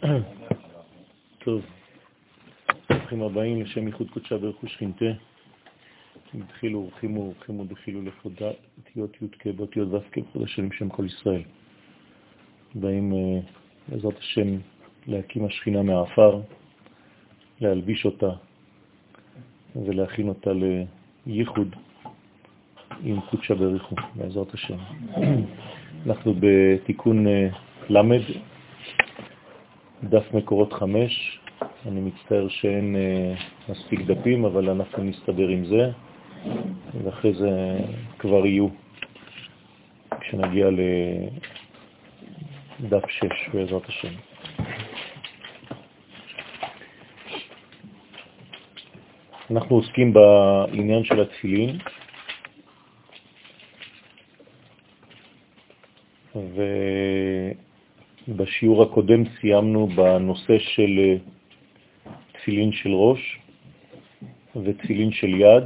טוב, ברוכים הבאים לשם ייחוד קודשה ברך ושכינתה. התחילו אורחים ואורחים ודחילו לכבודה אותיות י"ק באותיות ו"ק בכבוד השם שם כל ישראל. באים אה, בעזרת השם להקים השכינה מהעפר, להלביש אותה ולהכין אותה לייחוד עם קודשה בריחו, בעזרת השם. אנחנו בתיקון אה, למד, דף מקורות חמש, אני מצטער שאין אה, מספיק דפים, אבל אנחנו נסתדר עם זה, ואחרי זה כבר יהיו, כשנגיע לדף שש, בעזרת השם. אנחנו עוסקים בעניין של התפילין, ובשיעור הקודם סיימנו בנושא של אה, תפילין של ראש ותפילין של יד.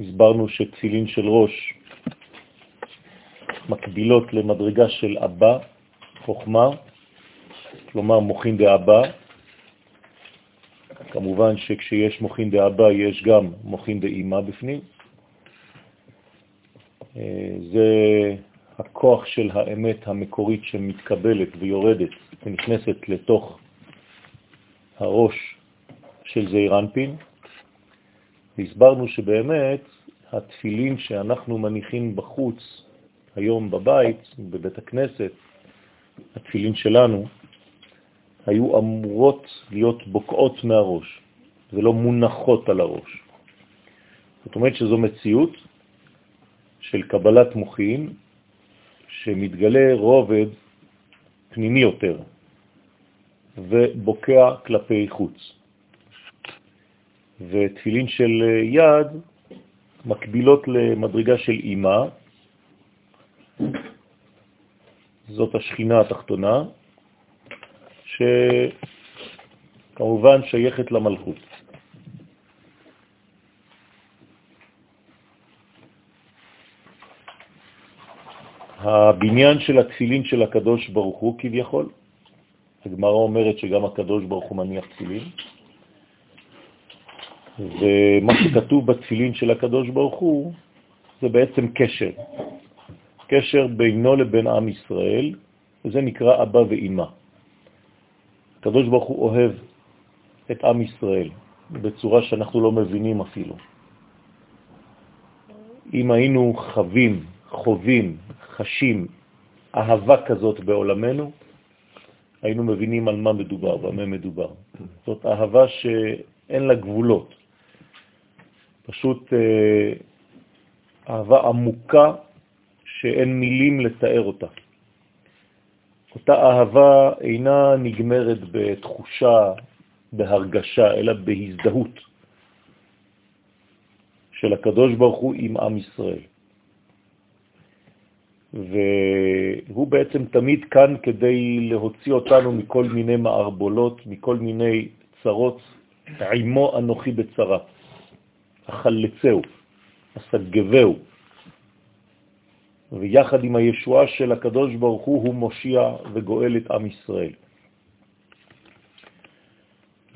הסברנו שתפילין של ראש מקבילות למדרגה של אבא, חוכמה, כלומר מוכין דאבא. כמובן שכשיש מוכין דאבא יש גם מוכין דאמא בפנים. זה הכוח של האמת המקורית שמתקבלת ויורדת ונכנסת לתוך הראש של זעיר אנפין. והסברנו שבאמת התפילין שאנחנו מניחים בחוץ היום בבית, בבית הכנסת, התפילין שלנו, היו אמורות להיות בוקעות מהראש ולא מונחות על הראש. זאת אומרת שזו מציאות של קבלת מוחין שמתגלה רובד פנימי יותר ובוקע כלפי חוץ. ותפילין של יד מקבילות למדרגה של אימא, זאת השכינה התחתונה, שכמובן שייכת למלכות. הבניין של התפילין של הקדוש ברוך הוא כביכול, הגמרא אומרת שגם הקדוש ברוך הוא מניח תפילין, ומה שכתוב בתפילין של הקדוש ברוך הוא זה בעצם קשר, קשר בינו לבין עם ישראל, וזה נקרא אבא ואימא. הקדוש ברוך הוא אוהב את עם ישראל בצורה שאנחנו לא מבינים אפילו. אם היינו חווים, חווים, חשים אהבה כזאת בעולמנו, היינו מבינים על מה מדובר, במה מדובר. זאת אהבה שאין לה גבולות. פשוט אה, אהבה עמוקה שאין מילים לתאר אותה. אותה אהבה אינה נגמרת בתחושה, בהרגשה, אלא בהזדהות של הקדוש ברוך הוא עם עם ישראל. והוא בעצם תמיד כאן כדי להוציא אותנו מכל מיני מערבולות, מכל מיני צרות, עמו אנוכי בצרה, החלצהו, הסגבהו, ויחד עם הישועה של הקדוש ברוך הוא, הוא מושיע וגואל את עם ישראל.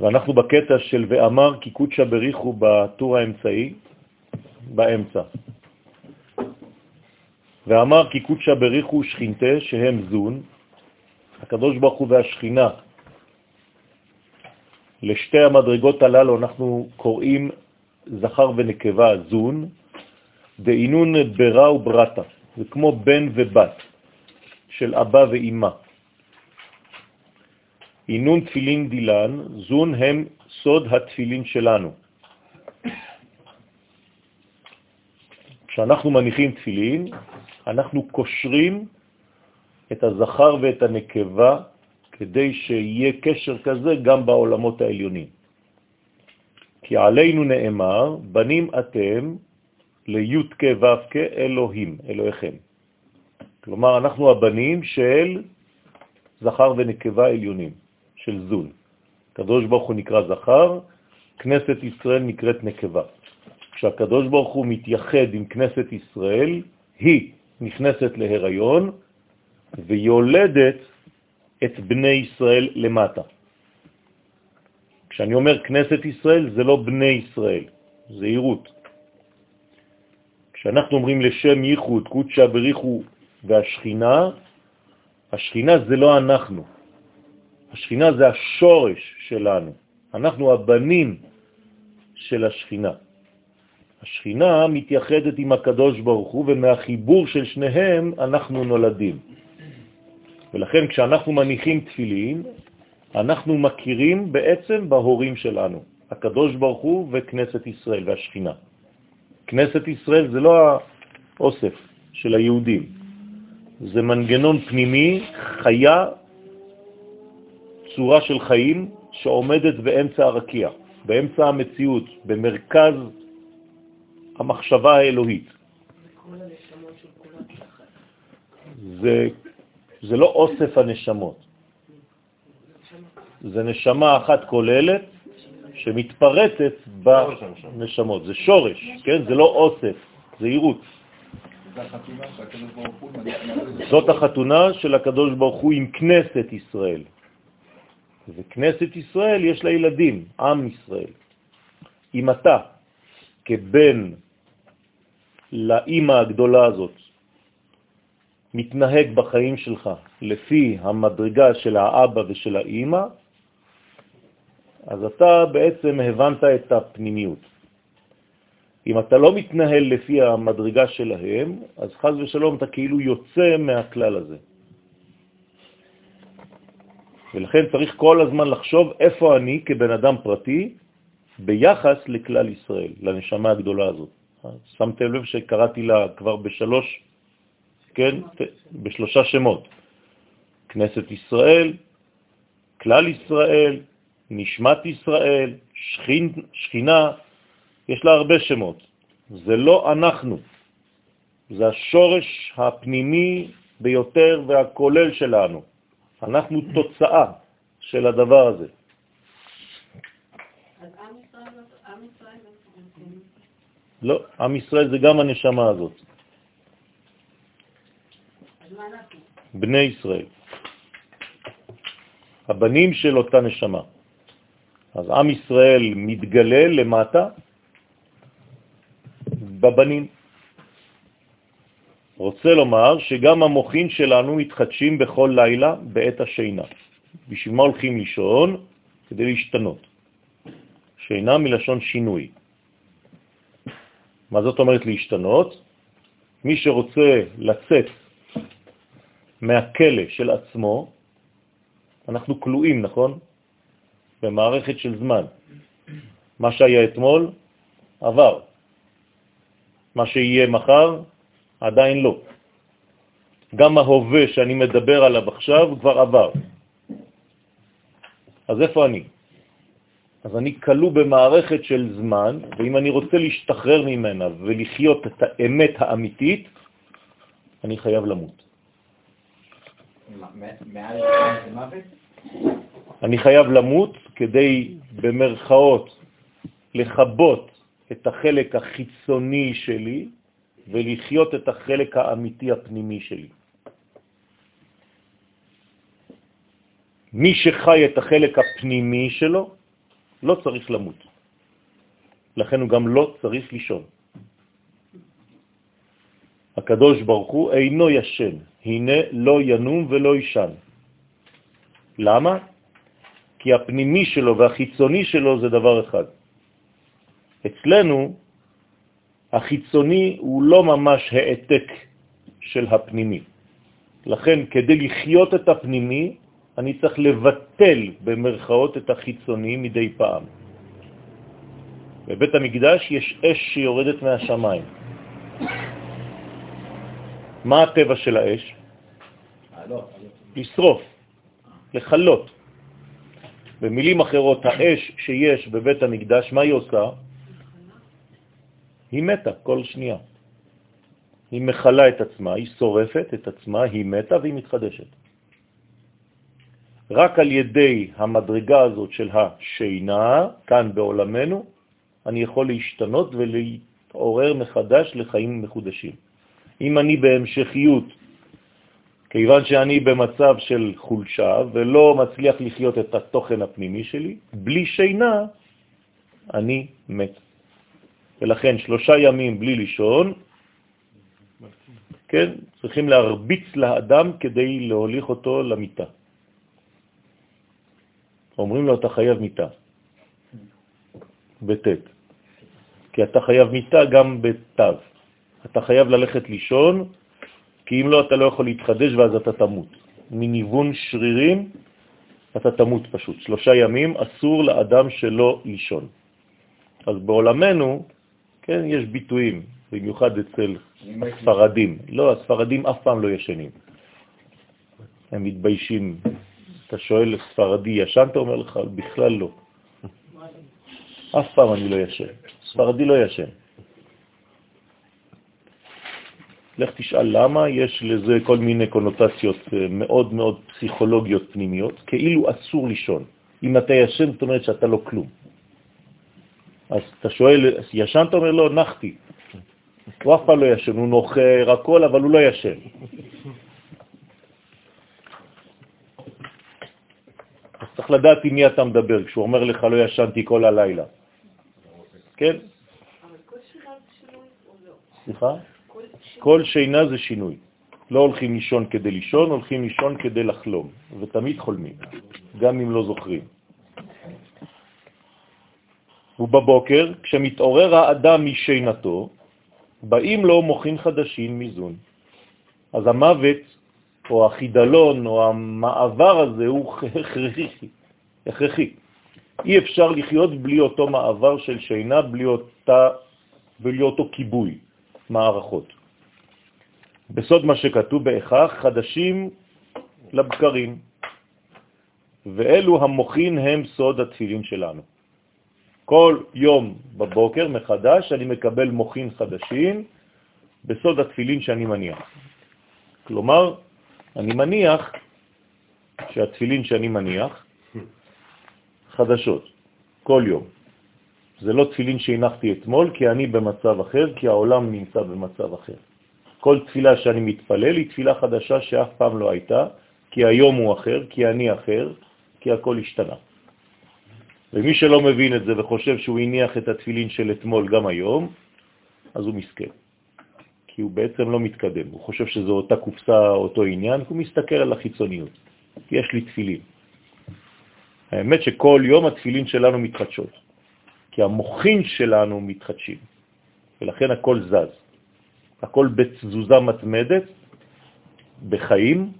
ואנחנו בקטע של ואמר כי קודשא בריחו בטור האמצעי, באמצע. ואמר כי קודשא בריחו שכינתה שהם זון, הקדוש ברוך הוא והשכינה. לשתי המדרגות הללו אנחנו קוראים זכר ונקבה זון, דאינון ברא וברטה, זה כמו בן ובת של אבא ואימא. אינון תפילין דילן, זון הם סוד התפילין שלנו. כשאנחנו מניחים תפילין, אנחנו קושרים את הזכר ואת הנקבה כדי שיהיה קשר כזה גם בעולמות העליונים. כי עלינו נאמר, בנים אתם לי' כו' אלוהים, אלוהיכם. כלומר, אנחנו הבנים של זכר ונקבה עליונים, של זון. קדוש ברוך הוא נקרא זכר, כנסת ישראל נקראת נקבה. כשהקדוש ברוך הוא מתייחד עם כנסת ישראל, היא נכנסת להיריון ויולדת את בני ישראל למטה. כשאני אומר כנסת ישראל, זה לא בני ישראל, זה עירות. כשאנחנו אומרים לשם ייחוד, קודשא בריחו והשכינה, השכינה זה לא אנחנו. השכינה זה השורש שלנו. אנחנו הבנים של השכינה. השכינה מתייחדת עם הקדוש ברוך הוא, ומהחיבור של שניהם אנחנו נולדים. ולכן כשאנחנו מניחים תפילין, אנחנו מכירים בעצם בהורים שלנו, הקדוש ברוך הוא וכנסת ישראל והשכינה. כנסת ישראל זה לא האוסף של היהודים, זה מנגנון פנימי, חיה, צורה של חיים שעומדת באמצע הרקיע, באמצע המציאות, במרכז המחשבה האלוהית. זה, זה לא אוסף הנשמות, זה נשמה אחת כוללת שמתפרטת בנשמות. זה שורש, כן? זה לא אוסף, זה עירות. זאת החתונה של הקדוש ברוך הוא עם כנסת ישראל. וכנסת ישראל יש לה ילדים, עם ישראל. אם אתה, כבן לאימא הגדולה הזאת, מתנהג בחיים שלך לפי המדרגה של האבא ושל האימא, אז אתה בעצם הבנת את הפנימיות. אם אתה לא מתנהל לפי המדרגה שלהם, אז חז ושלום אתה כאילו יוצא מהכלל הזה. ולכן צריך כל הזמן לחשוב איפה אני כבן אדם פרטי ביחס לכלל ישראל, לנשמה הגדולה הזאת. שמתם לב שקראתי לה כבר בשלוש, כן, בשלושה שמות. כנסת ישראל, כלל ישראל, נשמת ישראל, שכין, שכינה, יש לה הרבה שמות. זה לא אנחנו, זה השורש הפנימי ביותר והכולל שלנו. אנחנו תוצאה של הדבר הזה. אז עם לא, עם ישראל זה גם הנשמה הזאת. בני ישראל. הבנים של אותה נשמה. אז עם ישראל מתגלה למטה בבנים. רוצה לומר שגם המוחין שלנו מתחדשים בכל לילה בעת השינה. בשביל מה הולכים לישון? כדי להשתנות. שינה מלשון שינוי. מה זאת אומרת להשתנות? מי שרוצה לצאת מהכלא של עצמו, אנחנו כלואים, נכון? במערכת של זמן. מה שהיה אתמול עבר. מה שיהיה מחר עדיין לא. גם ההווה שאני מדבר עליו עכשיו כבר עבר. אז איפה אני? אז אני כלוא במערכת של זמן, ואם אני רוצה להשתחרר ממנה ולחיות את האמת האמיתית, אני חייב למות. אני חייב למות כדי, במרכאות, לחבות את החלק החיצוני שלי ולחיות את החלק האמיתי הפנימי שלי. מי שחי את החלק הפנימי שלו, לא צריך למות. לכן הוא גם לא צריך לישון. הקדוש ברוך הוא אינו ישן, הנה לא ינום ולא ישן. למה? כי הפנימי שלו והחיצוני שלו זה דבר אחד. אצלנו החיצוני הוא לא ממש העתק של הפנימי. לכן כדי לחיות את הפנימי אני צריך לבטל במרכאות את החיצוני מדי פעם. בבית המקדש יש אש שיורדת מהשמיים. מה הטבע של האש? לשרוף, לחלות. במילים אחרות, האש שיש בבית המקדש, מה היא עושה? היא מתה כל שנייה. היא מחלה את עצמה, היא שורפת את עצמה, היא מתה והיא מתחדשת. רק על ידי המדרגה הזאת של השינה, כאן בעולמנו, אני יכול להשתנות ולהתעורר מחדש לחיים מחודשים. אם אני בהמשכיות כיוון שאני במצב של חולשה ולא מצליח לחיות את התוכן הפנימי שלי, בלי שינה אני מת. ולכן שלושה ימים בלי לישון, כן, צריכים להרביץ לאדם כדי להוליך אותו למיטה. אומרים לו, אתה חייב מיטה, בט', כי אתה חייב מיטה גם בתו. אתה חייב ללכת לישון, כי אם לא, אתה לא יכול להתחדש ואז אתה תמות. מניוון שרירים אתה תמות פשוט. שלושה ימים אסור לאדם שלא לישון. אז בעולמנו, כן, יש ביטויים, במיוחד אצל ספרדים. לא, הספרדים אף פעם לא ישנים. הם מתביישים. אתה שואל ספרדי, ישנת? אומר לך, בכלל לא. אף פעם אני לא ישן. ספרדי לא ישן. לך תשאל למה, יש לזה כל מיני קונוטציות אה, מאוד מאוד פסיכולוגיות פנימיות, כאילו אסור לישון. אם אתה ישן, זאת אומרת שאתה לא כלום. אז אתה שואל, ישנת? אומר לו, לא, נחתי. הוא אף פעם לא ישן, הוא נוחר הכל, אבל הוא לא ישן. אז צריך לדעת עם מי אתה מדבר, כשהוא אומר לך לא ישנתי כל הלילה. כן? סליחה? כל שינה זה שינוי. לא הולכים לישון כדי לישון, הולכים לישון כדי לחלום, ותמיד חולמים, גם אם לא זוכרים. ובבוקר, כשמתעורר האדם משינתו, באים לו מוחין חדשים מזון. אז המוות, או החידלון, או המעבר הזה, הוא הכרחי. הכרחי. אי אפשר לחיות בלי אותו מעבר של שינה, בלי, אותה, בלי אותו כיבוי מערכות. בסוד מה שכתוב בהכרח, חדשים לבקרים, ואלו המוכין הם סוד התפילין שלנו. כל יום בבוקר מחדש אני מקבל מוכין חדשים בסוד התפילין שאני מניח. כלומר, אני מניח שהתפילין שאני מניח חדשות, כל יום. זה לא תפילין שהנחתי אתמול, כי אני במצב אחר, כי העולם נמצא במצב אחר. כל תפילה שאני מתפלל היא תפילה חדשה שאף פעם לא הייתה, כי היום הוא אחר, כי אני אחר, כי הכל השתנה. ומי שלא מבין את זה וחושב שהוא הניח את התפילין של אתמול גם היום, אז הוא מסכן. כי הוא בעצם לא מתקדם. הוא חושב שזו אותה קופסה, אותו עניין, הוא מסתכל על החיצוניות. יש לי תפילין. האמת שכל יום התפילין שלנו מתחדשות, כי המוחין שלנו מתחדשים, ולכן הכל זז. הכל בתזוזה מתמדת, בחיים,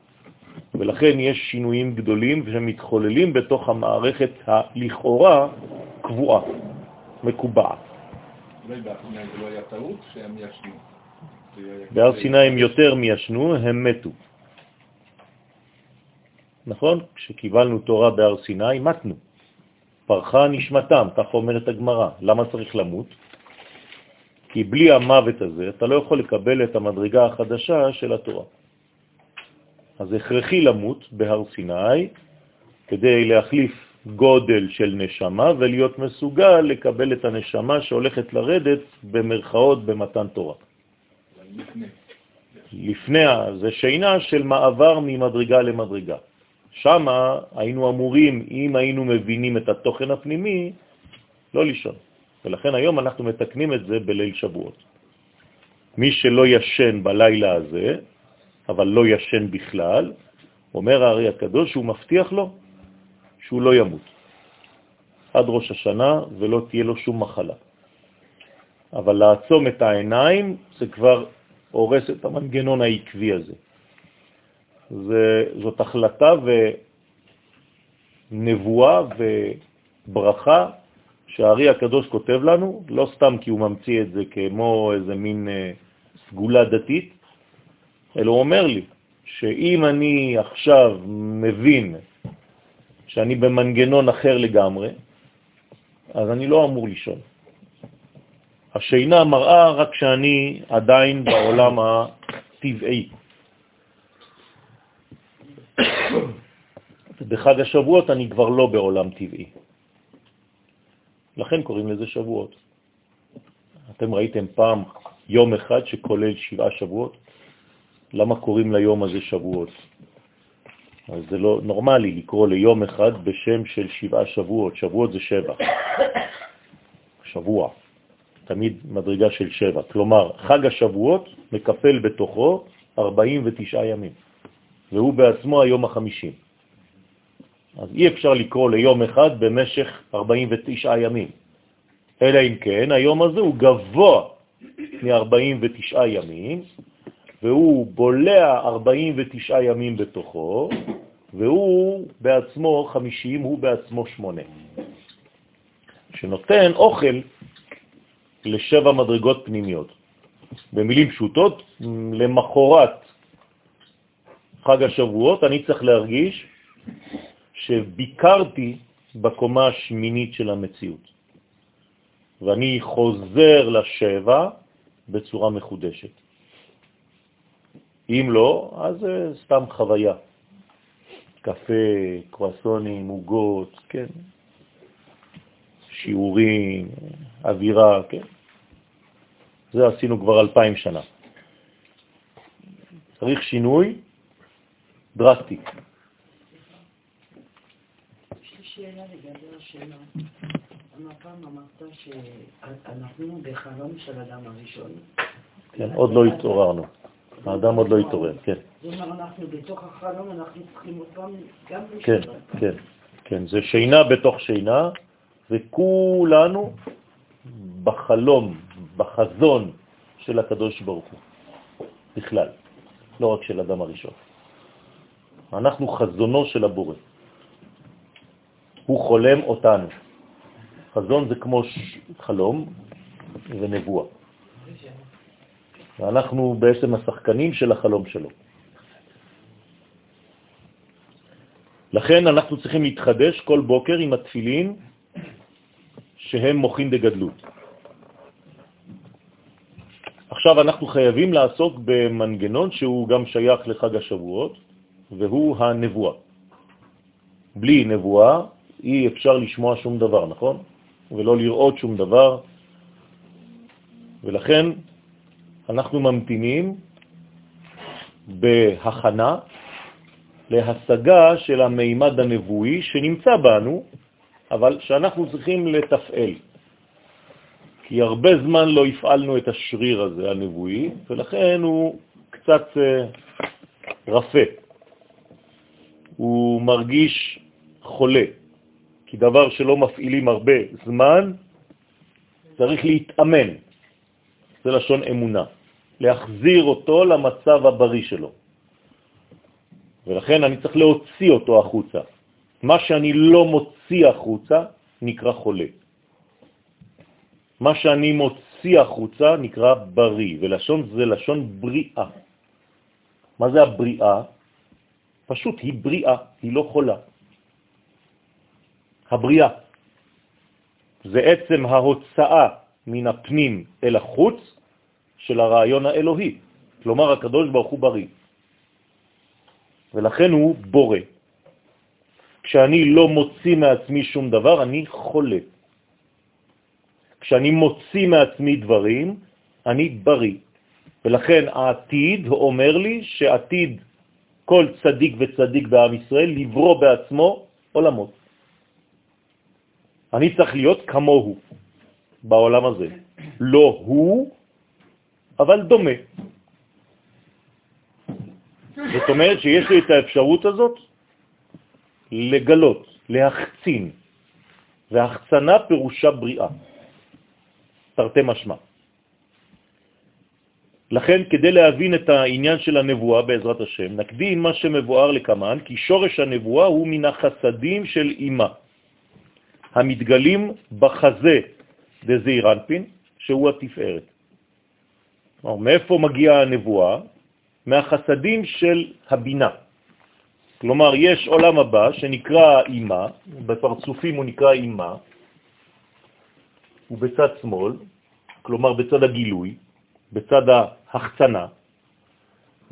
ולכן יש שינויים גדולים שמתחוללים בתוך המערכת הלכאורה קבועה, מקובעת. בהר סיני הם יותר מישנו, הם מתו. נכון? כשקיבלנו תורה בהר סיני, מתנו. פרחה נשמתם, כך אומרת הגמרא. למה צריך למות? כי בלי המוות הזה אתה לא יכול לקבל את המדרגה החדשה של התורה. אז הכרחי למות בהר סיני כדי להחליף גודל של נשמה ולהיות מסוגל לקבל את הנשמה שהולכת לרדת במרכאות במתן תורה. לפני. זה שינה של מעבר ממדרגה למדרגה. שם היינו אמורים, אם היינו מבינים את התוכן הפנימי, לא לישון. ולכן היום אנחנו מתקנים את זה בליל שבועות. מי שלא ישן בלילה הזה, אבל לא ישן בכלל, אומר הארי הקדוש שהוא מבטיח לו שהוא לא ימות עד ראש השנה ולא תהיה לו שום מחלה. אבל לעצום את העיניים זה כבר הורס את המנגנון העקבי הזה. זה, זאת החלטה ונבואה וברכה שהארי הקדוש כותב לנו, לא סתם כי הוא ממציא את זה כמו איזה מין אה, סגולה דתית, אלא הוא אומר לי שאם אני עכשיו מבין שאני במנגנון אחר לגמרי, אז אני לא אמור לישון. השינה מראה רק שאני עדיין בעולם הטבעי. בחג השבועות אני כבר לא בעולם טבעי. לכן קוראים לזה שבועות. אתם ראיתם פעם יום אחד שכולל שבעה שבועות? למה קוראים ליום הזה שבועות? אז זה לא נורמלי לקרוא ליום אחד בשם של שבעה שבועות. שבועות זה שבע. שבוע. תמיד מדרגה של שבע. כלומר, חג השבועות מקפל בתוכו 49 ימים, והוא בעצמו היום החמישים. אז אי אפשר לקרוא ליום אחד במשך 49 ימים, אלא אם כן היום הזה הוא גבוה מ-49 ימים, והוא בולע 49 ימים בתוכו, והוא בעצמו 50, הוא בעצמו 8. שנותן אוכל לשבע מדרגות פנימיות. במילים פשוטות, למחורת חג השבועות אני צריך להרגיש שביקרתי בקומה השמינית של המציאות, ואני חוזר לשבע בצורה מחודשת. אם לא, אז סתם חוויה. קפה, קרואסונים, עוגות, כן, שיעורים, אווירה, כן. זה עשינו כבר אלפיים שנה. צריך שינוי דרסטי. יש לי שאלה לגבי השאלה. פעם אמרת שאנחנו בחלום של אדם הראשון. כן, עוד לא התעוררנו. האדם עוד לא התעורר, כן. זאת אומרת, אנחנו בתוך החלום, אנחנו צריכים עוד פעם גם כן, כן, כן. זה שינה בתוך שינה, וכולנו בחלום, בחזון של הקדוש ברוך הוא, בכלל, לא רק של אדם הראשון. אנחנו חזונו של הבורא. הוא חולם אותנו. חזון זה כמו חלום ונבואה. ואנחנו בעצם השחקנים של החלום שלו. לכן אנחנו צריכים להתחדש כל בוקר עם התפילין שהם מוכין דגדלות. עכשיו אנחנו חייבים לעסוק במנגנון שהוא גם שייך לחג השבועות, והוא הנבואה. בלי נבואה אי אפשר לשמוע שום דבר, נכון? ולא לראות שום דבר, ולכן אנחנו ממתינים בהכנה להשגה של המימד הנבואי שנמצא בנו, אבל שאנחנו צריכים לתפעל. כי הרבה זמן לא הפעלנו את השריר הזה הנבואי, ולכן הוא קצת אה, רפה. הוא מרגיש חולה, כי דבר שלא מפעילים הרבה זמן, צריך להתאמן. זה לשון אמונה. להחזיר אותו למצב הבריא שלו. ולכן אני צריך להוציא אותו החוצה. מה שאני לא מוציא החוצה נקרא חולה. מה שאני מוציא החוצה נקרא בריא, ולשון זה לשון בריאה. מה זה הבריאה? פשוט היא בריאה, היא לא חולה. הבריאה זה עצם ההוצאה מן הפנים אל החוץ של הרעיון האלוהי. כלומר, הקדוש ברוך הוא בריא. ולכן הוא בורא. כשאני לא מוציא מעצמי שום דבר, אני חולה. כשאני מוציא מעצמי דברים, אני בריא. ולכן העתיד אומר לי שעתיד כל צדיק וצדיק בעם ישראל לברוא בעצמו עולמות. אני צריך להיות כמוהו בעולם הזה. לא הוא, אבל דומה. זאת אומרת שיש לי את האפשרות הזאת לגלות, להחצין, והחצנה פירושה בריאה, תרתי משמע. לכן, כדי להבין את העניין של הנבואה בעזרת השם, נקדים מה שמבואר לקמן, כי שורש הנבואה הוא מן החסדים של אימה, המתגלים בחזה דזעיר אנפין, שהוא התפארת. מאיפה מגיעה הנבואה? מהחסדים של הבינה. כלומר, יש עולם הבא שנקרא אימה, בפרצופים הוא נקרא אימה, ובצד שמאל, כלומר בצד הגילוי, בצד ההחצנה,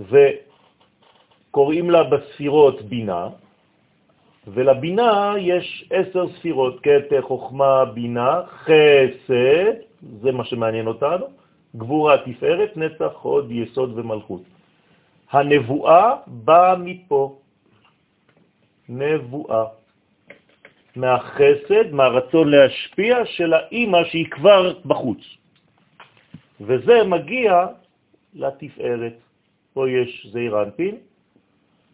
וקוראים לה בספירות בינה, ולבינה יש עשר ספירות, קטע, חוכמה, בינה, חסד, זה מה שמעניין אותנו, גבורה, תפארת, נצח, הוד, יסוד ומלכות. הנבואה באה מפה. נבואה. מהחסד, מהרצון להשפיע של האימא שהיא כבר בחוץ. וזה מגיע לתפארת. פה יש זעיר אנפין,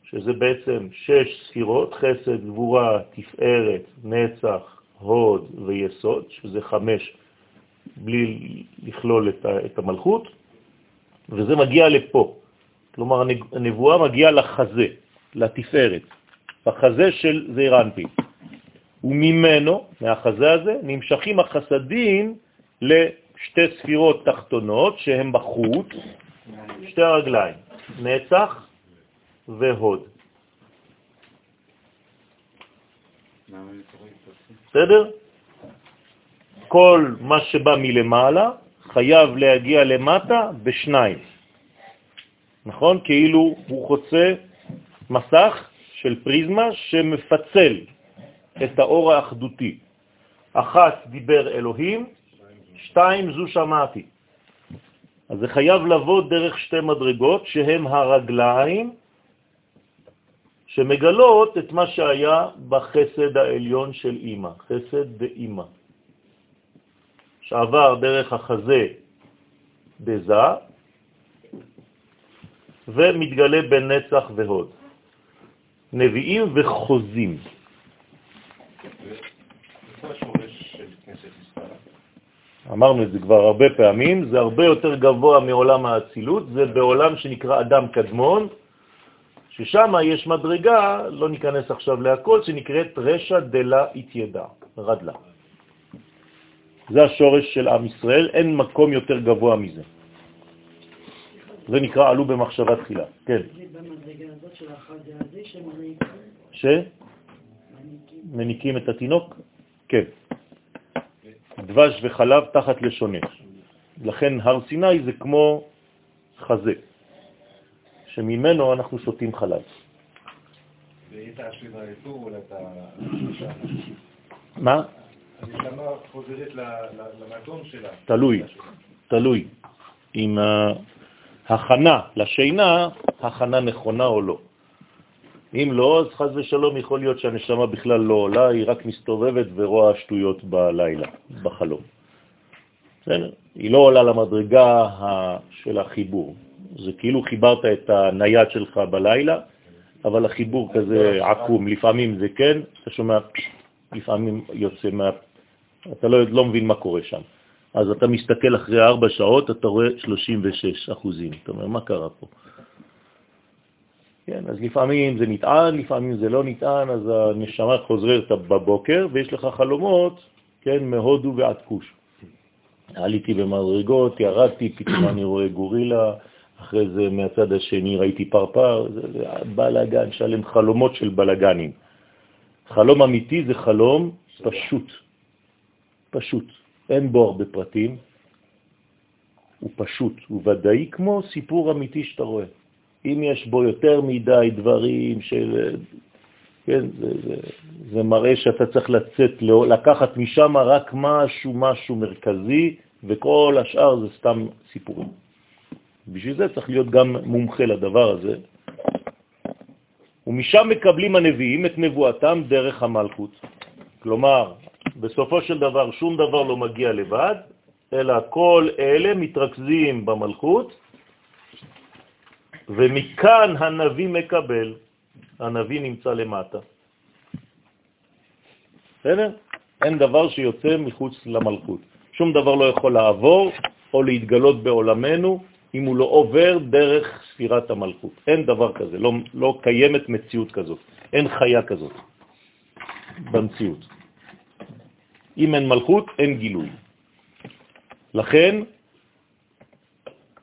שזה בעצם שש ספירות, חסד, גבורה, תפארת, נצח, הוד ויסוד, שזה חמש בלי לכלול את המלכות, וזה מגיע לפה. כלומר, הנבואה מגיעה לחזה, לתפארת, בחזה של זעיר אנפין. וממנו, מהחזה הזה, נמשכים החסדים לשתי ספירות תחתונות שהן בחוט, שתי הרגליים, נצח והוד. בסדר? כל מה שבא מלמעלה חייב להגיע למטה בשניים. נכון? כאילו הוא חוצה מסך של פריזמה שמפצל את האור האחדותי. אחת דיבר אלוהים, שתיים זו שמעתי. אז זה חייב לבוא דרך שתי מדרגות שהן הרגליים שמגלות את מה שהיה בחסד העליון של אימא, חסד באימא, שעבר דרך החזה בזה ומתגלה בנצח והוד. נביאים וחוזים. אמרנו את זה כבר הרבה פעמים, זה הרבה יותר גבוה מעולם האצילות, זה בעולם שנקרא אדם קדמון, ששם יש מדרגה, לא ניכנס עכשיו להכל, שנקראת רשע דלה התיידע, רדלה. זה השורש של עם ישראל, אין מקום יותר גבוה מזה. זה נקרא עלו במחשבה תחילה. כן. זה במדרגה הזאת של החזה הזה ש? מניקים את התינוק? כן. דבש וחלב תחת לשונך. לכן הר סיני זה כמו חזה, שממנו אנחנו שותים חלב. מה? הנשמה חוזרת למקום שלה. תלוי, תלוי. אם ההכנה לשינה, הכנה נכונה או לא. אם לא, אז חז ושלום יכול להיות שהנשמה בכלל לא עולה, היא רק מסתובבת ורואה שטויות בלילה, בחלום. היא לא עולה למדרגה של החיבור. זה כאילו חיברת את הנייד שלך בלילה, אבל החיבור כזה עקום. לפעמים זה כן, אתה שומע, לפעמים יוצא מה... אתה לא, לא מבין מה קורה שם. אז אתה מסתכל אחרי ארבע שעות, אתה רואה 36 אחוזים. אתה אומר, מה קרה פה? כן, אז לפעמים זה נטען, לפעמים זה לא נטען, אז הנשמה חוזרת בבוקר, ויש לך חלומות, כן, מהודו ועד כוש. עליתי במדרגות, ירדתי, פתאום אני רואה גורילה, אחרי זה מהצד השני ראיתי פרפר, זה, זה בלגן שלם, חלומות של בלגנים. חלום אמיתי זה חלום פשוט, פשוט, אין בו הרבה פרטים, הוא פשוט, הוא ודאי כמו סיפור אמיתי שאתה רואה. אם יש בו יותר מדי דברים של... כן, זה, זה, זה מראה שאתה צריך לצאת, לקחת משם רק משהו, משהו מרכזי, וכל השאר זה סתם סיפורים. בשביל זה צריך להיות גם מומחה לדבר הזה. ומשם מקבלים הנביאים את נבואתם דרך המלכות. כלומר, בסופו של דבר שום דבר לא מגיע לבד, אלא כל אלה מתרכזים במלכות, ומכאן הנביא מקבל, הנביא נמצא למטה. בסדר? אין דבר שיוצא מחוץ למלכות. שום דבר לא יכול לעבור או להתגלות בעולמנו אם הוא לא עובר דרך ספירת המלכות. אין דבר כזה, לא, לא קיימת מציאות כזאת, אין חיה כזאת במציאות. אם אין מלכות, אין גילוי. לכן,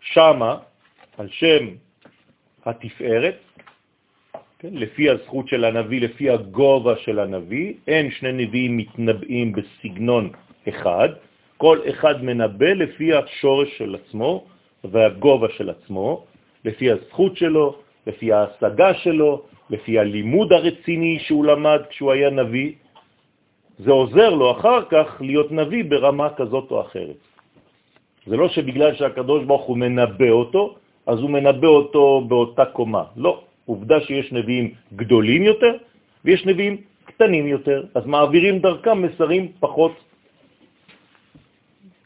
שמה, על שם התפארת, כן, לפי הזכות של הנביא, לפי הגובה של הנביא, אין שני נביאים מתנבאים בסגנון אחד, כל אחד מנבא לפי השורש של עצמו והגובה של עצמו, לפי הזכות שלו, לפי ההשגה שלו, לפי הלימוד הרציני שהוא למד כשהוא היה נביא. זה עוזר לו אחר כך להיות נביא ברמה כזאת או אחרת. זה לא שבגלל שהקדוש ברוך הוא מנבא אותו, אז הוא מנבא אותו באותה קומה. לא, עובדה שיש נביאים גדולים יותר ויש נביאים קטנים יותר, אז מעבירים דרכם מסרים פחות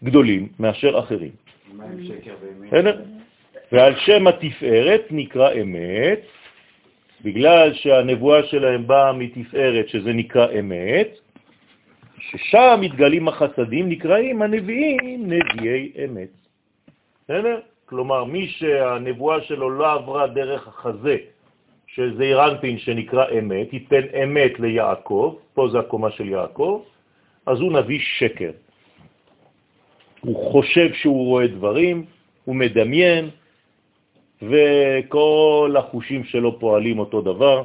גדולים מאשר אחרים. ועל שם התפארת נקרא אמת, בגלל שהנבואה שלהם באה מתפארת, שזה נקרא אמת, ששם מתגלים החסדים, נקראים הנביאים נביאי אמת. בסדר? כלומר, מי שהנבואה שלו לא עברה דרך החזה של זעיר אנפין שנקרא אמת, ייתן אמת ליעקב, פה זה הקומה של יעקב, אז הוא נביא שקר. הוא חושב שהוא רואה דברים, הוא מדמיין, וכל החושים שלו פועלים אותו דבר,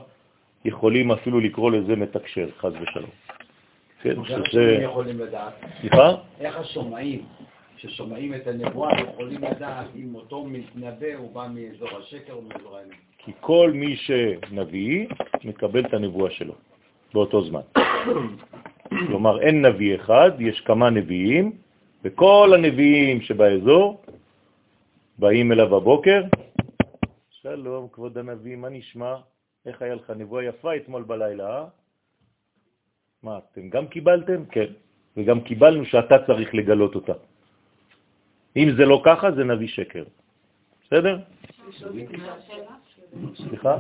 יכולים אפילו לקרוא לזה מתקשר, חז ושלום. כן, שזה... איך יכולים לדעת? סליחה? איך השומעים, ששומעים את הנבואה, יכולים לדעת אם אותו מתנבא הוא בא מאזור השקר או מאזור האמת? כי כל מי שנביא מקבל את הנבואה שלו באותו זמן. כלומר, אין נביא אחד, יש כמה נביאים, וכל הנביאים שבאזור באים אליו בבוקר, שלום, כבוד הנביא, מה נשמע? איך היה לך נבואה יפה אתמול בלילה, אה? מה, אתם גם קיבלתם? כן. וגם קיבלנו שאתה צריך לגלות אותה. אם זה לא ככה, זה נביא שקר. בסדר? סליחה?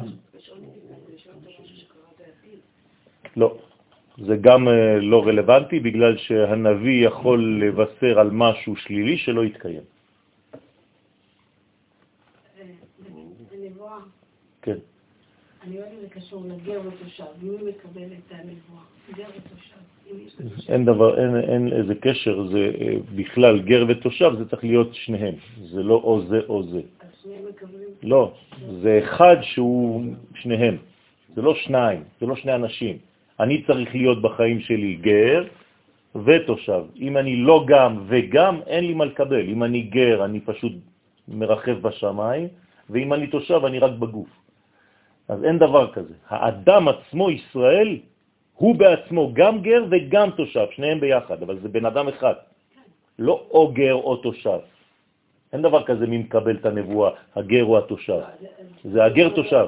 לא. זה גם אה, לא רלוונטי, בגלל שהנביא יכול לבשר על משהו שלילי שלא יתקיים. הנבואה. כן. אני יודעת אם זה קשור לגר ותושב, מי מקבל את הנבואה? גר ותושב. אין דבר, אין, אין איזה קשר, זה אה, בכלל גר ותושב, זה צריך להיות שניהם, זה לא או זה או זה. לא, זה אחד שהוא שניהם, זה לא שניים, זה לא שני אנשים. אני צריך להיות בחיים שלי גר ותושב. אם אני לא גם וגם, אין לי מה לקבל. אם אני גר, אני פשוט מרחב בשמיים, ואם אני תושב, אני רק בגוף. אז אין דבר כזה. האדם עצמו, ישראל, הוא בעצמו גם גר וגם תושב, שניהם ביחד, אבל זה בן אדם אחד. לא או גר או תושב. אין דבר כזה מי מקבל את הנבואה, הגר או התושב. זה הגר תושב.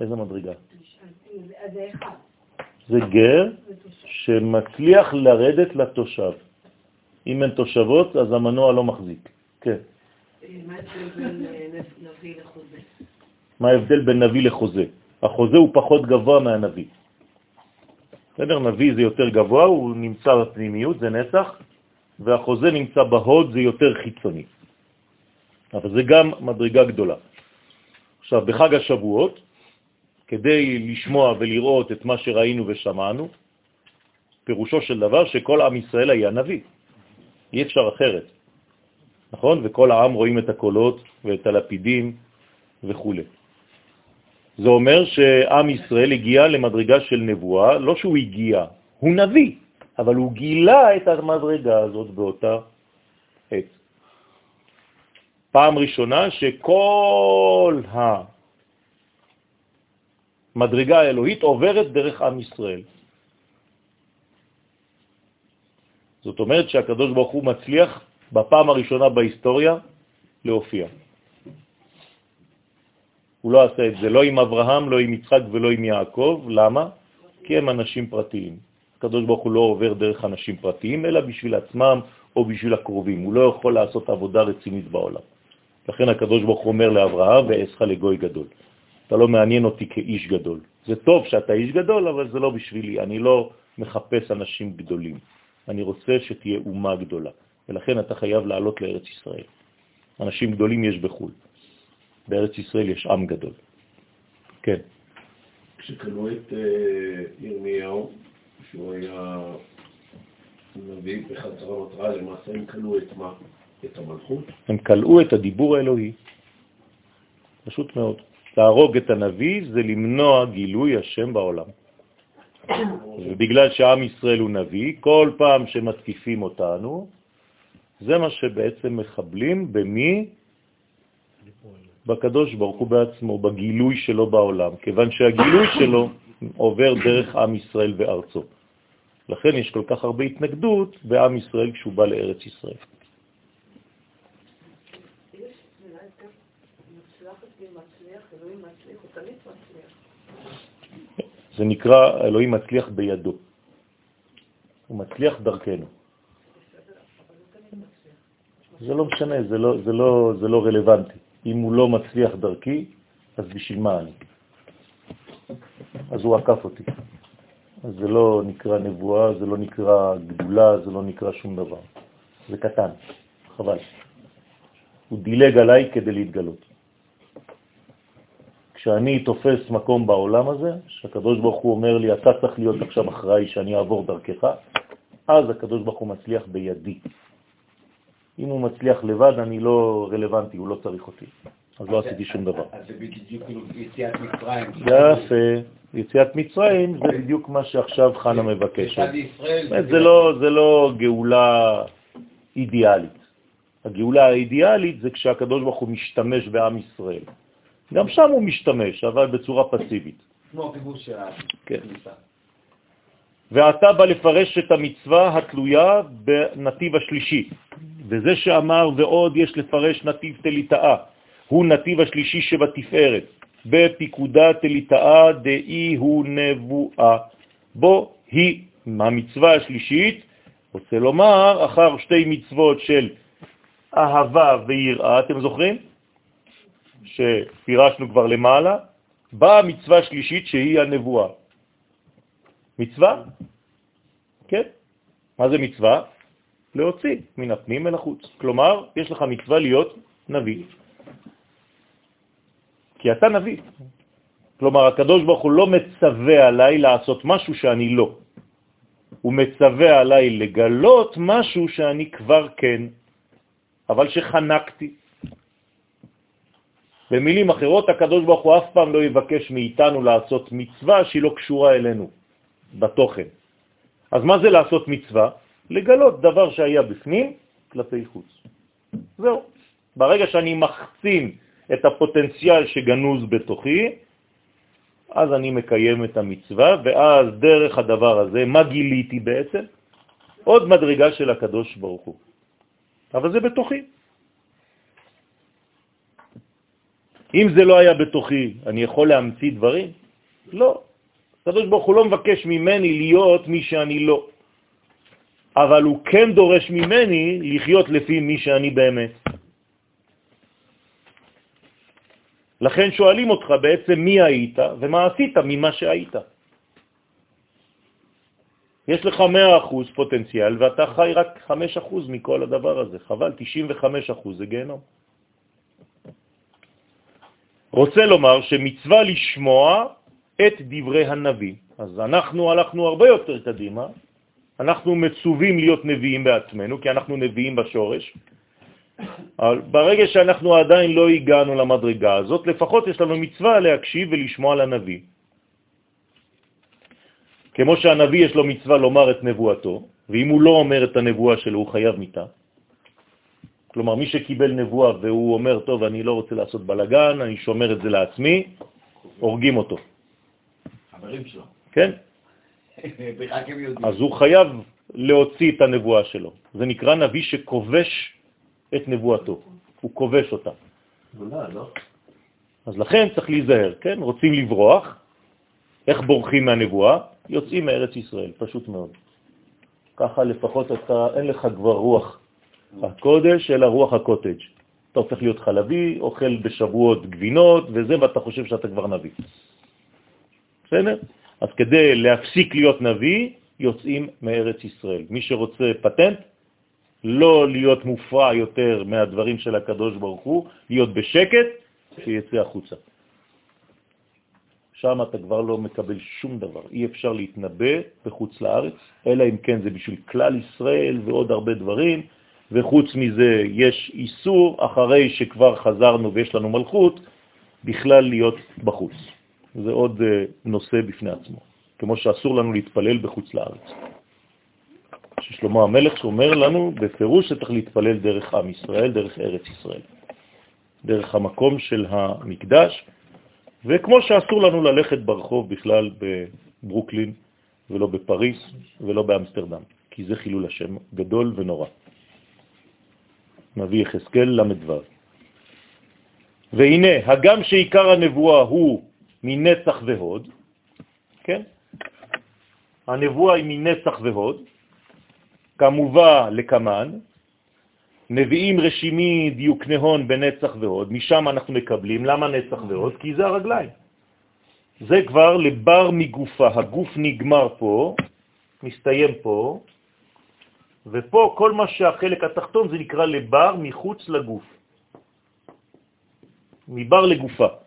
איזה מדרגה? אחד. זה גר שמצליח לרדת לתושב. אם אין תושבות, אז המנוע לא מחזיק. כן. מה ההבדל בין נביא לחוזה? החוזה הוא פחות גבוה מהנביא. בסדר? נביא זה יותר גבוה, הוא נמצא בפנימיות, זה נצח, והחוזה נמצא בהוד, זה יותר חיצוני. אבל זה גם מדרגה גדולה. עכשיו, בחג השבועות, כדי לשמוע ולראות את מה שראינו ושמענו, פירושו של דבר שכל עם ישראל היה נביא. אי אפשר אחרת. נכון? וכל העם רואים את הקולות ואת הלפידים וכו'. זה אומר שעם ישראל הגיע למדרגה של נבואה, לא שהוא הגיע, הוא נביא, אבל הוא גילה את המדרגה הזאת באותה עת. פעם ראשונה שכל המדרגה האלוהית עוברת דרך עם ישראל. זאת אומרת שהקדוש ברוך הוא מצליח בפעם הראשונה בהיסטוריה להופיע. הוא לא עשה את זה לא עם אברהם, לא עם יצחק ולא עם יעקב. למה? כי הם אנשים פרטיים. הקדוש ברוך הוא לא עובר דרך אנשים פרטיים, אלא בשביל עצמם או בשביל הקרובים. הוא לא יכול לעשות עבודה רצינית בעולם. לכן הקדוש ברוך הוא אומר לאברהם, ואעשך לגוי גדול. אתה לא מעניין אותי כאיש גדול. זה טוב שאתה איש גדול, אבל זה לא בשבילי. אני לא מחפש אנשים גדולים. אני רוצה שתהיה אומה גדולה. ולכן אתה חייב לעלות לארץ ישראל. אנשים גדולים יש בחו"ל. בארץ ישראל יש עם גדול. כן. כשקנו את אה, ירמיהו, שהוא היה נביא בחזרה מטרה, למעשה הם קנו את מה? את המלכות? הם קלעו את הדיבור האלוהי. פשוט מאוד. להרוג את הנביא זה למנוע גילוי השם בעולם. ובגלל שעם ישראל הוא נביא, כל פעם שמתקיפים אותנו, זה מה שבעצם מחבלים במי? בקדוש ברוך הוא בעצמו, בגילוי שלו בעולם, כיוון שהגילוי שלו עובר דרך עם ישראל וארצו. לכן יש כל כך הרבה התנגדות בעם ישראל כשהוא בא לארץ ישראל. זה נקרא אלוהים מצליח בידו, הוא מצליח דרכנו. זה לא משנה, זה לא, זה לא, זה לא רלוונטי. אם הוא לא מצליח דרכי, אז בשביל מה אני? אז הוא עקף אותי. אז זה לא נקרא נבואה, זה לא נקרא גדולה, זה לא נקרא שום דבר. זה קטן, חבל. הוא דילג עליי כדי להתגלות. כשאני תופס מקום בעולם הזה, שהקדוש ברוך הוא אומר לי, אתה צריך להיות עכשיו אחראי שאני אעבור דרכך, אז הקדוש ברוך הוא מצליח בידי. אם הוא מצליח לבד, אני לא רלוונטי, הוא לא צריך אותי. אז לא עשיתי שום דבר. אז זה בדיוק כאילו יציאת מצרים. יפה. יציאת מצרים זה בדיוק מה שעכשיו חנה מבקשת. זה לא, זה לא גאולה אידיאלית. הגאולה האידיאלית זה כשהקדוש ברוך הוא משתמש בעם ישראל. גם שם הוא משתמש, אבל בצורה פסיבית. כמו הכיבוש של כן. ואתה בא לפרש את המצווה התלויה בנתיב השלישי. וזה שאמר ועוד יש לפרש נתיב תליטאה, הוא נתיב השלישי שבתפארת, בפיקודה תליטאה דאי הוא נבואה. בו היא המצווה השלישית, רוצה לומר, אחר שתי מצוות של אהבה ויראה, אתם זוכרים? שפירשנו כבר למעלה, באה מצווה שלישית שהיא הנבואה. מצווה? כן. מה זה מצווה? להוציא מן הפנים אל החוץ. כלומר, יש לך מצווה להיות נביא. כי אתה נביא. כלומר, הקדוש ברוך הוא לא מצווה עליי לעשות משהו שאני לא. הוא מצווה עליי לגלות משהו שאני כבר כן, אבל שחנקתי. במילים אחרות, הקדוש ברוך הוא אף פעם לא יבקש מאיתנו לעשות מצווה שהיא לא קשורה אלינו בתוכן. אז מה זה לעשות מצווה? לגלות דבר שהיה בפנים כלפי חוץ. זהו. ברגע שאני מחצין את הפוטנציאל שגנוז בתוכי, אז אני מקיים את המצווה, ואז דרך הדבר הזה, מה גיליתי בעצם? עוד מדרגה של הקדוש ברוך הוא. אבל זה בתוכי. אם זה לא היה בתוכי, אני יכול להמציא דברים? לא. הקדוש ברוך הוא לא מבקש ממני להיות מי שאני לא, אבל הוא כן דורש ממני לחיות לפי מי שאני באמת. לכן שואלים אותך בעצם מי היית ומה עשית ממה שהיית. יש לך 100% פוטנציאל ואתה חי רק 5% מכל הדבר הזה. חבל, 95% זה גיהנום. רוצה לומר שמצווה לשמוע את דברי הנביא. אז אנחנו הלכנו הרבה יותר קדימה, אנחנו מצווים להיות נביאים בעצמנו, כי אנחנו נביאים בשורש, אבל ברגע שאנחנו עדיין לא הגענו למדרגה הזאת, לפחות יש לנו מצווה להקשיב ולשמוע לנביא. כמו שהנביא יש לו מצווה לומר את נבואתו, ואם הוא לא אומר את הנבואה שלו הוא חייב מיתה. כלומר, מי שקיבל נבואה והוא אומר, טוב, אני לא רוצה לעשות בלגן, אני שומר את זה לעצמי, הורגים אותו. חברים שלו. כן? אז הוא חייב להוציא את הנבואה שלו. זה נקרא נביא שכובש את נבואתו, הוא כובש אותה. לא? אז לכן צריך להיזהר, כן? רוצים לברוח, איך בורחים מהנבואה? יוצאים מארץ ישראל, פשוט מאוד. ככה לפחות אתה, אין לך כבר רוח הקודש, אלא רוח הקוטג'. אתה הופך להיות חלבי, אוכל בשבועות גבינות וזה, ואתה חושב שאתה כבר נביא. בסדר? אז כדי להפסיק להיות נביא, יוצאים מארץ ישראל. מי שרוצה פטנט, לא להיות מופרע יותר מהדברים של הקדוש ברוך הוא, להיות בשקט, שיצא החוצה. שם אתה כבר לא מקבל שום דבר. אי אפשר להתנבא בחוץ לארץ, אלא אם כן זה בשביל כלל ישראל ועוד הרבה דברים, וחוץ מזה יש איסור, אחרי שכבר חזרנו ויש לנו מלכות, בכלל להיות בחוץ. זה עוד אה, נושא בפני עצמו, כמו שאסור לנו להתפלל בחוץ לארץ. ששלמה המלך שאומר לנו בפירוש שצריך להתפלל דרך עם ישראל, דרך ארץ ישראל, דרך המקום של המקדש, וכמו שאסור לנו ללכת ברחוב בכלל בברוקלין ולא בפריס ולא באמסטרדם, כי זה חילול השם גדול ונורא. נביא יחזקאל למדבר. והנה, הגם שעיקר הנבואה הוא מנצח והוד, כן? הנבואה היא מנצח והוד, כמובא לקמן, נביאים רשימי דיוק נהון בנצח והוד, משם אנחנו מקבלים. למה נצח והוד? כי זה הרגליים. זה כבר לבר מגופה, הגוף נגמר פה, מסתיים פה, ופה כל מה שהחלק התחתון זה נקרא לבר מחוץ לגוף, מבר לגופה.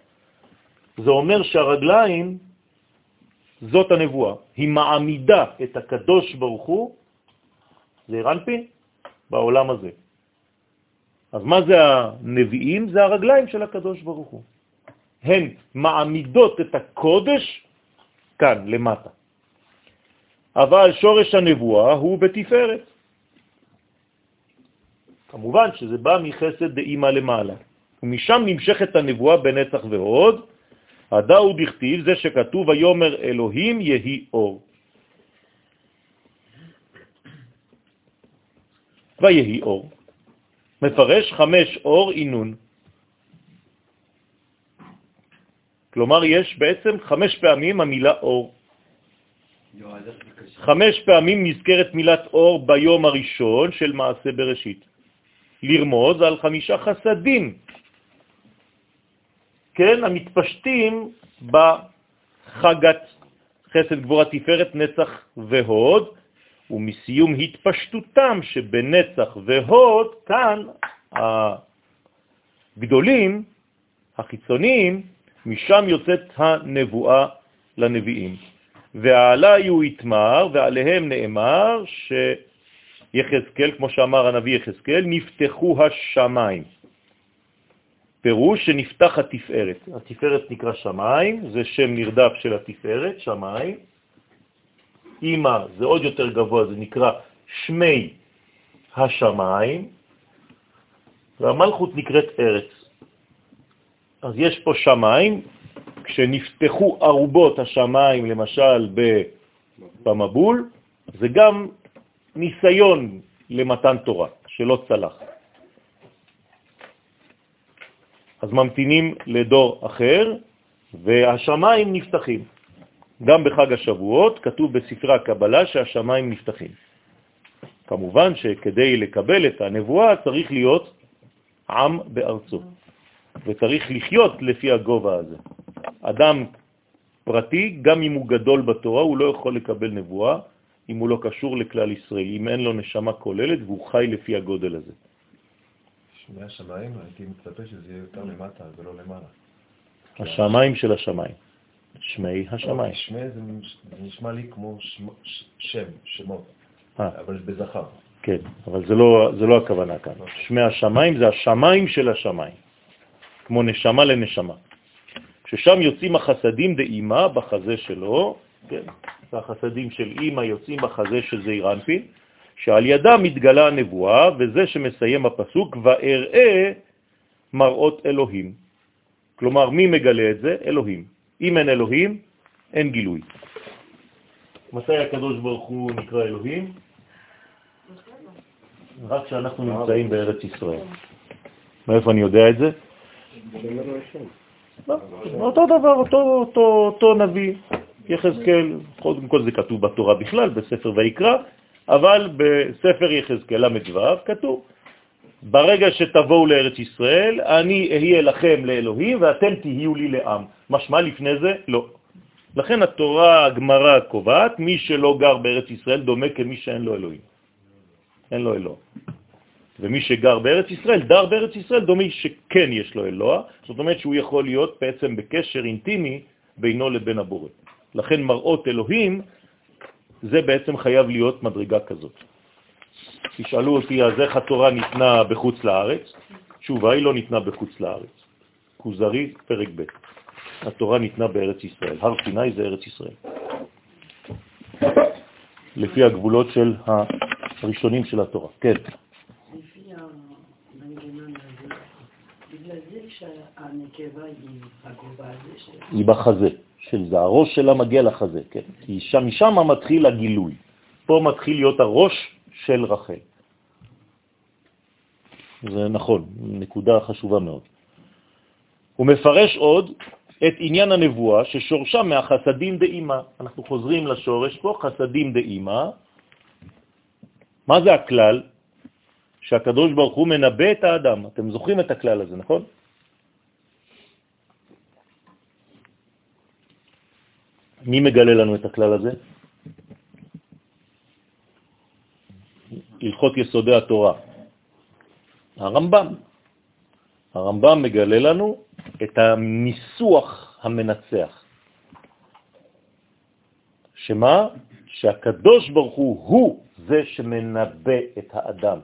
זה אומר שהרגליים, זאת הנבואה, היא מעמידה את הקדוש ברוך הוא, זה רנפין, בעולם הזה. אז מה זה הנביאים? זה הרגליים של הקדוש ברוך הוא. הן מעמידות את הקודש כאן, למטה. אבל שורש הנבואה הוא בתפארת. כמובן שזה בא מחסד דאימא למעלה. ומשם נמשכת הנבואה בנצח והוד, הדאו דכתיב, זה שכתוב, ויומר אלוהים יהי אור. ויהי אור. מפרש חמש אור אינון. כלומר, יש בעצם חמש פעמים המילה אור. חמש פעמים נזכרת מילת אור ביום הראשון של מעשה בראשית. לרמוז על חמישה חסדים, כן, המתפשטים בחגת חסד גבורה תפארת נצח והוד, ומסיום התפשטותם שבנצח והוד, כאן הגדולים, החיצוניים, משם יוצאת הנבואה לנביאים. ועלי הוא יתמר, ועליהם נאמר שיחזקאל, כמו שאמר הנביא יחזקאל, נפתחו השמיים. פירוש שנפתח התפארת. התפארת נקרא שמיים, זה שם נרדף של התפארת, שמיים. אימא זה עוד יותר גבוה, זה נקרא שמי השמיים, והמלכות נקראת ארץ. אז יש פה שמיים, כשנפתחו ארובות השמיים, למשל במבול, זה גם ניסיון למתן תורה, שלא צלח. אז ממתינים לדור אחר, והשמיים נפתחים. גם בחג השבועות כתוב בספרי הקבלה שהשמיים נפתחים. כמובן שכדי לקבל את הנבואה צריך להיות עם בארצו, וצריך לחיות לפי הגובה הזה. אדם פרטי, גם אם הוא גדול בתורה, הוא לא יכול לקבל נבואה אם הוא לא קשור לכלל ישראל, אם אין לו נשמה כוללת והוא חי לפי הגודל הזה. שמי השמיים, הייתי מצפה שזה יהיה יותר למטה ולא למעלה. השמיים של השמיים. שמי השמיים. שמי זה נשמע לי כמו שם, שמות, אה. אבל בזכר. כן, אבל זה לא, זה לא הכוונה כאן. אוקיי. שמי השמיים זה השמיים של השמיים, כמו נשמה לנשמה. ששם יוצאים החסדים דאימה בחזה שלו, כן, והחסדים של אימא יוצאים בחזה של זעיר אנפין, שעל ידה מתגלה הנבואה, וזה שמסיים הפסוק, ואראה מראות אלוהים. כלומר, מי מגלה את זה? אלוהים. אם אין אלוהים, אין גילוי. מתי הקדוש ברוך הוא נקרא אלוהים? רק כשאנחנו נמצאים בארץ ישראל. מאיפה אני יודע את זה? לא, אותו דבר, אותו, נביא, יחזקאל, קודם כל זה כתוב בתורה בכלל, בספר ויקרא, אבל בספר יחזקאל ל"ו כתוב, ברגע שתבואו לארץ ישראל, אני אהיה לכם לאלוהים ואתם תהיו לי לעם. משמע לפני זה? לא. לכן התורה, הגמרא קובעת, מי שלא גר בארץ ישראל דומה כמי שאין לו אלוהים. אין לו אלוה. ומי שגר בארץ ישראל, דר בארץ ישראל, דומה שכן יש לו אלוה, זאת אומרת שהוא יכול להיות בעצם בקשר אינטימי בינו לבין הבורא. לכן מראות אלוהים, זה בעצם חייב להיות מדרגה כזאת. תשאלו אותי, אז איך התורה ניתנה בחוץ לארץ? תשובה, היא לא ניתנה בחוץ לארץ. כוזרי, פרק ב'. התורה ניתנה בארץ ישראל. הר סיני זה ארץ ישראל. לפי הגבולות של הראשונים של התורה. כן. היא בחזה של זה, הראש שלה מגיע לחזה, כן. כי שם, משם מתחיל הגילוי. פה מתחיל להיות הראש של רחל. זה נכון, נקודה חשובה מאוד. הוא מפרש עוד את עניין הנבואה ששורשה מהחסדים דאימה. אנחנו חוזרים לשורש פה, חסדים דאימה. מה זה הכלל? שהקדוש ברוך הוא מנבא את האדם. אתם זוכרים את הכלל הזה, נכון? מי מגלה לנו את הכלל הזה? הלכות יסודי התורה. הרמב"ם. הרמב"ם מגלה לנו את הניסוח המנצח. שמה? שהקדוש ברוך הוא הוא זה שמנבא את האדם.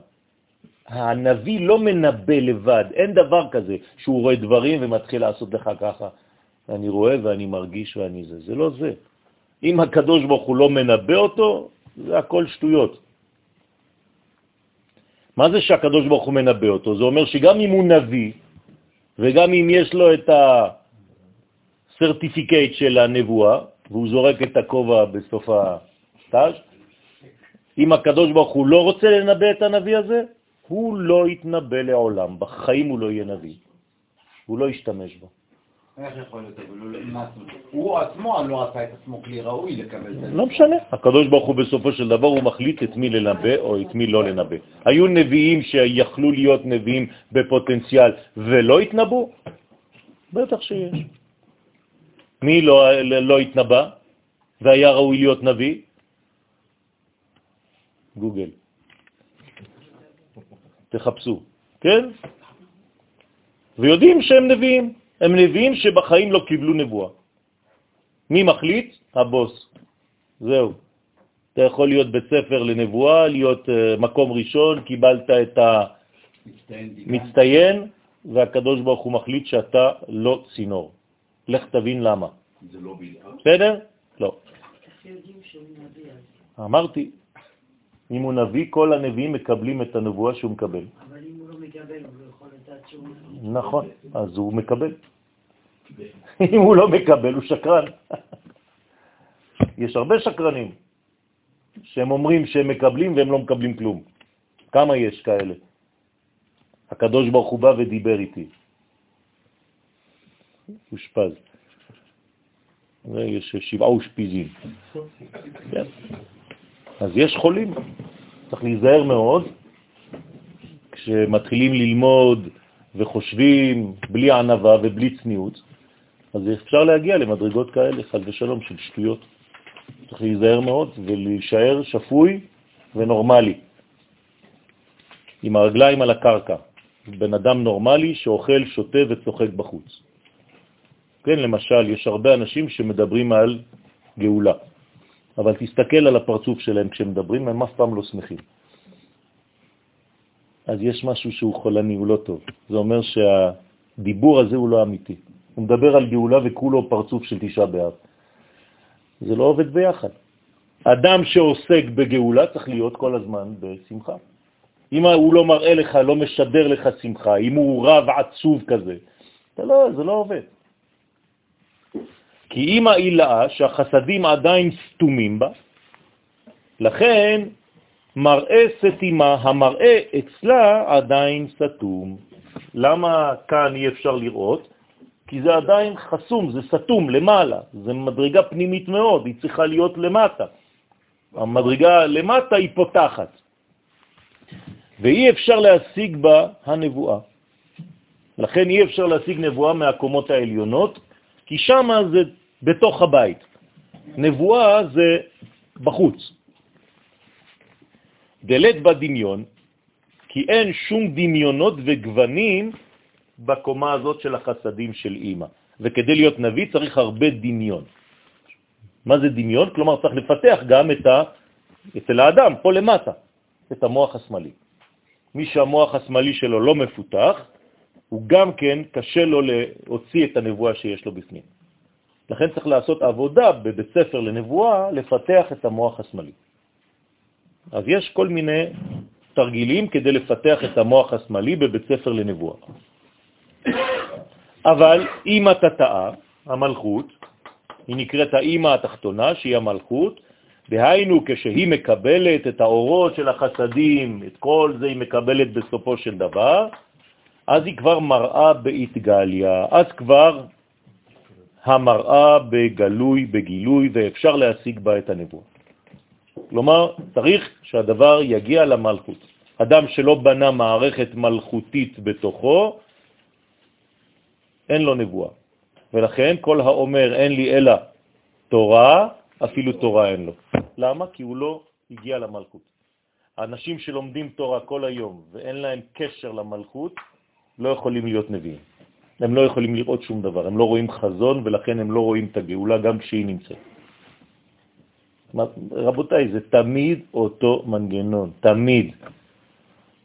הנביא לא מנבא לבד, אין דבר כזה שהוא רואה דברים ומתחיל לעשות לך ככה. אני רואה ואני מרגיש ואני זה. זה לא זה. אם הקדוש ברוך הוא לא מנבא אותו, זה הכל שטויות. מה זה שהקדוש ברוך הוא מנבא אותו? זה אומר שגם אם הוא נביא, וגם אם יש לו את הסרטיפיקט של הנבואה, והוא זורק את הכובע בסוף הסטאז', אם הקדוש ברוך הוא לא רוצה לנבא את הנביא הזה, הוא לא יתנבא לעולם, בחיים הוא לא יהיה נביא, הוא לא ישתמש בו. איך יכול להיות? לא- הוא עצמו לא עשה את עצמו כלי ראוי לקבל את זה. לא משנה, הקדוש ברוך הוא בסופו של דבר הוא מחליט את מי לנבא או את מי לא לנבא. היו נביאים שיכלו להיות נביאים בפוטנציאל ולא התנבאו? בטח שיש. מי לא, לא התנבא והיה ראוי להיות נביא? גוגל. תחפשו, כן? ויודעים שהם נביאים. הם נביאים שבחיים לא קיבלו נבואה. מי מחליט? הבוס. זהו. אתה יכול להיות בית ספר לנבואה, להיות uh, מקום ראשון, קיבלת את המצטיין, והקדוש ברוך הוא מחליט שאתה לא צינור. לך תבין למה. זה לא בלעה? בסדר? לא. אמרתי, אם הוא נביא, כל הנביאים מקבלים את הנבואה שהוא מקבל. אבל אם הוא לא מקבל, הוא לא. נכון, אז הוא מקבל. אם הוא לא מקבל, הוא שקרן. יש הרבה שקרנים שהם אומרים שהם מקבלים והם לא מקבלים כלום. כמה יש כאלה? הקדוש ברוך הוא בא ודיבר איתי. אושפז. יש שבעה אושפיזים. כן. אז יש חולים, צריך להיזהר מאוד כשמתחילים ללמוד וחושבים בלי ענבה ובלי צניעות, אז אפשר להגיע למדרגות כאלה, חד ושלום, של שטויות. צריך להיזהר מאוד ולהישאר שפוי ונורמלי, עם הרגליים על הקרקע. בן אדם נורמלי שאוכל, שותה וצוחק בחוץ. כן, למשל, יש הרבה אנשים שמדברים על גאולה, אבל תסתכל על הפרצוף שלהם כשמדברים, הם אף פעם לא שמחים. אז יש משהו שהוא חולני, הוא לא טוב. זה אומר שהדיבור הזה הוא לא אמיתי. הוא מדבר על גאולה וכולו פרצוף של תשעה באב. זה לא עובד ביחד. אדם שעוסק בגאולה צריך להיות כל הזמן בשמחה. אם הוא לא מראה לך, לא משדר לך שמחה, אם הוא רב עצוב כזה, זה לא, זה לא עובד. כי אם העילה שהחסדים עדיין סתומים בה, לכן מראה סתימה, המראה אצלה עדיין סתום. למה כאן אי אפשר לראות? כי זה עדיין חסום, זה סתום למעלה, זה מדרגה פנימית מאוד, היא צריכה להיות למטה. המדרגה למטה היא פותחת, ואי אפשר להשיג בה הנבואה. לכן אי אפשר להשיג נבואה מהקומות העליונות, כי שם זה בתוך הבית. נבואה זה בחוץ. דלת בדמיון, כי אין שום דמיונות וגוונים בקומה הזאת של החסדים של אימא. וכדי להיות נביא צריך הרבה דמיון. מה זה דמיון? כלומר, צריך לפתח גם את ה... אצל האדם, פה למטה, את המוח השמאלי. מי שהמוח השמאלי שלו לא מפותח, הוא גם כן קשה לו להוציא את הנבואה שיש לו בפנים. לכן צריך לעשות עבודה בבית ספר לנבואה, לפתח את המוח השמאלי. אז יש כל מיני תרגילים כדי לפתח את המוח השמאלי בבית ספר לנבואה. אבל אמא תתאה, המלכות, היא נקראת האמא התחתונה, שהיא המלכות, דהיינו כשהיא מקבלת את האורות של החסדים, את כל זה היא מקבלת בסופו של דבר, אז היא כבר מראה בהתגליה, אז כבר המראה בגלוי, בגילוי, ואפשר להשיג בה את הנבואה. כלומר, צריך שהדבר יגיע למלכות. אדם שלא בנה מערכת מלכותית בתוכו, אין לו נבואה. ולכן כל האומר אין לי אלא תורה, אפילו תורה אין לו. למה? כי הוא לא הגיע למלכות. האנשים שלומדים תורה כל היום ואין להם קשר למלכות, לא יכולים להיות נביאים. הם לא יכולים לראות שום דבר, הם לא רואים חזון ולכן הם לא רואים את הגאולה גם כשהיא נמצאת. רבותיי, זה תמיד אותו מנגנון, תמיד.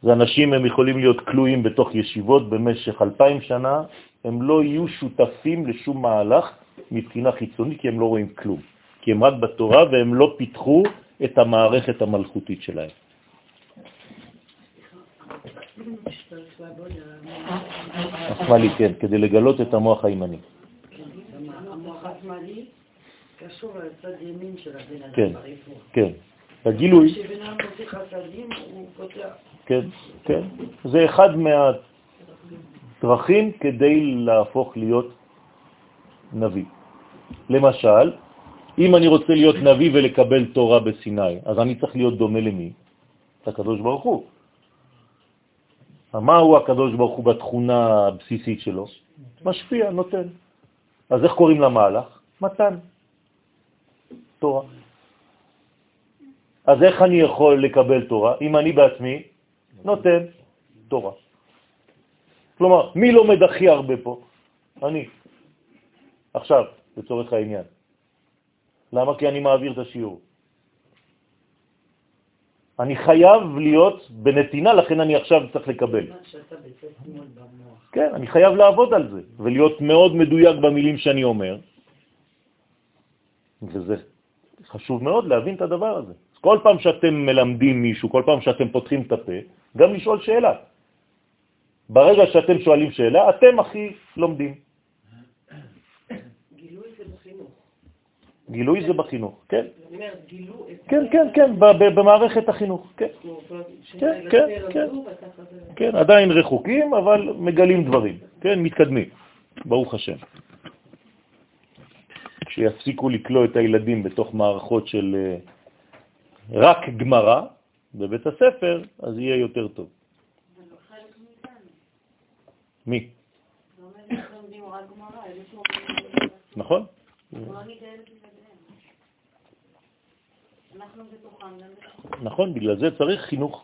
זה אנשים, הם יכולים להיות כלואים בתוך ישיבות במשך אלפיים שנה, הם לא יהיו שותפים לשום מהלך מבחינה חיצונית, כי הם לא רואים כלום. כי הם רק בתורה והם לא פיתחו את המערכת המלכותית שלהם. השמאלי, כן, כדי לגלות את המוח הימני. המוח השמאלי קשור לצד ימין של הבן אדם כן. כן. בגילוי, כשבן אדם מוציא חסדים, הוא פותח. כן, כן. זה אחד מהדרכים כדי להפוך להיות נביא. למשל, אם אני רוצה להיות נביא ולקבל תורה בסיני, אז אני צריך להיות דומה למי? לקדוש ברוך הוא. מה הוא הקדוש ברוך הוא בתכונה הבסיסית שלו? משפיע, נותן. אז איך קוראים למהלך? מתן. תורה. אז איך אני יכול לקבל תורה? אם אני בעצמי נותן תורה. כלומר, מי לומד הכי הרבה פה? אני. עכשיו, לצורך העניין. למה? כי אני מעביר את השיעור. אני חייב להיות בנתינה, לכן אני עכשיו צריך לקבל. כן, אני חייב לעבוד על זה, ולהיות מאוד מדויק במילים שאני אומר, וזה חשוב מאוד להבין את הדבר הזה. אז כל פעם שאתם מלמדים מישהו, כל פעם שאתם פותחים את הפה, גם לשאול שאלה. ברגע שאתם שואלים שאלה, אתם הכי לומדים. גילוי זה בחינוך. גילוי זה בחינוך, כן? כן, כן, כן, במערכת החינוך, כן. כן, כן, כן. כן, עדיין רחוקים, אבל מגלים דברים, כן, מתקדמים, ברוך השם. כשיפסיקו לקלוא את הילדים בתוך מערכות של אה, רק גמרא בבית הספר, אז יהיה יותר טוב. מי? נכון? נכון, בגלל זה צריך חינוך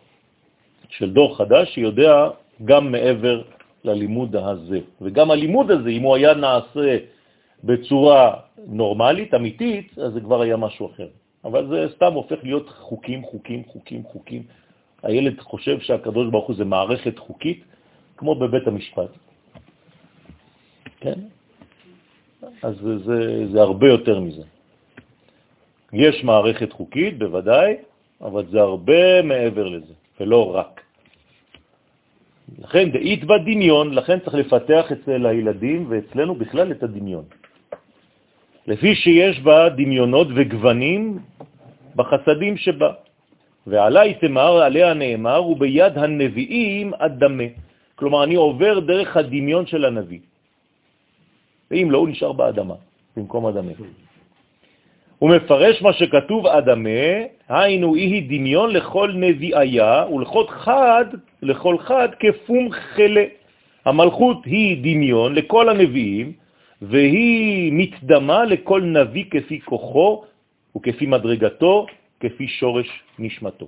של דור חדש שיודע גם מעבר ללימוד הזה. וגם הלימוד הזה, אם הוא היה נעשה בצורה נורמלית, אמיתית, אז זה כבר היה משהו אחר. אבל זה סתם הופך להיות חוקים, חוקים, חוקים, חוקים. הילד חושב שהקדוש ברוך הוא זה מערכת חוקית, כמו בבית המשפט. כן? אז זה, זה, זה הרבה יותר מזה. יש מערכת חוקית, בוודאי, אבל זה הרבה מעבר לזה, ולא רק. לכן, דאית בדמיון, לכן צריך לפתח אצל הילדים ואצלנו בכלל את הדמיון. לפי שיש בה דמיונות וגוונים בחסדים שבה. ועלי תמר, עליה נאמר, וביד הנביאים אדמה. כלומר, אני עובר דרך הדמיון של הנביא. ואם לא, הוא נשאר באדמה, במקום אדמה. הוא מפרש מה שכתוב אדמה, היינו אי דמיון לכל נביאיה ולכל חד, לכל חד כפום חלה. המלכות היא דמיון לכל הנביאים, והיא מתדמה לכל נביא כפי כוחו וכפי מדרגתו, כפי שורש נשמתו.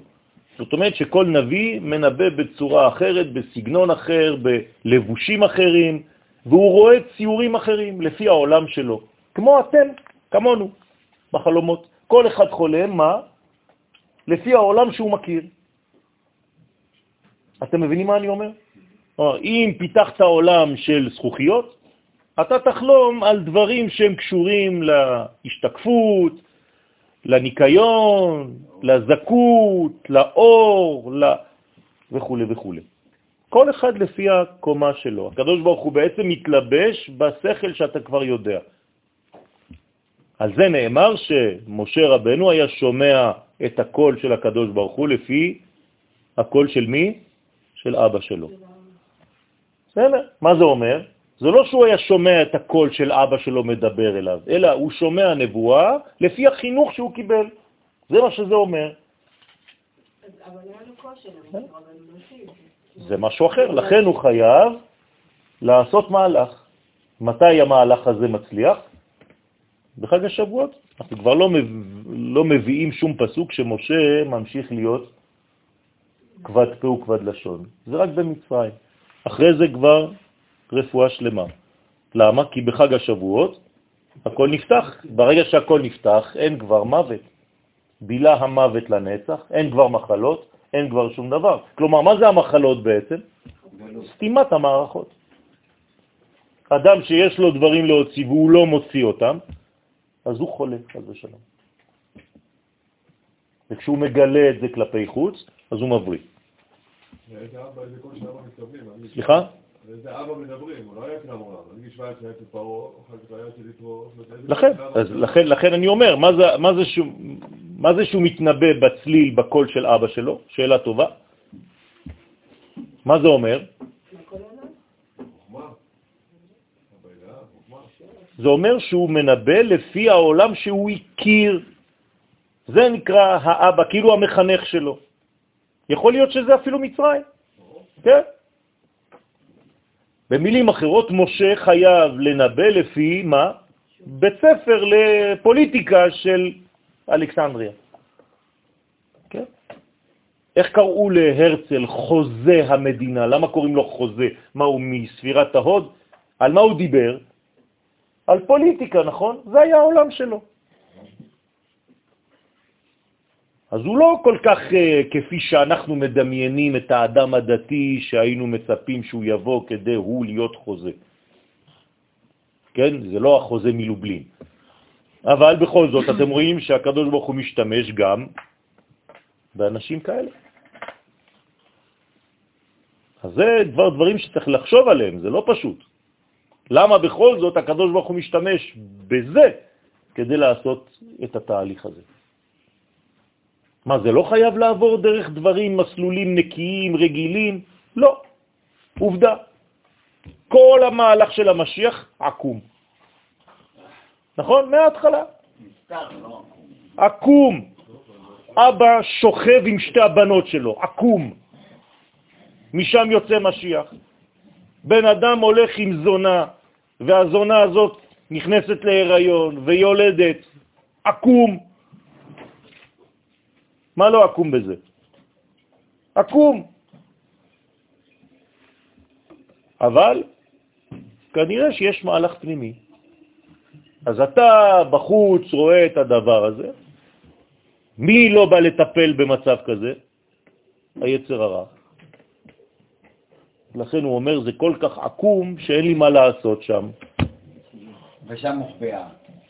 זאת אומרת שכל נביא מנבא בצורה אחרת, בסגנון אחר, בלבושים אחרים, והוא רואה ציורים אחרים לפי העולם שלו, כמו אתם, כמונו, בחלומות. כל אחד חולם, מה? לפי העולם שהוא מכיר. אתם מבינים מה אני אומר? אם פיתחת עולם של זכוכיות, אתה תחלום על דברים שהם קשורים להשתקפות, לניקיון, לזכות, לאור, ל... וכו' וכו'. כל אחד לפי הקומה שלו. הקדוש ברוך הוא בעצם מתלבש בשכל שאתה כבר יודע. על זה נאמר שמשה רבנו היה שומע את הקול של הקדוש ברוך הוא לפי הקול של מי? של אבא שלו. בסדר, מה זה אומר? זה לא שהוא היה שומע את הקול של אבא שלו מדבר אליו, אלא הוא שומע נבואה לפי החינוך שהוא קיבל. זה מה שזה אומר. אבל לא זה משהו אחר, לכן הוא חייב לעשות מהלך. מתי המהלך הזה מצליח? בחג השבועות. אנחנו כבר לא, מב... לא מביאים שום פסוק שמשה ממשיך להיות כבד פה וכבד לשון. זה רק במצרים. אחרי זה כבר רפואה שלמה. למה? כי בחג השבועות הכל נפתח. ברגע שהכל נפתח, אין כבר מוות. בילה המוות לנצח, אין כבר מחלות, אין כבר שום דבר. כלומר, מה זה המחלות בעצם? סתימת המערכות. אדם שיש לו דברים להוציא והוא לא מוציא אותם, אז הוא חולה, חס ושלום. וכשהוא מגלה את זה כלפי חוץ, אז הוא מבריא. סליחה? איזה אבא מדברים, הוא לא היה פרעה, אחר כך היה אצל יתרו. לכן, לכן, לכן אני אומר, מה זה, מה, זה שהוא, מה זה שהוא מתנבא בצליל בקול של אבא שלו? שאלה טובה. מה זה אומר? זה אומר שהוא מנבא לפי העולם שהוא הכיר. זה נקרא האבא, כאילו המחנך שלו. יכול להיות שזה אפילו מצרים. כן? במילים אחרות, משה חייב לנבא לפי מה? בית ספר לפוליטיקה של אלכסנדריה. כן? איך קראו להרצל חוזה המדינה? למה קוראים לו חוזה? מה הוא מספירת ההוד? על מה הוא דיבר? על פוליטיקה, נכון? זה היה העולם שלו. אז הוא לא כל כך uh, כפי שאנחנו מדמיינים את האדם הדתי שהיינו מצפים שהוא יבוא כדי הוא להיות חוזה. כן? זה לא החוזה מלובלין. אבל בכל זאת, אתם רואים שהקדוש ברוך הוא משתמש גם באנשים כאלה. אז זה כבר דברים שצריך לחשוב עליהם, זה לא פשוט. למה בכל זאת הקדוש ברוך הוא משתמש בזה כדי לעשות את התהליך הזה? מה, זה לא חייב לעבור דרך דברים, מסלולים נקיים, רגילים? לא. עובדה. כל המהלך של המשיח עקום. נכון? מההתחלה. עקום. אבא שוכב עם שתי הבנות שלו, עקום. משם יוצא משיח. בן אדם הולך עם זונה, והזונה הזאת נכנסת להיריון ויולדת, עקום. מה לא עקום בזה? עקום. אבל כנראה שיש מהלך פנימי. אז אתה בחוץ רואה את הדבר הזה, מי לא בא לטפל במצב כזה? היצר הרע. לכן הוא אומר, זה כל כך עקום שאין לי מה לעשות שם. ושם מוחבאה.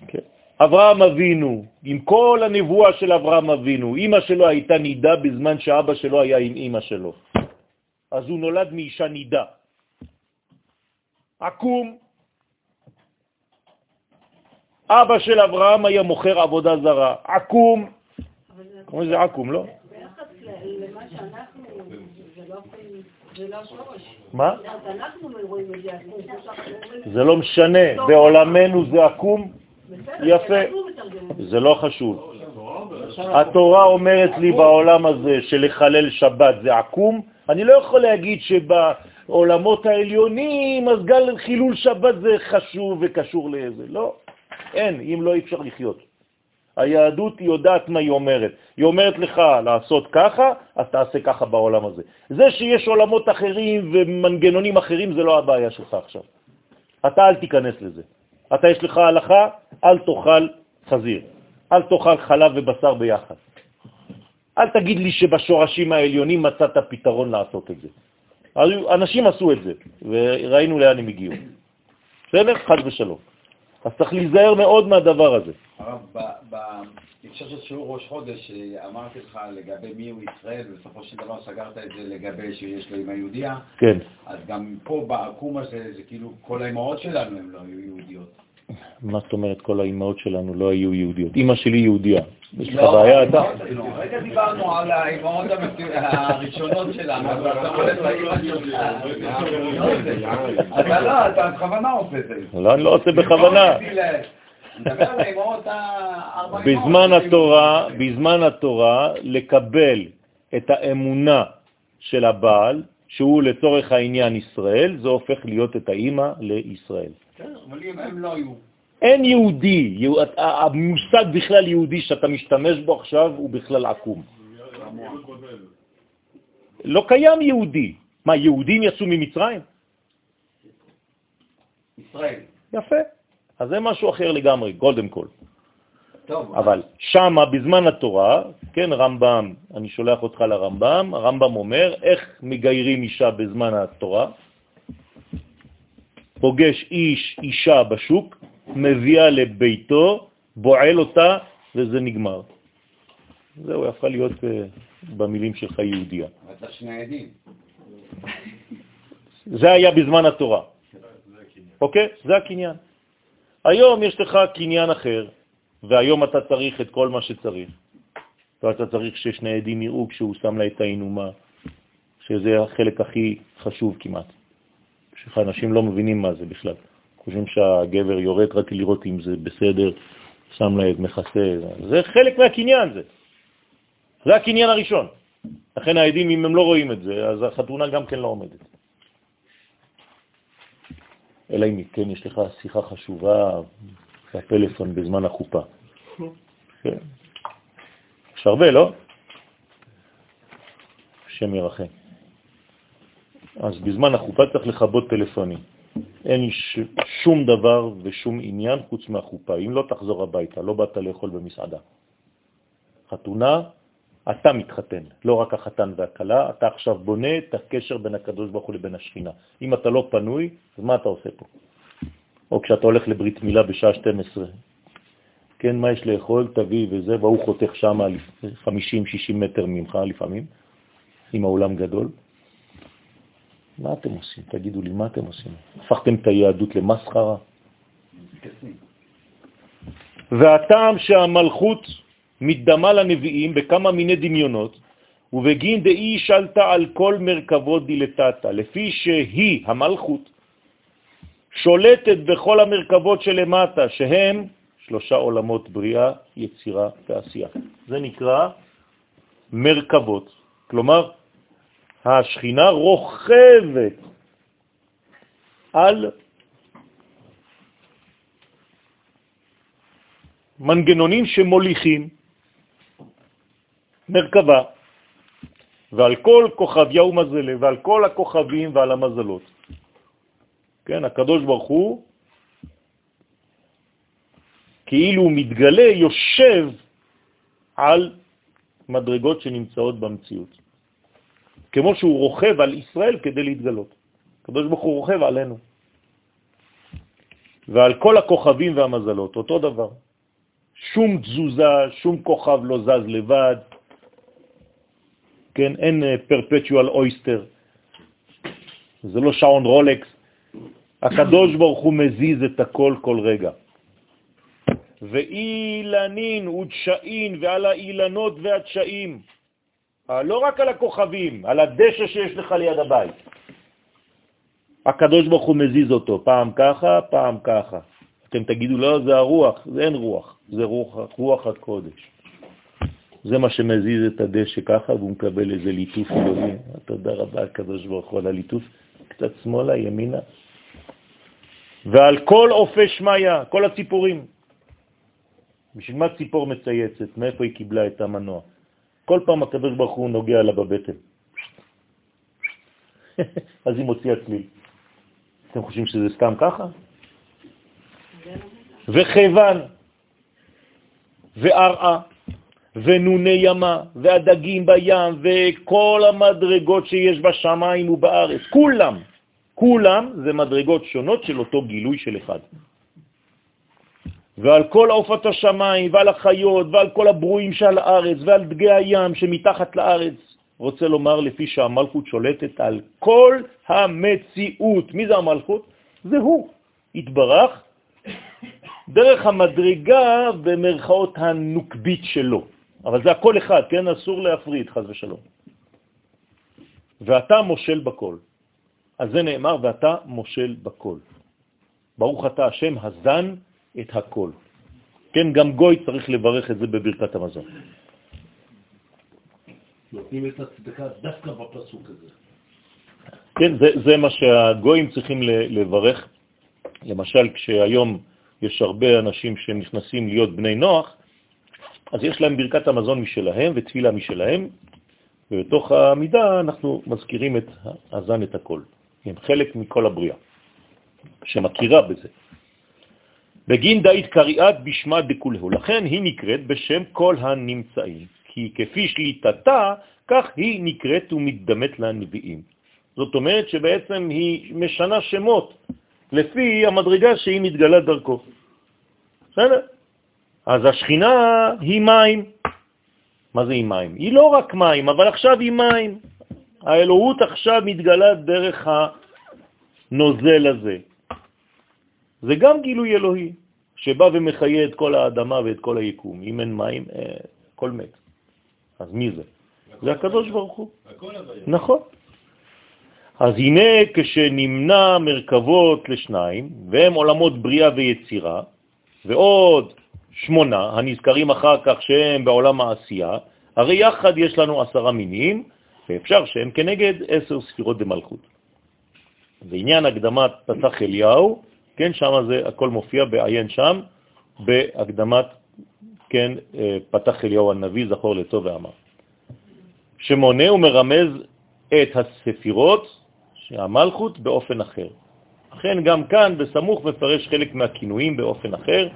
כן. אברהם אבינו, עם כל הנבואה של אברהם אבינו, אמא שלו הייתה נידה בזמן שאבא שלו היה עם אמא שלו. אז הוא נולד מאישה נידה. עקום. אבא של אברהם היה מוכר עבודה זרה. עקום. כמו זה עקום, לא? שאנחנו, זה לא... מה? זה לא משנה, בעולמנו זה עקום, יפה, זה לא חשוב. התורה אומרת לי בעולם הזה שלחלל שבת זה עקום, אני לא יכול להגיד שבעולמות העליונים אז גל חילול שבת זה חשוב וקשור לאיזה, לא, אין, אם לא אי אפשר לחיות. היהדות יודעת מה היא אומרת. היא אומרת לך לעשות ככה, אז תעשה ככה בעולם הזה. זה שיש עולמות אחרים ומנגנונים אחרים זה לא הבעיה שלך עכשיו. אתה אל תיכנס לזה. אתה יש לך הלכה, אל תאכל חזיר. אל תאכל חלב ובשר ביחד. אל תגיד לי שבשורשים העליונים מצאת פתרון לעשות את זה. אנשים עשו את זה, וראינו לאן הם הגיעו. בסדר? חד ושלום. אז צריך להיזהר מאוד מהדבר הזה. הרב, בהקשר של שיעור ראש חודש, אמרתי לך לגבי מי הוא ישראל, ובסופו של דבר סגרת את זה לגבי שיש לו אמא יהודייה. כן. אז גם פה בעקום הזה, זה כאילו כל האמהות שלנו הן לא היו יהודיות. מה זאת אומרת כל האימהות שלנו לא היו יהודיות? אימא שלי יהודייה. יש לך לא, בעיה אתה? רגע דיברנו על האימהות הראשונות שלנו, אז אתה הולך לאימא שלך. אתה לא, אתה בכוונה עושה את זה. לא, אני לא עושה בכוונה. בזמן התורה, בזמן התורה, לקבל את האמונה של הבעל, שהוא לצורך העניין ישראל, זה הופך להיות את האימא לישראל. כן, אבל אם הם לא היו... אין יהודי, המושג בכלל יהודי שאתה משתמש בו עכשיו הוא בכלל עקום. לא קיים יהודי. מה, יהודים יצאו ממצרים? ישראל. יפה. אז זה משהו אחר לגמרי, קודם כל. טוב, אבל שמה, בזמן התורה, כן, רמב"ם, אני שולח אותך לרמב"ם, הרמב"ם אומר איך מגיירים אישה בזמן התורה, פוגש איש, אישה בשוק, מביאה לביתו, בועל אותה, וזה נגמר. זהו, הפכה להיות uh, במילים שלך יהודיה. אתה שני עדים. זה היה בזמן התורה. אוקיי? זה הקניין. היום יש לך קניין אחר, והיום אתה צריך את כל מה שצריך. ואתה צריך ששני עדים יראו כשהוא שם לה את האינומה, שזה החלק הכי חשוב כמעט. שאנשים לא מבינים מה זה בכלל. חושבים שהגבר יורד רק לראות אם זה בסדר, שם לה את מכסה. זה חלק מהקניין זה. זה הקניין הראשון. לכן העדים, אם הם לא רואים את זה, אז החתונה גם כן לא עומדת. אלא אם כן יש לך שיחה חשובה בפלאפון בזמן החופה. כן. יש הרבה, לא? השם ירחם. אז בזמן החופה צריך לכבות טלפונים. אין ש... שום דבר ושום עניין חוץ מהחופה. אם לא תחזור הביתה, לא באת לאכול במסעדה. חתונה, אתה מתחתן, לא רק החתן והקלה, אתה עכשיו בונה את הקשר בין הקדוש ברוך הוא לבין השכינה. אם אתה לא פנוי, אז מה אתה עושה פה? או כשאתה הולך לברית מילה בשעה 12, כן, מה יש לאכול, תביא וזה, והוא חותך שם 50-60 מטר ממך לפעמים, עם האולם גדול. מה אתם עושים? תגידו לי, מה אתם עושים? הפכתם את היהדות למסחרה? והטעם שהמלכות מתדמה לנביאים בכמה מיני דמיונות, ובגין דאי שלטה על כל מרכבות דילטטה, לפי שהיא, המלכות, שולטת בכל המרכבות שלמטה, שהם שלושה עולמות בריאה, יצירה ועשייה. זה נקרא מרכבות. כלומר, השכינה רוכבת על מנגנונים שמוליכים מרכבה, ועל כל כוכביה ומזלה, ועל כל הכוכבים ועל המזלות. כן, הקדוש ברוך הוא כאילו הוא מתגלה, יושב על מדרגות שנמצאות במציאות. כמו שהוא רוכב על ישראל כדי להתגלות. הקדוש ברוך הוא רוכב עלינו. ועל כל הכוכבים והמזלות, אותו דבר. שום תזוזה, שום כוכב לא זז לבד, כן, אין אה, אויסטר, זה לא שעון רולקס. הקדוש ברוך הוא מזיז את הכל כל רגע. ואילנין ודשאין ועל האילנות והדשאים, לא רק על הכוכבים, על הדשא שיש לך ליד הבית. הקדוש ברוך הוא מזיז אותו, פעם ככה, פעם ככה. אתם תגידו, לא, זה הרוח, זה אין רוח, זה רוח, רוח הקודש. זה מה שמזיז את הדשא ככה, והוא מקבל איזה ליטוף אלוהים. תודה רבה, הקדוש ברוך הוא, על הליטוף. קצת שמאלה, ימינה. ועל כל אופי שמיה, כל הציפורים. בשביל מה ציפור מצייצת? מאיפה היא קיבלה את המנוע? כל פעם הקדוש ברוך הוא נוגע לה בבטן. אז היא מוציאה צליל. אתם חושבים שזה סתם ככה? וחבן, וארעה, ונוני ימה, והדגים בים, וכל המדרגות שיש בשמיים ובארץ, כולם, כולם זה מדרגות שונות של אותו גילוי של אחד. ועל כל עופת השמיים, ועל החיות, ועל כל הברואים שעל הארץ, ועל דגי הים שמתחת לארץ, רוצה לומר לפי שהמלכות שולטת על כל המציאות. מי זה המלכות? זה הוא. התברך דרך המדרגה במרכאות הנוקבית שלו. אבל זה הכל אחד, כן? אסור להפריד, חז ושלום. ואתה מושל בכל. אז זה נאמר, ואתה מושל בכל. ברוך אתה השם הזן את הכל. כן, גם גוי צריך לברך את זה בברכת המזון. נותנים את הצדקה דווקא בפסוק הזה. כן, זה, זה מה שהגויים צריכים לברך. למשל, כשהיום יש הרבה אנשים שנכנסים להיות בני נוח, אז יש להם ברכת המזון משלהם ותפילה משלהם, ובתוך העמידה אנחנו מזכירים את הזן את הכל. הם חלק מכל הבריאה, שמכירה בזה. בגין דאית קריאת בשמה דקולהו, לכן היא נקראת בשם כל הנמצאים, כי כפי שליטתה, כך היא נקראת ומתדמת לנביאים. זאת אומרת שבעצם היא משנה שמות לפי המדרגה שהיא מתגלה דרכו. בסדר? אז השכינה היא מים. מה זה היא מים? היא לא רק מים, אבל עכשיו היא מים. האלוהות עכשיו מתגלה דרך הנוזל הזה. זה גם גילוי אלוהי, שבא ומחיה את כל האדמה ואת כל היקום. אם אין מים, אה, הכל מת. אז מי זה? זה הקדוש ברוך הוא. נכון. אז הנה כשנמנע מרכבות לשניים, והם עולמות בריאה ויצירה, ועוד שמונה הנזכרים אחר כך שהם בעולם העשייה, הרי יחד יש לנו עשרה מינים, ואפשר שהם כנגד עשר ספירות דמלכות. ועניין הקדמת פתח אליהו, כן, שם זה הכל מופיע בעיין שם, בהקדמת, כן, אה, פתח אליהו הנביא, זכור לטוב ואמר. שמונה ומרמז את הספירות, שהמלכות באופן אחר. אכן גם כאן בסמוך מפרש חלק מהכינויים באופן אחר,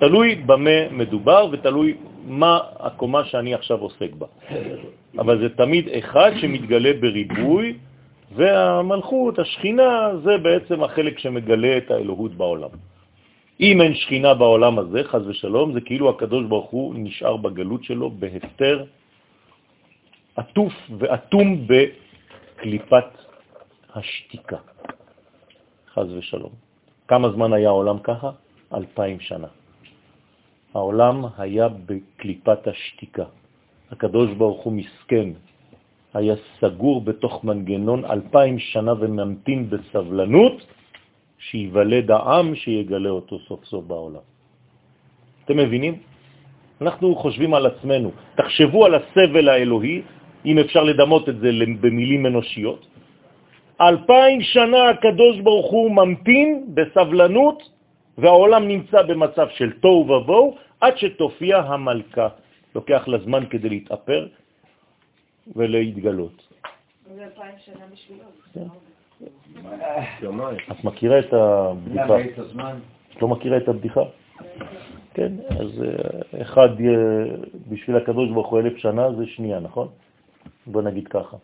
תלוי במה מדובר ותלוי מה הקומה שאני עכשיו עוסק בה. אבל זה תמיד אחד שמתגלה בריבוי, והמלכות, השכינה, זה בעצם החלק שמגלה את האלוהות בעולם. אם אין שכינה בעולם הזה, חז ושלום, זה כאילו הקדוש ברוך הוא נשאר בגלות שלו בהפטר עטוף ואטום בקליפת השתיקה. חז ושלום. כמה זמן היה העולם ככה? אלפיים שנה. העולם היה בקליפת השתיקה. הקדוש ברוך הוא מסכן, היה סגור בתוך מנגנון אלפיים שנה וממתין בסבלנות שיוולד העם שיגלה אותו סוף סוף בעולם. אתם מבינים? אנחנו חושבים על עצמנו. תחשבו על הסבל האלוהי, אם אפשר לדמות את זה במילים אנושיות. אלפיים שנה הקדוש ברוך הוא ממתין בסבלנות והעולם נמצא במצב של תוהו ובוהו עד שתופיע המלכה. לוקח לה זמן כדי להתאפר ולהתגלות. זה אלפיים שנה בשבילו. את מכירה את הבדיחה? את לא מכירה את הבדיחה? כן, אז אה, אחד בשביל הקדוש ברוך הוא אלף שנה זה שנייה, נכון? בוא נגיד ככה.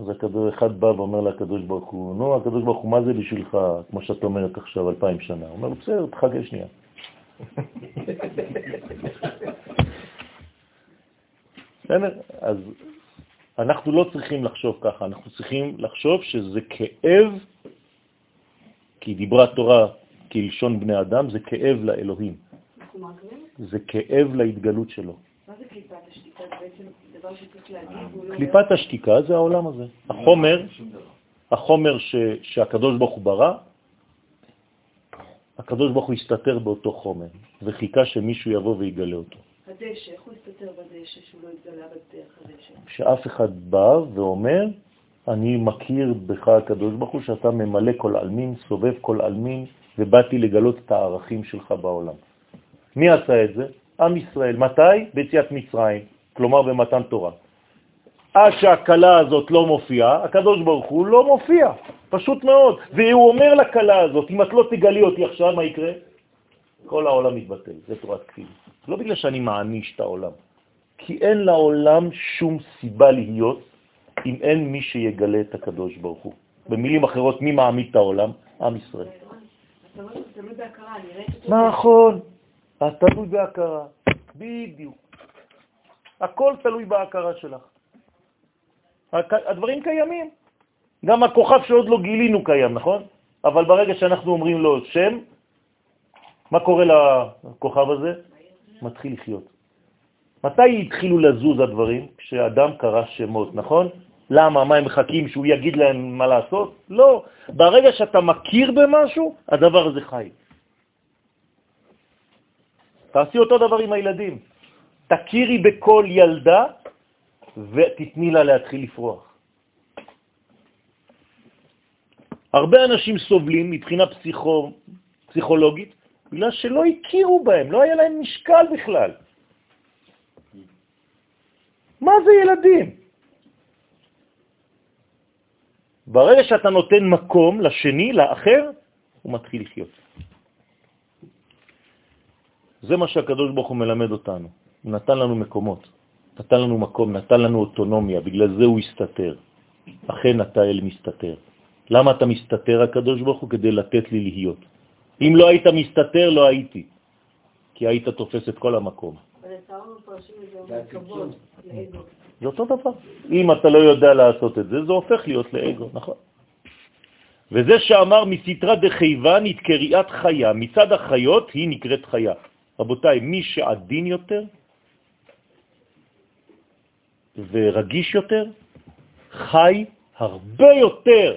אז הכדור אחד בא ואומר לקדוש ברוך הוא, נו, הקדוש ברוך הוא, מה זה בשבילך, כמו שאת אומרת עכשיו, אלפיים שנה? הוא אומר, בסדר, תחכה שנייה. בסדר? אז אנחנו לא צריכים לחשוב ככה, אנחנו צריכים לחשוב שזה כאב, כי דיברה תורה כלשון בני אדם, זה כאב לאלוהים. זה כאב להתגלות שלו. מה זה קליפת השתיקה? זה בעצם דבר שצריך להגיד, הוא לא... קליפת השתיקה זה העולם הזה. החומר, החומר ש, שהקדוש ברוך הוא ברא, הקדוש ברוך הוא הסתתר באותו חומר, וחיכה שמישהו יבוא ויגלה אותו. הדשא, איך הוא הסתתר בדשא שהוא לא התגלה בדרך הדשא? כשאף אחד בא ואומר, אני מכיר בך הקדוש ברוך הוא שאתה ממלא כל אלמין, סובב כל אלמין, ובאתי לגלות את הערכים שלך בעולם. מי עשה את זה? עם ישראל. מתי? ביציאת מצרים, כלומר במתן תורה. עד שהקלה הזאת לא מופיעה, הקדוש ברוך הוא לא מופיע, פשוט מאוד. והוא אומר לקלה הזאת, אם את לא תגלי אותי עכשיו, מה יקרה? כל העולם מתבטל, זה תורת כפיל. לא בגלל שאני מעניש את העולם, כי אין לעולם שום סיבה להיות אם אין מי שיגלה את הקדוש ברוך הוא. במילים אחרות, מי מעמיד את העולם? עם ישראל. נכון, אז תלוי בהכרה, בדיוק. הכל תלוי בהכרה שלך. הדברים קיימים. גם הכוכב שעוד לא גילינו קיים, נכון? אבל ברגע שאנחנו אומרים לו שם, מה קורה לכוכב הזה? מתחיל לחיות. מתי התחילו לזוז הדברים? כשאדם קרא שמות, נכון? למה? מה הם מחכים שהוא יגיד להם מה לעשות? לא. ברגע שאתה מכיר במשהו, הדבר הזה חי. תעשי אותו דבר עם הילדים. תכירי בכל ילדה ותתני לה להתחיל לפרוח. הרבה אנשים סובלים מבחינה פסיכו, פסיכולוגית בגלל שלא הכירו בהם, לא היה להם משקל בכלל. מה זה ילדים? ברגע שאתה נותן מקום לשני, לאחר, הוא מתחיל לחיות. זה מה שהקדוש ברוך הוא מלמד אותנו. הוא נתן לנו מקומות, נתן לנו מקום, נתן לנו אוטונומיה, בגלל זה הוא הסתתר. אכן אתה אל מסתתר. למה אתה מסתתר, הקדוש ברוך הוא? כדי לתת לי להיות. אם לא היית מסתתר, לא הייתי, כי היית תופס את כל המקום. זה אותו דבר. אם אתה לא יודע לעשות את זה, זה הופך להיות לאגו, נכון. וזה שאמר מסתרה דחייבה נתקריאת חיה, מצד החיות היא נקראת חיה. רבותיי, מי שעדין יותר ורגיש יותר, חי הרבה יותר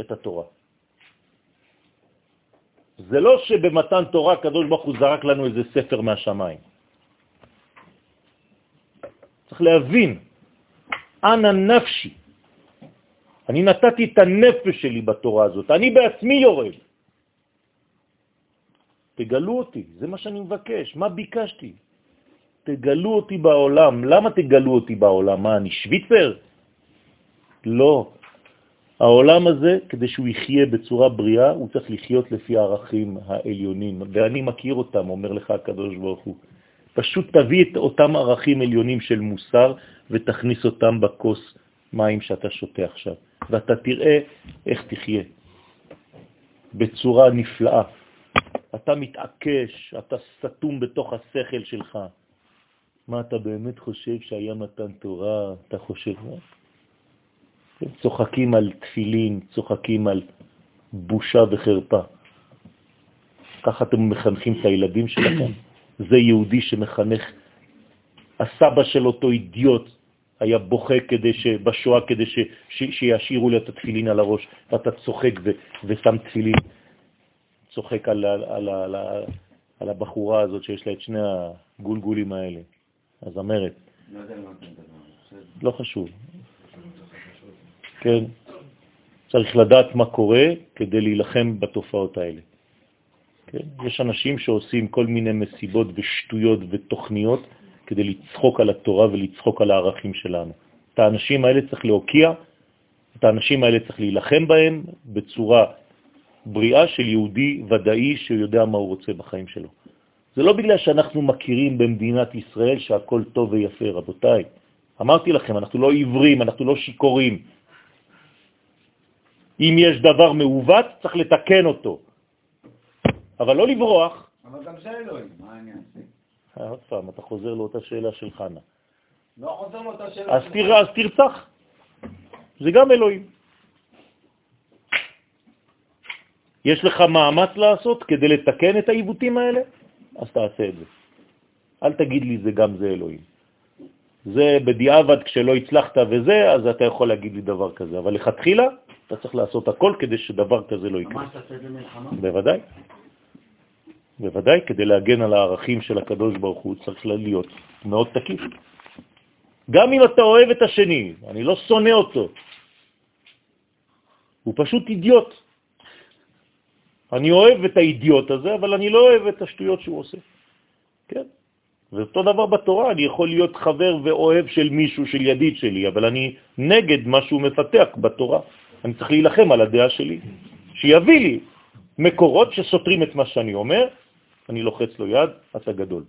את התורה. זה לא שבמתן תורה קדוש ברוך הוא זרק לנו איזה ספר מהשמיים. צריך להבין, אנא נפשי. אני נתתי את הנפש שלי בתורה הזאת, אני בעצמי יורד. תגלו אותי, זה מה שאני מבקש. מה ביקשתי? תגלו אותי בעולם. למה תגלו אותי בעולם? מה, אני שוויצר? לא. העולם הזה, כדי שהוא יחיה בצורה בריאה, הוא צריך לחיות לפי הערכים העליונים, ואני מכיר אותם, אומר לך הקדוש ברוך הוא. פשוט תביא את אותם ערכים עליונים של מוסר ותכניס אותם בכוס מים שאתה שותה עכשיו, ואתה תראה איך תחיה בצורה נפלאה. אתה מתעקש, אתה סתום בתוך השכל שלך. מה אתה באמת חושב שהיה מתן תורה? אתה חושב... צוחקים על תפילין, צוחקים על בושה וחרפה. ככה אתם מחנכים את הילדים שלכם. זה יהודי שמחנך. הסבא של אותו אידיוט היה בוכה כדי ש... בשואה כדי ש... ש... שישאירו לי את התפילין על הראש, ואתה צוחק ו... ושם תפילין, צוחק על, על, על, על, על הבחורה הזאת שיש לה את שני הגולגולים האלה, הזמרת. לא יודע מה אתה לא חשוב. כן? צריך לדעת מה קורה כדי להילחם בתופעות האלה. כן? יש אנשים שעושים כל מיני מסיבות ושטויות ותוכניות כדי לצחוק על התורה ולצחוק על הערכים שלנו. את האנשים האלה צריך להוקיע, את האנשים האלה צריך להילחם בהם בצורה בריאה של יהודי ודאי שיודע מה הוא רוצה בחיים שלו. זה לא בגלל שאנחנו מכירים במדינת ישראל שהכל טוב ויפה, רבותיי. אמרתי לכם, אנחנו לא עיוורים, אנחנו לא שיקורים. אם יש דבר מעוות, צריך לתקן אותו. אבל לא לברוח. אבל גם זה אלוהים, מה העניין? אה, עוד פעם, אתה חוזר לאותה שאלה של חנה. לא חוזר לאותה שאלה אז, תר... אז תרצח. זה גם אלוהים. יש לך מאמץ לעשות כדי לתקן את העיוותים האלה? אז תעשה את זה. אל תגיד לי זה גם זה אלוהים. זה בדיעבד כשלא הצלחת וזה, אז אתה יכול להגיד לי דבר כזה. אבל לכתחילה, אתה צריך לעשות הכל כדי שדבר כזה לא יקרה. ממש תעשה את זה מלחמה? בוודאי. בוודאי, כדי להגן על הערכים של הקדוש ברוך הוא צריך להיות מאוד תקיף. גם אם אתה אוהב את השני, אני לא שונא אותו, הוא פשוט אידיוט. אני אוהב את האידיוט הזה, אבל אני לא אוהב את השטויות שהוא עושה. כן? ואותו דבר בתורה, אני יכול להיות חבר ואוהב של מישהו, של ידיד שלי, אבל אני נגד מה שהוא מפתח בתורה. אני צריך להילחם על הדעה שלי, שיביא לי מקורות שסותרים את מה שאני אומר, אני לוחץ לו יד, אתה גדול.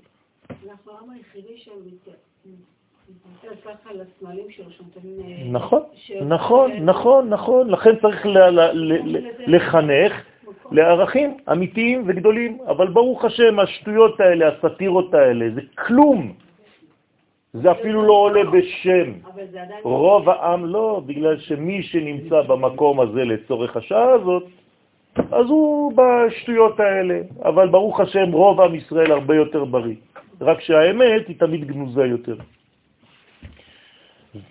אה, נכון, נכון, נכון, נכון, לכן צריך לחנך לערכים אמיתיים וגדולים, אבל ברוך השם, השטויות האלה, הסתירות האלה, זה כלום. זה אפילו לא עולה בשם. רוב העם לא, בגלל שמי שנמצא במקום הזה לצורך השעה הזאת, אז הוא בשטויות האלה, אבל ברוך השם רוב עם ישראל הרבה יותר בריא, רק שהאמת היא תמיד גנוזה יותר.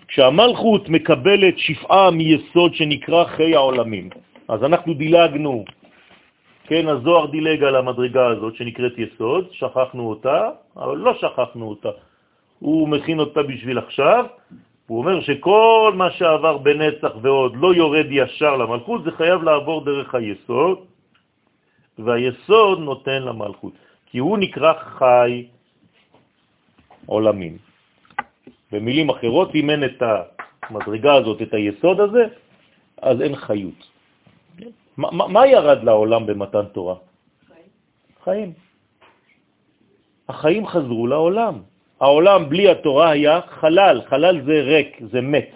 כשהמלכות מקבלת שפעה מיסוד שנקרא חיי העולמים, אז אנחנו דילגנו, כן, הזוהר דילג על המדרגה הזאת שנקראת יסוד, שכחנו אותה, אבל לא שכחנו אותה. הוא מכין אותה בשביל עכשיו, הוא אומר שכל מה שעבר בנצח ועוד לא יורד ישר למלכות, זה חייב לעבור דרך היסוד, והיסוד נותן למלכות, כי הוא נקרא חי עולמים. במילים אחרות, אם אין את המדרגה הזאת, את היסוד הזה, אז אין חיות. מה, מה ירד לעולם במתן תורה? חיים. החיים חזרו לעולם. העולם בלי התורה היה חלל, חלל זה ריק, זה מת.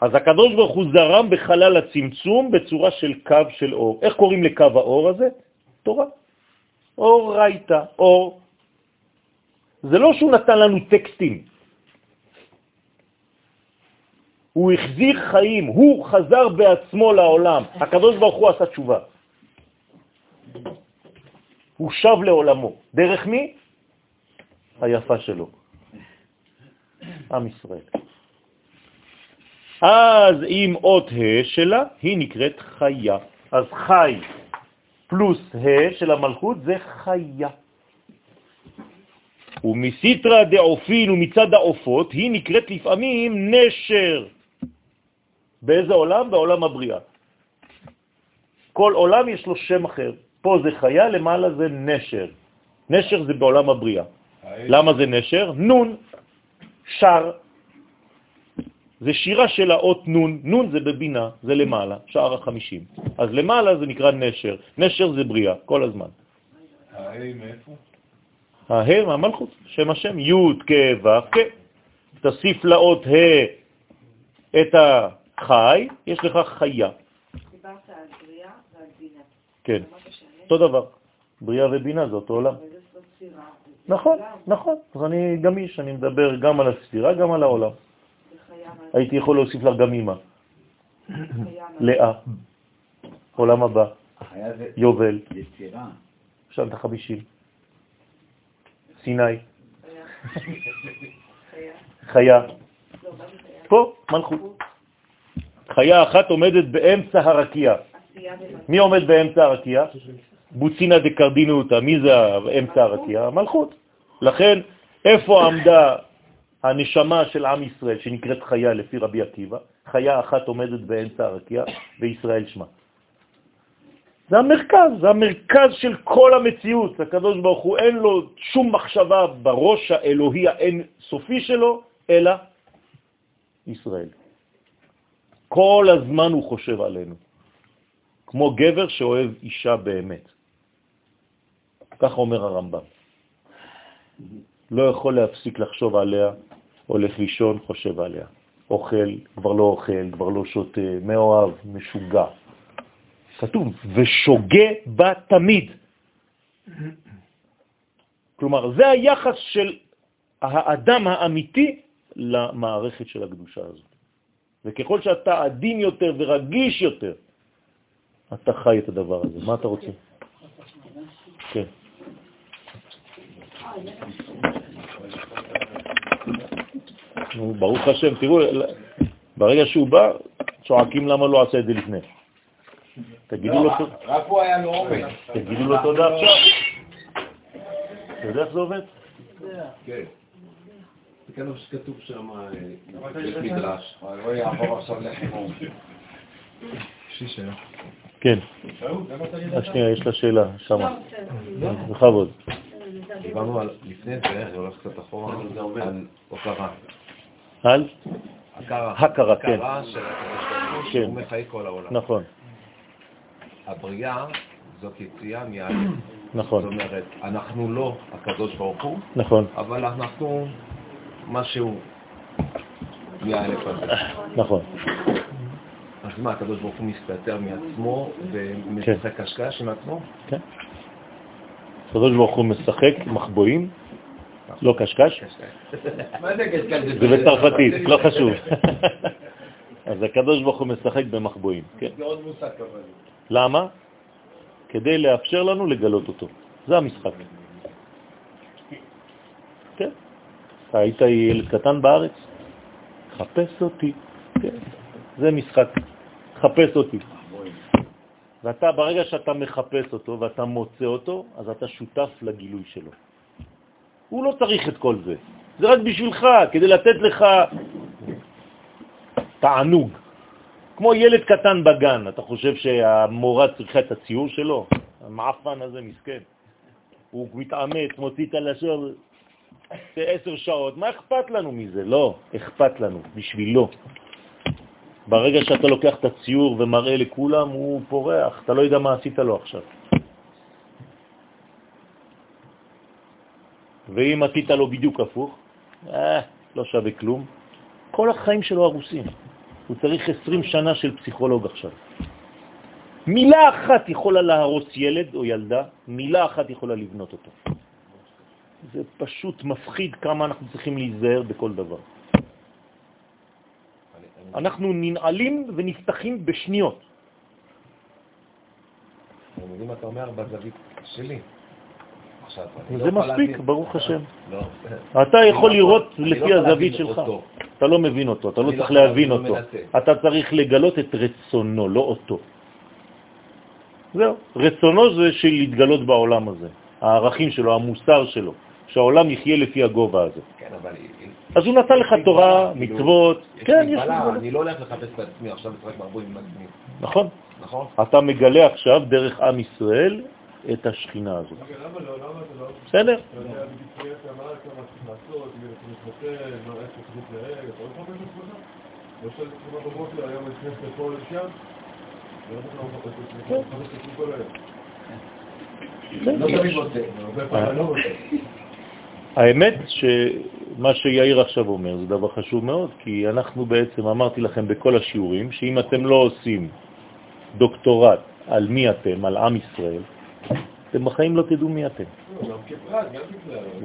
אז הקדוש ברוך הוא זרם בחלל הצמצום בצורה של קו של אור. איך קוראים לקו האור הזה? תורה. אור רייטה, אור. זה לא שהוא נתן לנו טקסטים. הוא החזיר חיים, הוא חזר בעצמו לעולם. הקדוש ברוך הוא עשה תשובה. הוא שב לעולמו. דרך מי? היפה שלו, עם ישראל. אז עם אות ה' שלה, היא נקראת חיה. אז חי פלוס ה' של המלכות זה חיה. ומסיטרה דעופין ומצד העופות היא נקראת לפעמים נשר. באיזה עולם? בעולם הבריאה. כל עולם יש לו שם אחר. פה זה חיה, למעלה זה נשר. נשר זה בעולם הבריאה. למה זה נשר? נון, שר. זה שירה של האות נון, נון זה בבינה, זה למעלה, שער החמישים. אז למעלה זה נקרא נשר, נשר זה בריאה, כל הזמן. ההי מאיפה? ההי מהמלכות, שם השם, י' כ' ו' כ'. תוסיף לאות ה' את החי, יש לך חיה. דיברת על בריאה ועל בינה. כן, אותו דבר. בריאה ובינה זה אותו עולם. נכון, נכון. אז אני גמיש, אני מדבר גם על הספירה, גם על העולם. הייתי יכול להוסיף לך גם מה- לאה, עולם הבא, יובל, את החמישים, סיני, לא, חיה? פה מלכות. חיה אחת עומדת באמצע הרקיע. מי עומד באמצע הרקיע? בוצינה דקרדינותא, מי זה אמצע הרקיע? המלכות. לכן, איפה עמדה הנשמה של עם ישראל, שנקראת חיה לפי רבי עקיבא? חיה אחת עומדת באמצע הרקיע, וישראל שמה. זה המרכז, זה המרכז של כל המציאות. הקדוש ברוך הוא אין לו שום מחשבה בראש האלוהי האין סופי שלו, אלא ישראל. כל הזמן הוא חושב עלינו, כמו גבר שאוהב אישה באמת. כך אומר הרמב"ם. לא יכול להפסיק לחשוב עליה, הולך לישון, חושב עליה. אוכל, כבר לא אוכל, כבר לא שותה, מאוהב, משוגע. כתוב, ושוגה בה תמיד. כלומר, זה היחס של האדם האמיתי למערכת של הקדושה הזאת. וככל שאתה עדין יותר ורגיש יותר, אתה חי את הדבר הזה. מה אתה רוצה? כן. נו, ברוך השם, תראו, ברגע שהוא בא, צועקים למה לא עשה את זה לפני. תגידו לו, לא, רק הוא היה לו אומץ. תגידו לו תודה עכשיו. אתה יודע איך זה עובד? כן. זה כאן מה שכתוב שם, אה, בית מדרש. אבל לא יעבור עכשיו לחימום. יש. כן. רק שנייה, יש לה שאלה שמה. בכבוד. דיברנו על, לפני זה, אני הולך קצת אחורה, על הוקרה. על? הכרה. הכרה, כן. הכרה של הקדוש ברוך הוא, כן. מחיה כל העולם. נכון, הבריאה זאת יציאה מא'. נכון, זאת אומרת, אנחנו לא הקדוש ברוך הוא, נכון, אבל אנחנו משהו מהאלף הזה. נכון. אז מה, הקדוש ברוך הוא מסתתר מעצמו ומשחק קשקש עם עצמו? כן. הקדוש ברוך הוא משחק מחבואים, לא קשקש, מה זה קשקש? זה בצרפתית, לא חשוב. אז הקדוש ברוך הוא משחק במחבואים, כן. זה עוד מושג אבל. למה? כדי לאפשר לנו לגלות אותו. זה המשחק. כן. אתה היית ילד קטן בארץ? חפש אותי. כן. זה משחק. חפש אותי. ואתה, ברגע שאתה מחפש אותו ואתה מוצא אותו, אז אתה שותף לגילוי שלו. הוא לא צריך את כל זה. זה רק בשבילך, כדי לתת לך תענוג. כמו ילד קטן בגן, אתה חושב שהמורה צריכה את הציור שלו? המעפן הזה מסכן. הוא מתעמת, מוציא את הלשון, זה עשר שעות, מה אכפת לנו מזה? לא, אכפת לנו, בשבילו. ברגע שאתה לוקח את הציור ומראה לכולם, הוא פורח, אתה לא יודע מה עשית לו עכשיו. ואם עשית לו בדיוק הפוך, אה, לא שווה כלום. כל החיים שלו הרוסים. הוא צריך 20 שנה של פסיכולוג עכשיו. מילה אחת יכולה להרוס ילד או ילדה, מילה אחת יכולה לבנות אותו. זה פשוט מפחיד כמה אנחנו צריכים להיזהר בכל דבר. אנחנו ננעלים ונפתחים בשניות. אני מבין מה אתה אומר בזווית שלי. זה לא מספיק, ברוך השם. לא. אתה יכול לא לראות לפי הזווית שלך. אתה לא מבין אותו, אתה לא צריך להבין אותו. אתה צריך לגלות את רצונו, לא אותו. זהו. רצונו זה של להתגלות בעולם הזה. הערכים שלו, המוסר שלו, שהעולם יחיה לפי הגובה הזה. כן, אבל... אז הוא נתן לך תורה, מצוות. כן, יש מגבלה. אני לא הולך לחפש בעצמי עכשיו לשחק מערבויים עם עצמי. נכון. נכון. אתה מגלה עכשיו דרך עם ישראל את השכינה הזאת. בסדר. האמת שמה שיאיר עכשיו אומר זה דבר חשוב מאוד, כי אנחנו בעצם, אמרתי לכם בכל השיעורים, שאם אתם לא עושים דוקטורט על מי אתם, על עם ישראל, אתם בחיים לא תדעו מי אתם.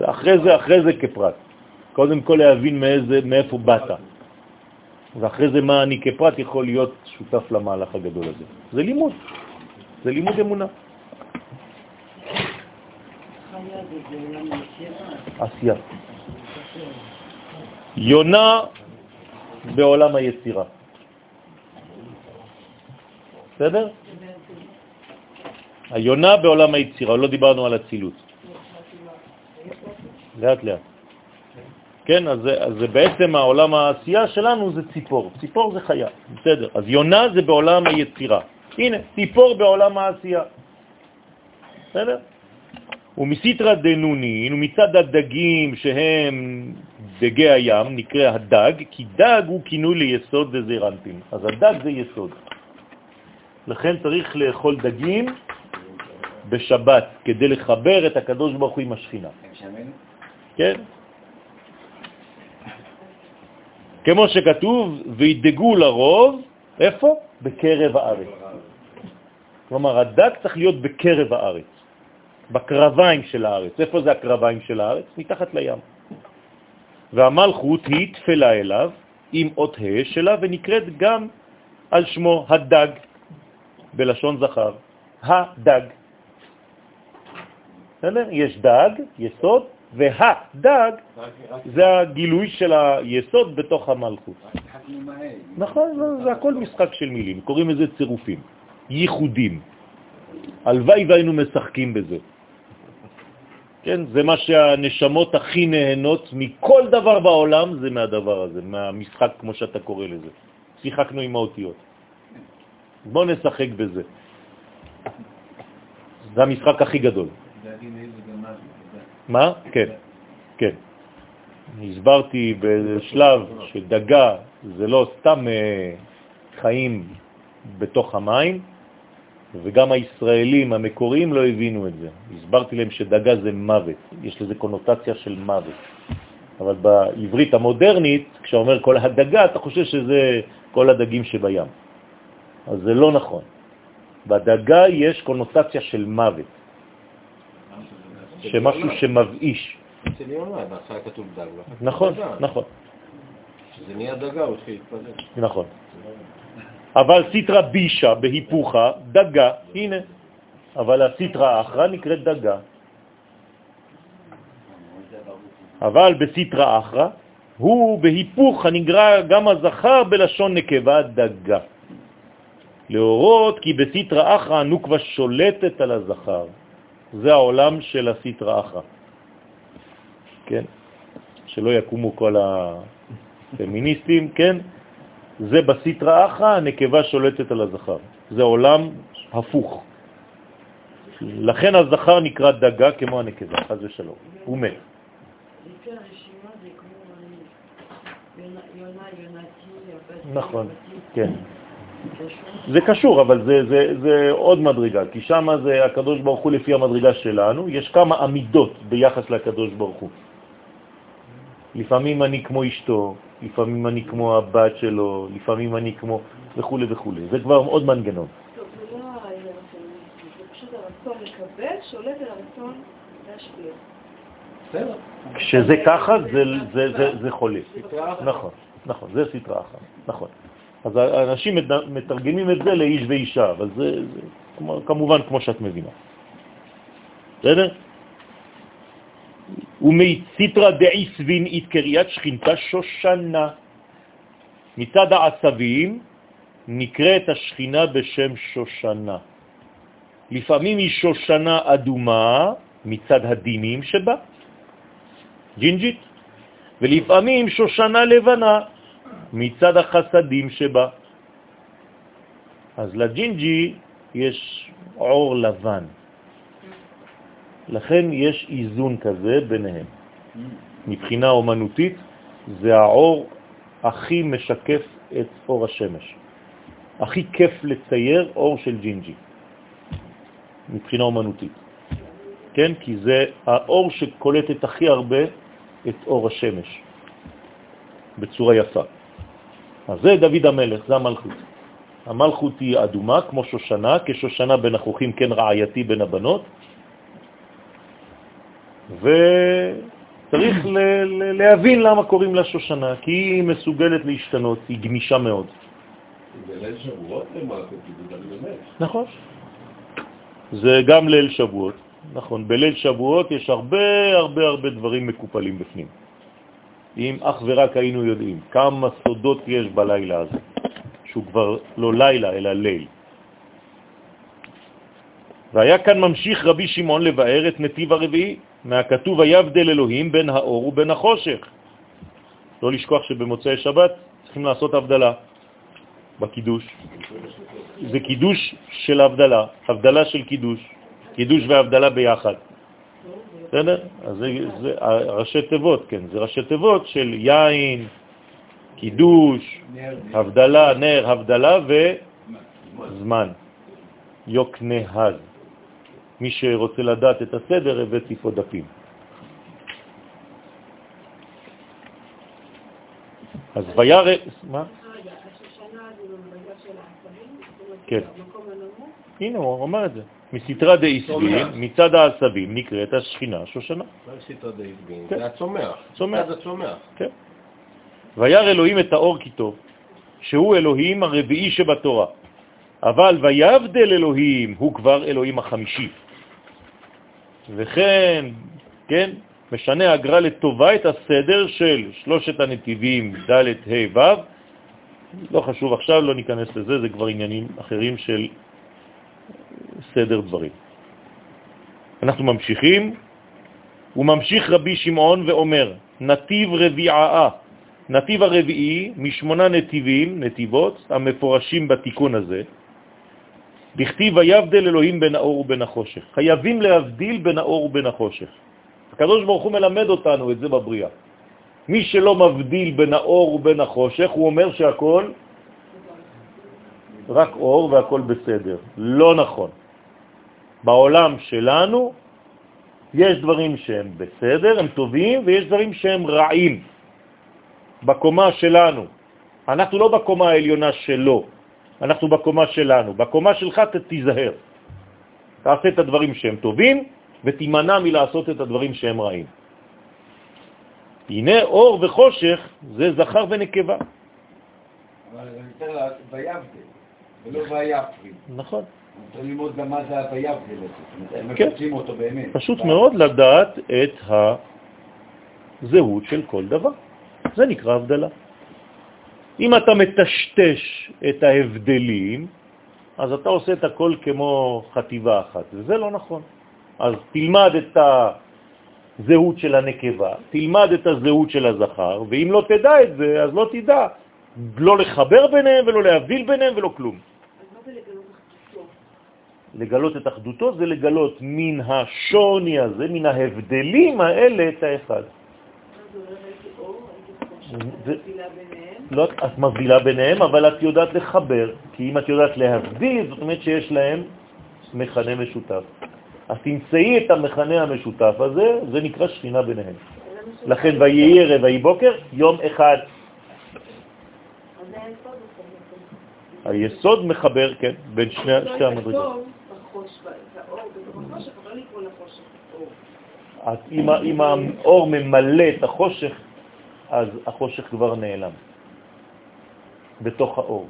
אחרי זה, אחרי זה כפרט. קודם כל להבין מאיזה, מאיפה באת. ואחרי זה מה אני כפרט יכול להיות שותף למהלך הגדול הזה. זה לימוד, זה לימוד אמונה. עשייה. יונה בעולם היצירה. בסדר? היונה בעולם היצירה, לא דיברנו על הצילות. לאט לאט. כן, אז זה, אז זה בעצם העולם העשייה שלנו זה ציפור. ציפור זה חיה, בסדר. אז יונה זה בעולם היצירה. הנה, ציפור בעולם העשייה. בסדר? ומסיתרא דנונין, ומצד הדגים שהם דגי הים, נקרא הדג, כי דג הוא כינוי ליסוד וזרנטים. אז הדג זה יסוד. לכן צריך לאכול דגים בשבת, כדי לחבר את הקדוש ברוך הוא עם השכינה. כן? כמו שכתוב, וידגו לרוב, איפה? בקרב הארץ. כלומר, הדג צריך להיות בקרב הארץ, בקרביים של הארץ. איפה זה הקרביים של הארץ? מתחת לים. והמלכות היא תפלה אליו עם אות ה' שלה ונקראת גם על שמו הדג, בלשון זכר, הדג. יש דג, יסוד, והדג זה הגילוי של היסוד בתוך המלכות. נכון, זה הכל משחק של מילים, קוראים לזה צירופים, ייחודים. הלוואי והיינו משחקים בזה. כן, זה מה שהנשמות הכי נהנות מכל דבר בעולם, זה מהדבר הזה, מהמשחק כמו שאתה קורא לזה. שיחקנו עם האותיות. בוא נשחק בזה. זה המשחק הכי גדול. מה? כן, כן. הסברתי בשלב שדגה זה לא סתם אה, חיים בתוך המים, וגם הישראלים המקוריים לא הבינו את זה. הסברתי להם שדגה זה מוות, יש לזה קונוטציה של מוות. אבל בעברית המודרנית, כשאומר כל הדגה, אתה חושב שזה כל הדגים שבים. אז זה לא נכון. בדגה יש קונוטציה של מוות. שמשהו שמבאיש. אצל יונה, בהתחלה כתוב דג. נכון, נכון. כשזה נהיה דגה, הוא התחיל להתפזר. נכון. אבל סיטרה בישה בהיפוכה דגה, הנה, אבל הסיטרה אחרא נקראת דגה. אבל בסיטרה אחרא הוא בהיפוך הנגרע גם הזכר בלשון נקבה דגה. להורות כי בסיטרה אחרא הנוקבה שולטת על הזכר. זה העולם של הסיטרה אחרא. כן? שלא יקומו כל הפמיניסטים, כן? זה בסיטרה אחרא, הנקבה שולטת על הזכר. זה עולם הפוך. לכן הזכר נקרא דגה כמו הנקבה, חז ושלום. הוא מת. נכון, כן. זה קשור, אבל זה, זה, זה עוד מדרגה, כי שם זה הקדוש ברוך הוא לפי המדרגה שלנו, יש כמה עמידות ביחס לקדוש ברוך הוא. לפעמים אני כמו אשתו, לפעמים אני כמו הבת שלו, לפעמים אני כמו וכו' וכו'. זה כבר עוד מנגנון. טוב, זה לא העניין זה פשוט הרצון לקבל שולט על הרצון להשפיע. בסדר. כשזה ככה, זה, זה, זה, זה חולה. נכון, נכון, זה סטרה אחת, נכון. אז האנשים מת- מתרגמים את זה לאיש ואישה, אבל זה, זה כמו- כמובן כמו שאת מבינה. בסדר? ומי סיטרא דעיסבין אית קריאת שכינתה שושנה. מצד העצבים נקראת השכינה בשם שושנה. לפעמים היא שושנה אדומה מצד הדינים שבה, ג'ינג'ית, ולפעמים שושנה לבנה מצד החסדים שבה. אז לג'ינג'י יש עור לבן, לכן יש איזון כזה ביניהם. מבחינה אומנותית זה העור הכי משקף את אור השמש. הכי כיף לצייר אור של ג'ינג'י, מבחינה אומנותית. כן? כי זה האור שקולטת הכי הרבה את אור השמש בצורה יפה. אז זה דוד המלך, זה המלכות. המלכות היא אדומה כמו שושנה, כשושנה בין החוכים, כן רעייתי בין הבנות, וצריך ל- ל- להבין למה קוראים לה שושנה, כי היא מסוגלת להשתנות, היא גמישה מאוד. בליל שבועות למעשה. נכון. זה גם ליל שבועות, נכון. בליל שבועות יש הרבה הרבה הרבה דברים מקופלים בפנים. אם אך ורק היינו יודעים כמה סודות יש בלילה הזה, שהוא כבר לא לילה אלא ליל. והיה כאן ממשיך רבי שמעון לבאר את נתיב הרביעי, מהכתוב היבדל אלוהים בין האור ובין החושך. לא לשכוח שבמוצאי שבת צריכים לעשות הבדלה בקידוש. זה קידוש של הבדלה, הבדלה של קידוש, קידוש והבדלה ביחד. בסדר? אז זה, זה ראשי תיבות, כן, זה ראשי תיבות של יין, קידוש, הבדלה, נר, הבדלה וזמן. יוקנהז. מי שרוצה לדעת את הסדר, הבאתי פה דפים. אז וירא... מה? כן. הנה, הוא אומר את זה. מסתרה דאיסבין, מצד העשבים, נקראת השכינה שושנה. מה עשית דייסבין? כן. זה הצומח. צומח. זה הצומח. כן. וירא אלוהים את האור כי טוב, שהוא אלוהים הרביעי שבתורה. אבל ויבדל אלוהים הוא כבר אלוהים החמישי. וכן, כן, משנה הגר"א לטובה את הסדר של שלושת הנתיבים ד' ה' ו', לא חשוב עכשיו, לא ניכנס לזה, זה כבר עניינים אחרים של סדר דברים. אנחנו ממשיכים, הוא ממשיך רבי שמעון ואומר, נתיב רביעה, נתיב הרביעי משמונה נתיבים, נתיבות, המפורשים בתיקון הזה, בכתיב ויבדל אלוהים בין האור ובין החושך. חייבים להבדיל בין האור ובין החושך. הקדוש ברוך הוא מלמד אותנו את זה בבריאה. מי שלא מבדיל בין האור ובין החושך, הוא אומר שהכל רק אור והכל בסדר. לא נכון. בעולם שלנו יש דברים שהם בסדר, הם טובים, ויש דברים שהם רעים. בקומה שלנו. אנחנו לא בקומה העליונה שלו, אנחנו בקומה שלנו. בקומה שלך תיזהר. תעשה את הדברים שהם טובים, ותימנע מלעשות את הדברים שהם רעים. הנה אור וחושך זה זכר ונקבה. אבל אני יותר ויבדל. ולא ויפרי. נכון. צריך ללמוד גם מה זה הוויפרי בעצם. הם כן. מפצים אותו באמת. פשוט מאוד לדעת את הזהות של כל דבר. זה נקרא הבדלה. אם אתה מטשטש את ההבדלים, אז אתה עושה את הכל כמו חטיבה אחת, וזה לא נכון. אז תלמד את הזהות של הנקבה, תלמד את הזהות של הזכר, ואם לא תדע את זה, אז לא תדע לא לחבר ביניהם ולא להבדיל ביניהם ולא כלום. אז מה זה לגלות את אחדותו זה לגלות מן השוני הזה, מן ההבדלים האלה את האחד. זה-. לא את מבדילה ביניהם, אבל את יודעת לחבר, כי אם את יודעת להבדיל, זאת אומרת שיש להם מכנה משותף. אז תמצאי את המכנה המשותף הזה, זה נקרא שכינה ביניהם. לכן ויהי ערב ויהי בוקר, יום אחד. היסוד מחבר, כן, בין שני, לא שתי המדרגות. לא אם האור ממלא את החושך, אז החושך כבר נעלם בתוך האור.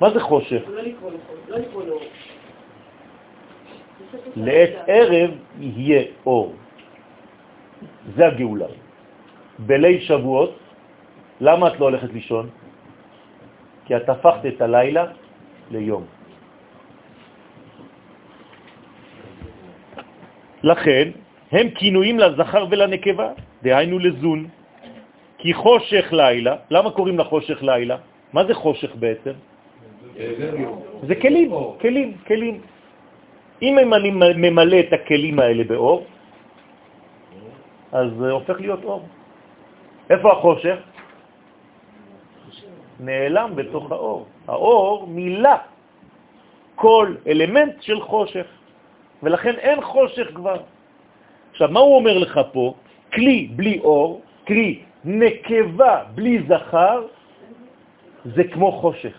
מה זה חושך? לא לא לעת ערב יהיה אור. זה הגאולה. בליל שבועות, למה את לא הולכת לישון? כי את הפכת את הלילה ליום. לכן, הם כינויים לזכר ולנקבה, דהיינו לזון. כי חושך לילה, למה קוראים לחושך לילה? מה זה חושך בעצם? זה כלים, כלים, כלים. אם אני ממלא את הכלים האלה באור, אז זה הופך להיות אור. איפה החושך? נעלם בתוך האור. האור מילא כל אלמנט של חושך, ולכן אין חושך כבר. עכשיו, מה הוא אומר לך פה? כלי בלי אור, קרי נקבה בלי זכר, זה כמו חושך.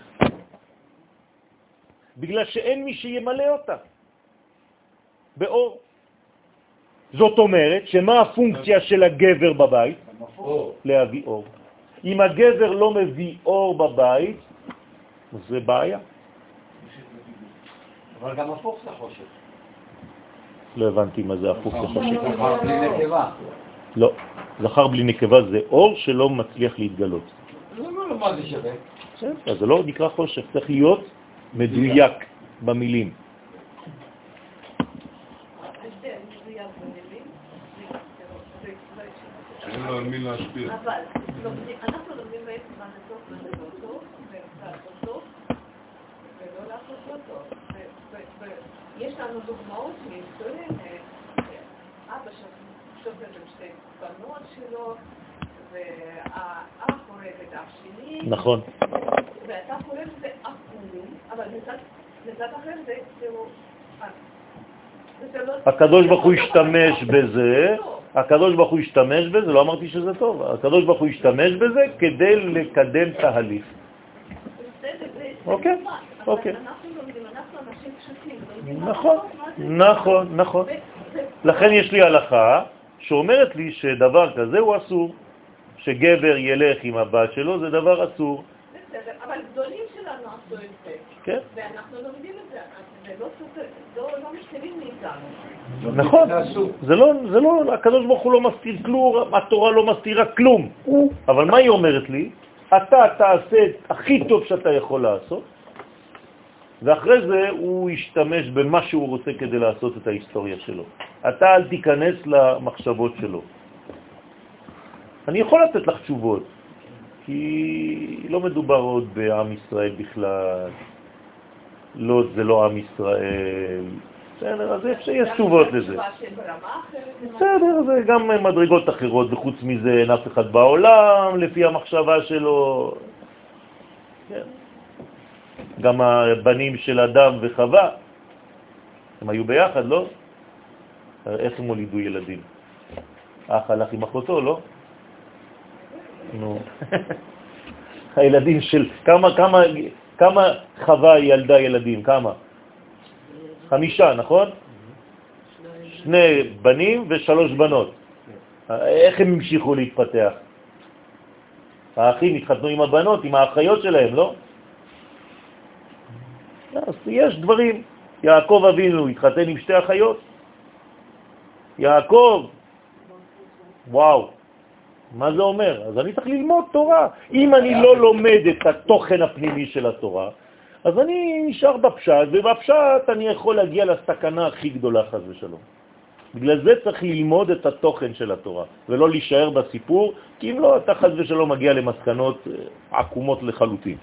בגלל שאין מי שימלא אותה באור. זאת אומרת, שמה הפונקציה של הגבר בבית? להביא אור. אם הגבר לא מביא אור בבית, זה בעיה. אבל גם הפוך זה חושך. לא הבנתי מה זה הפוך לחושך. לא, זכר בלי נקבה זה אור שלא מצליח להתגלות. מה זה שווה? בסדר, אז זה לא נקרא חושך, צריך להיות מדויק במילים. אבל אנחנו לומדים בעצם מה זה טוב, מה זה לא טוב, ולעשות טוב, ולא לעשות לא טוב. יש לנו דוגמאות מהיסטוריה, אה, אה, אבא שם שופט עם שתי בנות שלו, והאח הורג את אח שני, נכון. ואתה קורא לזה עקום, אבל מצד אחר זה כאילו... לא- הקדוש ברוך הוא השתמש בזה, הקדוש ברוך הוא השתמש בזה, לא אמרתי שזה טוב, הקדוש ברוך הוא השתמש בזה כדי לקדם תהליך. אוקיי, אוקיי. לומדים נכון, נכון, נכון. ו- לכן יש לי הלכה שאומרת לי שדבר כזה הוא אסור. שגבר ילך עם הבת שלו זה דבר אסור. בסדר, אבל גדולים שלנו עשו את זה, כן, ואנחנו לומדים את זה, אז זה לא לא לא משתלים מאיתנו. נכון. זה לא, זה לא, הקדוש ברוך הוא לא מסתיר כלום, התורה לא מסתירה כלום. אבל מה היא אומרת לי? אתה תעשה הכי טוב שאתה יכול לעשות, ואחרי זה הוא ישתמש במה שהוא רוצה כדי לעשות את ההיסטוריה שלו. אתה אל תיכנס למחשבות שלו. אני יכול לתת לך תשובות, כי לא מדובר עוד בעם ישראל בכלל. לוד זה לא עם ישראל. בסדר, אז יש, יש תשובות לזה. בסדר, זה גם מדרגות אחרות, וחוץ מזה אין אף אחד בעולם, לפי המחשבה שלו. כן. גם הבנים של אדם וחווה, הם היו ביחד, לא? איך הם הולידו ילדים? אח הלך עם אחותו, לא? נו. הילדים של... כמה, כמה, כמה חווה ילדה ילדים? כמה? חמישה, נכון? שני בנים ושלוש בנות. איך הם המשיכו להתפתח? האחים התחתנו עם הבנות, עם האחיות שלהם, לא? אז יש דברים. יעקב אבינו התחתן עם שתי אחיות. יעקב, וואו, מה זה אומר? אז אני צריך ללמוד תורה. אם אני לא לומד את התוכן הפנימי של התורה, אז אני נשאר בפשט, ובפשט אני יכול להגיע לסכנה הכי גדולה, חז ושלום. בגלל זה צריך ללמוד את התוכן של התורה, ולא להישאר בסיפור, כי אם לא, אתה חז ושלום מגיע למסקנות אה, עקומות לחלוטין.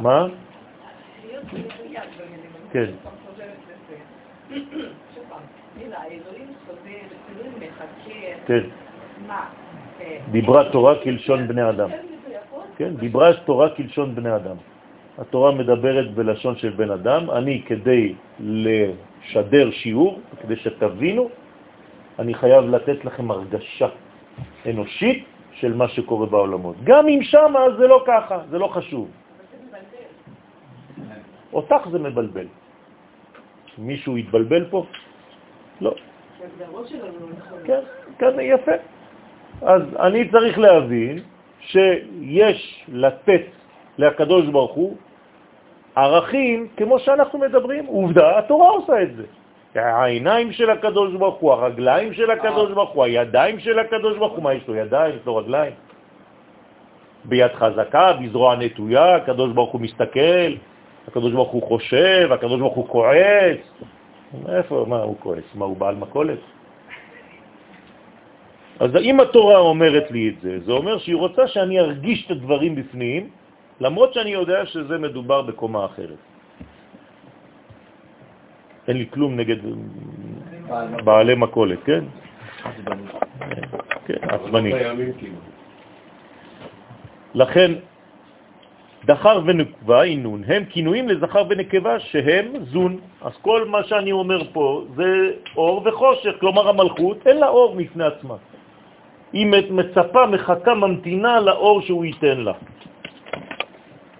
מה? כן. כן. דיברה תורה כלשון בני אדם. כן, דיברה תורה כלשון בני אדם. התורה מדברת בלשון של בן אדם. אני, כדי לשדר שיעור, כדי שתבינו, אני חייב לתת לכם הרגשה אנושית של מה שקורה בעולמות. גם אם שם זה לא ככה, זה לא חשוב. אותך זה מבלבל. מישהו יתבלבל פה? לא. כן, כן, יפה. אז אני צריך להבין שיש לתת לקדוש ברוך הוא ערכים כמו שאנחנו מדברים. עובדה, התורה עושה את זה. העיניים של הקדוש ברוך הוא, הרגליים של הקדוש ברוך הוא, הידיים של הקדוש ברוך הוא, מה יש לו ידיים, יש לו רגליים? ביד חזקה, בזרוע נטויה, הקדוש ברוך הוא מסתכל, הקדוש ברוך הוא חושב, הקדוש ברוך הוא כועס. איפה, מה הוא כועס? מה, הוא בעל מקולת? אז אם התורה אומרת לי את זה, זה אומר שהיא רוצה שאני ארגיש את הדברים בפנים, למרות שאני יודע שזה מדובר בקומה אחרת. אין לי כלום נגד בעלי מקולת, כן? כן, עצבני. לכן, דחר ונקבה, אינון, הם כינויים לזכר ונקבה שהם זון. אז כל מה שאני אומר פה זה אור וחושך, כלומר המלכות אין לה אור מפני עצמה. היא מצפה, מחכה, ממתינה לאור שהוא ייתן לה.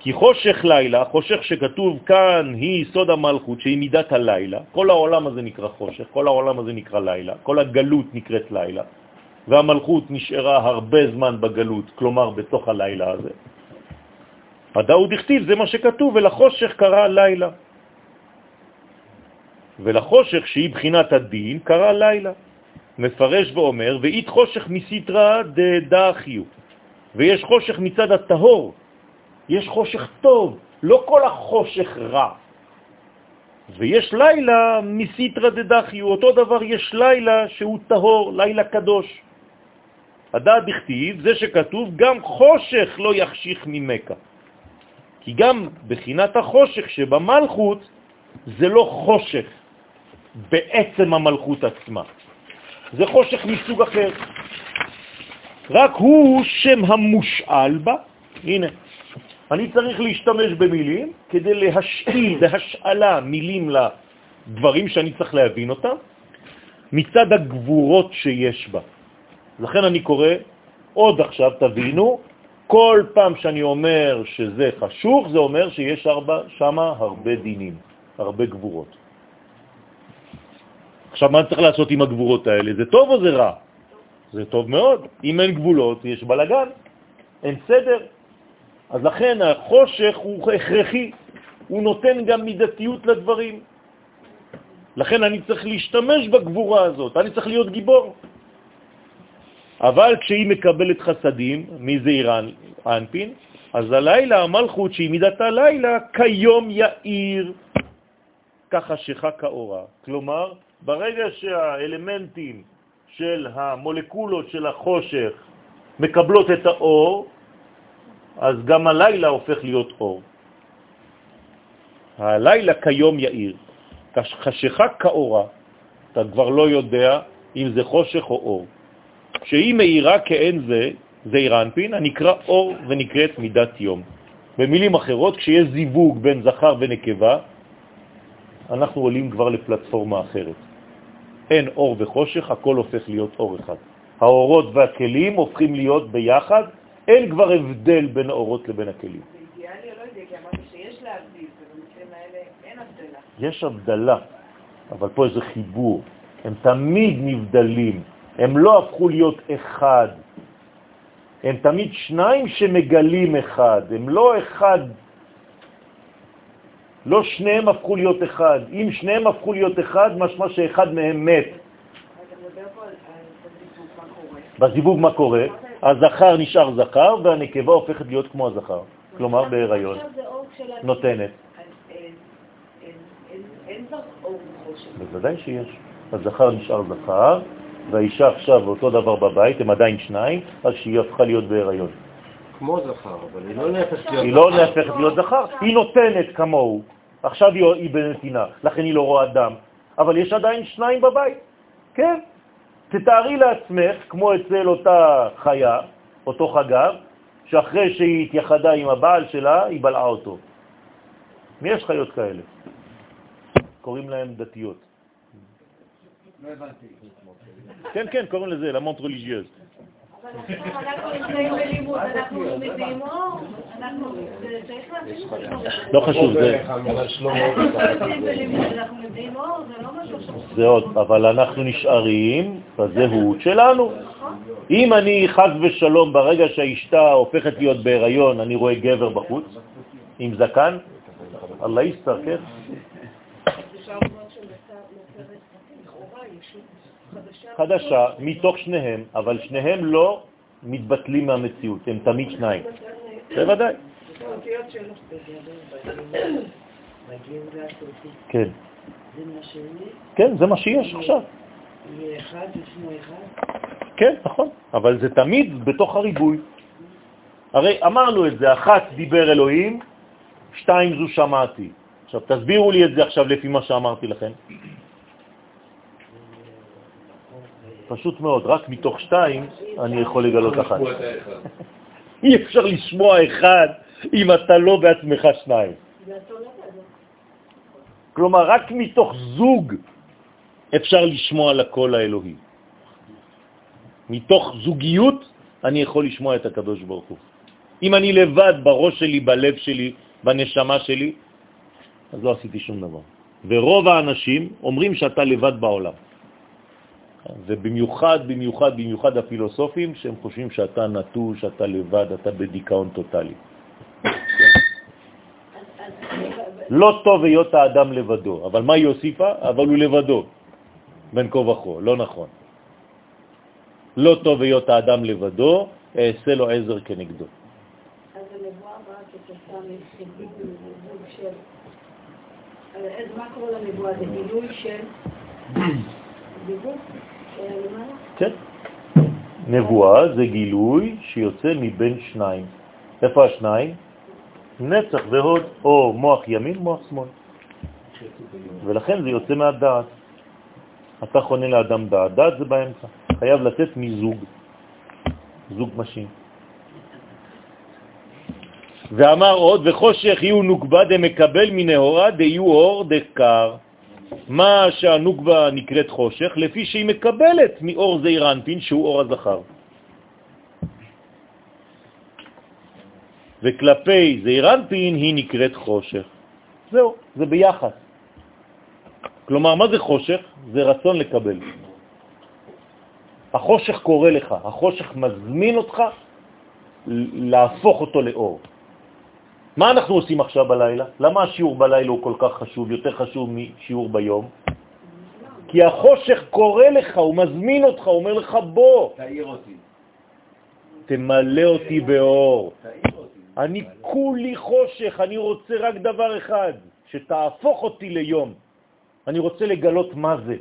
כי חושך לילה, חושך שכתוב כאן היא סוד המלכות, שהיא מידת הלילה, כל העולם הזה נקרא חושך, כל העולם הזה נקרא לילה, כל הגלות נקראת לילה, והמלכות נשארה הרבה זמן בגלות, כלומר בתוך הלילה הזה. הדאוד הכתיב, זה מה שכתוב, ולחושך קרא לילה. ולחושך, שהיא בחינת הדין, קרא לילה. מפרש ואומר, ואית חושך מסיטרא דדחיו, ויש חושך מצד הטהור, יש חושך טוב, לא כל החושך רע. ויש לילה מסיטרא דדחיו, אותו דבר יש לילה שהוא טהור, לילה קדוש. הדעת דכתיב, זה שכתוב, גם חושך לא יחשיך ממכה. כי גם בחינת החושך שבמלכות זה לא חושך בעצם המלכות עצמה, זה חושך מסוג אחר. רק הוא שם המושאל בה, הנה, אני צריך להשתמש במילים כדי להשאיל, בהשאלה מילים לדברים שאני צריך להבין אותם, מצד הגבורות שיש בה. לכן אני קורא, עוד עכשיו תבינו, כל פעם שאני אומר שזה חשוך, זה אומר שיש שמה הרבה דינים, הרבה גבורות. עכשיו, מה צריך לעשות עם הגבורות האלה? זה טוב או זה רע? זה טוב מאוד. אם אין גבולות, יש בלגן, אין סדר. אז לכן החושך הוא הכרחי, הוא נותן גם מידתיות לדברים. לכן אני צריך להשתמש בגבורה הזאת, אני צריך להיות גיבור. אבל כשהיא מקבלת חסדים מזעיר אנפין, אז הלילה, המלכות שהיא מידת הלילה, כיום יאיר כחשיכה כאורה. כלומר, ברגע שהאלמנטים של המולקולות של החושך מקבלות את האור, אז גם הלילה הופך להיות אור. הלילה כיום יאיר, חשיכה כאורה, אתה כבר לא יודע אם זה חושך או אור. שהיא מאירה כאין זה, זה אירנפין, הנקרא אור ונקראת מידת יום. במילים אחרות, כשיש זיווג בין זכר ונקבה, אנחנו עולים כבר לפלטפורמה אחרת. אין אור וחושך, הכל הופך להיות אור אחד. האורות והכלים הופכים להיות ביחד, אין כבר הבדל בין האורות לבין הכלים. זה אידיאלי או לא אידיאלי? כי אמרתי שיש להבדיל, ובמקרים האלה אין הבדלה. יש הבדלה, אבל פה איזה חיבור. הם תמיד נבדלים, הם לא הפכו להיות אחד. הם תמיד שניים שמגלים אחד, הם לא אחד, לא שניהם הפכו להיות אחד. אם שניהם הפכו להיות אחד, משמע שאחד מהם מת. בזיווג מה קורה? הזכר נשאר זכר והנקבה הופכת להיות כמו הזכר, כלומר בהיריון, נותנת. בוודאי שיש. הזכר נשאר זכר, והאישה עכשיו אותו דבר בבית, הם עדיין שניים, אז שהיא הפכה להיות בהיריון. כמו זכר, אבל היא לא נהפכת להיות זכר. היא לא נהפכת להיות זכר, היא נותנת כמוהו. עכשיו היא בנתינה, לכן היא לא רואה דם. אבל יש עדיין שניים בבית, כן. תתארי לעצמך, כמו אצל אותה חיה, אותו חגר, שאחרי שהיא התייחדה עם הבעל שלה, היא בלעה אותו. מי יש חיות כאלה? קוראים להם דתיות. לא הבנתי. כן, כן, קוראים לזה למונט להבין לא חשוב, זה... זה עוד, אבל אנחנו נשארים בזהות שלנו. אם אני חז ושלום, ברגע שהאשתה הופכת להיות בהיריון, אני רואה גבר בחוץ, עם זקן, אללה יסתר, כן? חדשה מתוך שניהם, אבל שניהם לא מתבטלים מהמציאות, הם תמיד שניים. בוודאי. כן. כן, זה מה שיש עכשיו. כן, נכון, אבל זה תמיד בתוך הריבוי. הרי אמרנו את זה, אחת דיבר אלוהים, שתיים זו שמעתי. עכשיו תסבירו לי את זה עכשיו לפי מה שאמרתי לכם. פשוט מאוד, רק מתוך שתיים אני יכול לגלות אחת. אי אפשר לשמוע אחד אם אתה לא בעצמך שניים. כלומר, רק מתוך זוג אפשר לשמוע לקול האלוהי. מתוך זוגיות אני יכול לשמוע את הקדוש ברוך הוא. אם אני לבד בראש שלי, בלב שלי, בנשמה שלי, אז לא עשיתי שום דבר. ורוב האנשים אומרים שאתה לבד בעולם. ובמיוחד, במיוחד, במיוחד הפילוסופים, שהם חושבים שאתה נטוש, שאתה לבד, אתה בדיכאון טוטלי. לא טוב היות האדם לבדו, אבל מה היא הוסיפה? אבל הוא לבדו, בין כה וכה, לא נכון. לא טוב היות האדם לבדו, אעשה לו עזר כנגדו. אז הנבואה באה כתוצאה מזוג של... אז מה קורה לנבואה? זה גילוי של... כן. נבואה זה גילוי שיוצא מבין שניים. איפה השניים? נצח והוד, או מוח ימין, מוח שמאל. ולכן זה יוצא מהדעת. אתה חונן לאדם דעת, דעת זה באמצע. חייב לתת מזוג, זוג משין. ואמר עוד, וחושך יהיו נוקבה דמקבל מנהורה דיהו אור דקר. מה שהנוגבה נקראת חושך, לפי שהיא מקבלת מאור זעיר אנפין, שהוא אור הזכר. וכלפי זעיר אנפין היא נקראת חושך. זהו, זה ביחד. כלומר, מה זה חושך? זה רצון לקבל. החושך קורא לך, החושך מזמין אותך להפוך אותו לאור. מה אנחנו עושים עכשיו בלילה? למה השיעור בלילה הוא כל כך חשוב, יותר חשוב משיעור ביום? כי החושך קורא לך, הוא מזמין אותך, הוא אומר לך בוא. תאיר אותי. תמלא אותי באור. אני כולי חושך, אני רוצה רק דבר אחד, שתהפוך אותי ליום. אני רוצה לגלות מה זה.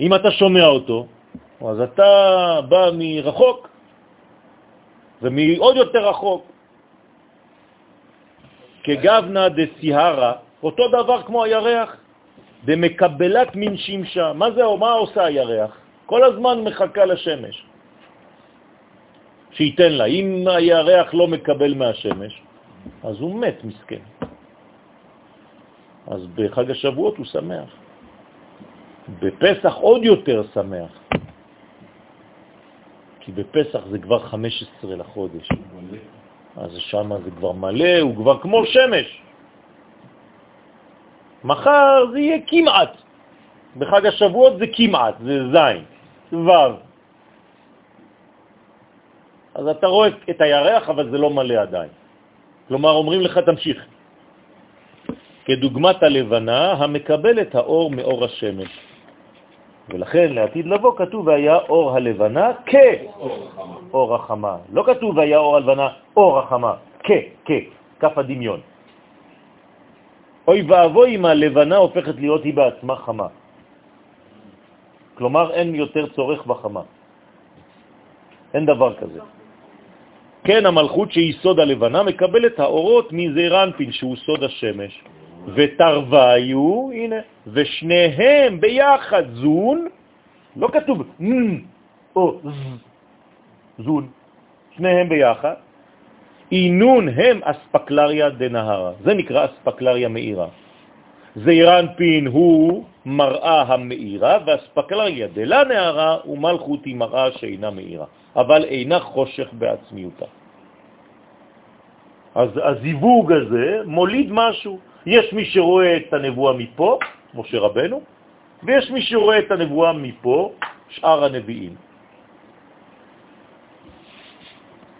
אם אתה שומע אותו, אז אתה בא מרחוק, ומעוד יותר רחוק. כגבנה דסיהרה, אותו דבר כמו הירח, במקבלת מן שמשה. מה זה, מה עושה הירח? כל הזמן מחכה לשמש. שייתן לה. אם הירח לא מקבל מהשמש, אז הוא מת, מסכן. אז בחג השבועות הוא שמח. בפסח עוד יותר שמח. כי בפסח זה כבר 15 לחודש. אז שם זה כבר מלא, הוא כבר כמו שמש. מחר זה יהיה כמעט. בחג השבועות זה כמעט, זה זין, וו. אז אתה רואה את הירח, אבל זה לא מלא עדיין. כלומר, אומרים לך, תמשיך. כדוגמת הלבנה המקבלת האור מאור השמש. ולכן לעתיד לבוא כתוב והיה אור הלבנה כאור החמה. לא כתוב והיה אור הלבנה אור החמה, כ, כ, כף הדמיון. אוי ואבוי אם הלבנה הופכת להיות היא בעצמה חמה. כלומר, אין יותר צורך בחמה. אין דבר כזה. כן, המלכות שהיא סוד הלבנה מקבלת האורות מזעירנפין, שהוא סוד השמש. ותרוויו, הנה, ושניהם ביחד זון, לא כתוב נ או ז, זון, שניהם ביחד, אינון הם אספקלריה דנהרה, זה נקרא אספקלריה מאירה. זעירנפין הוא מראה המאירה, ואספקלריה דלה נהרה ומלכות היא מראה שאינה מאירה, אבל אינה חושך בעצמיותה. אז הזיווג הזה מוליד משהו. יש מי שרואה את הנבואה מפה, משה רבנו, ויש מי שרואה את הנבואה מפה, שאר הנביאים.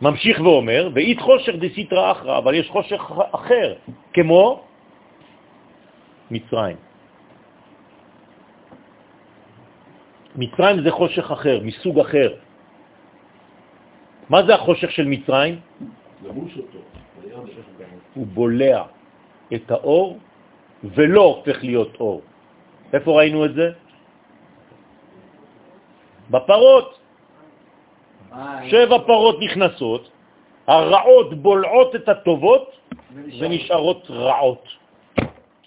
ממשיך ואומר, ואית חושך דסיטרא אחרא, אבל יש חושך אחר, כמו מצרים. מצרים זה חושך אחר, מסוג אחר. מה זה החושך של מצרים? הוא בולע. את האור ולא הופך להיות אור. איפה ראינו את זה? בפרות. שבע פרות נכנסות, הרעות בולעות את הטובות ונשארות רעות.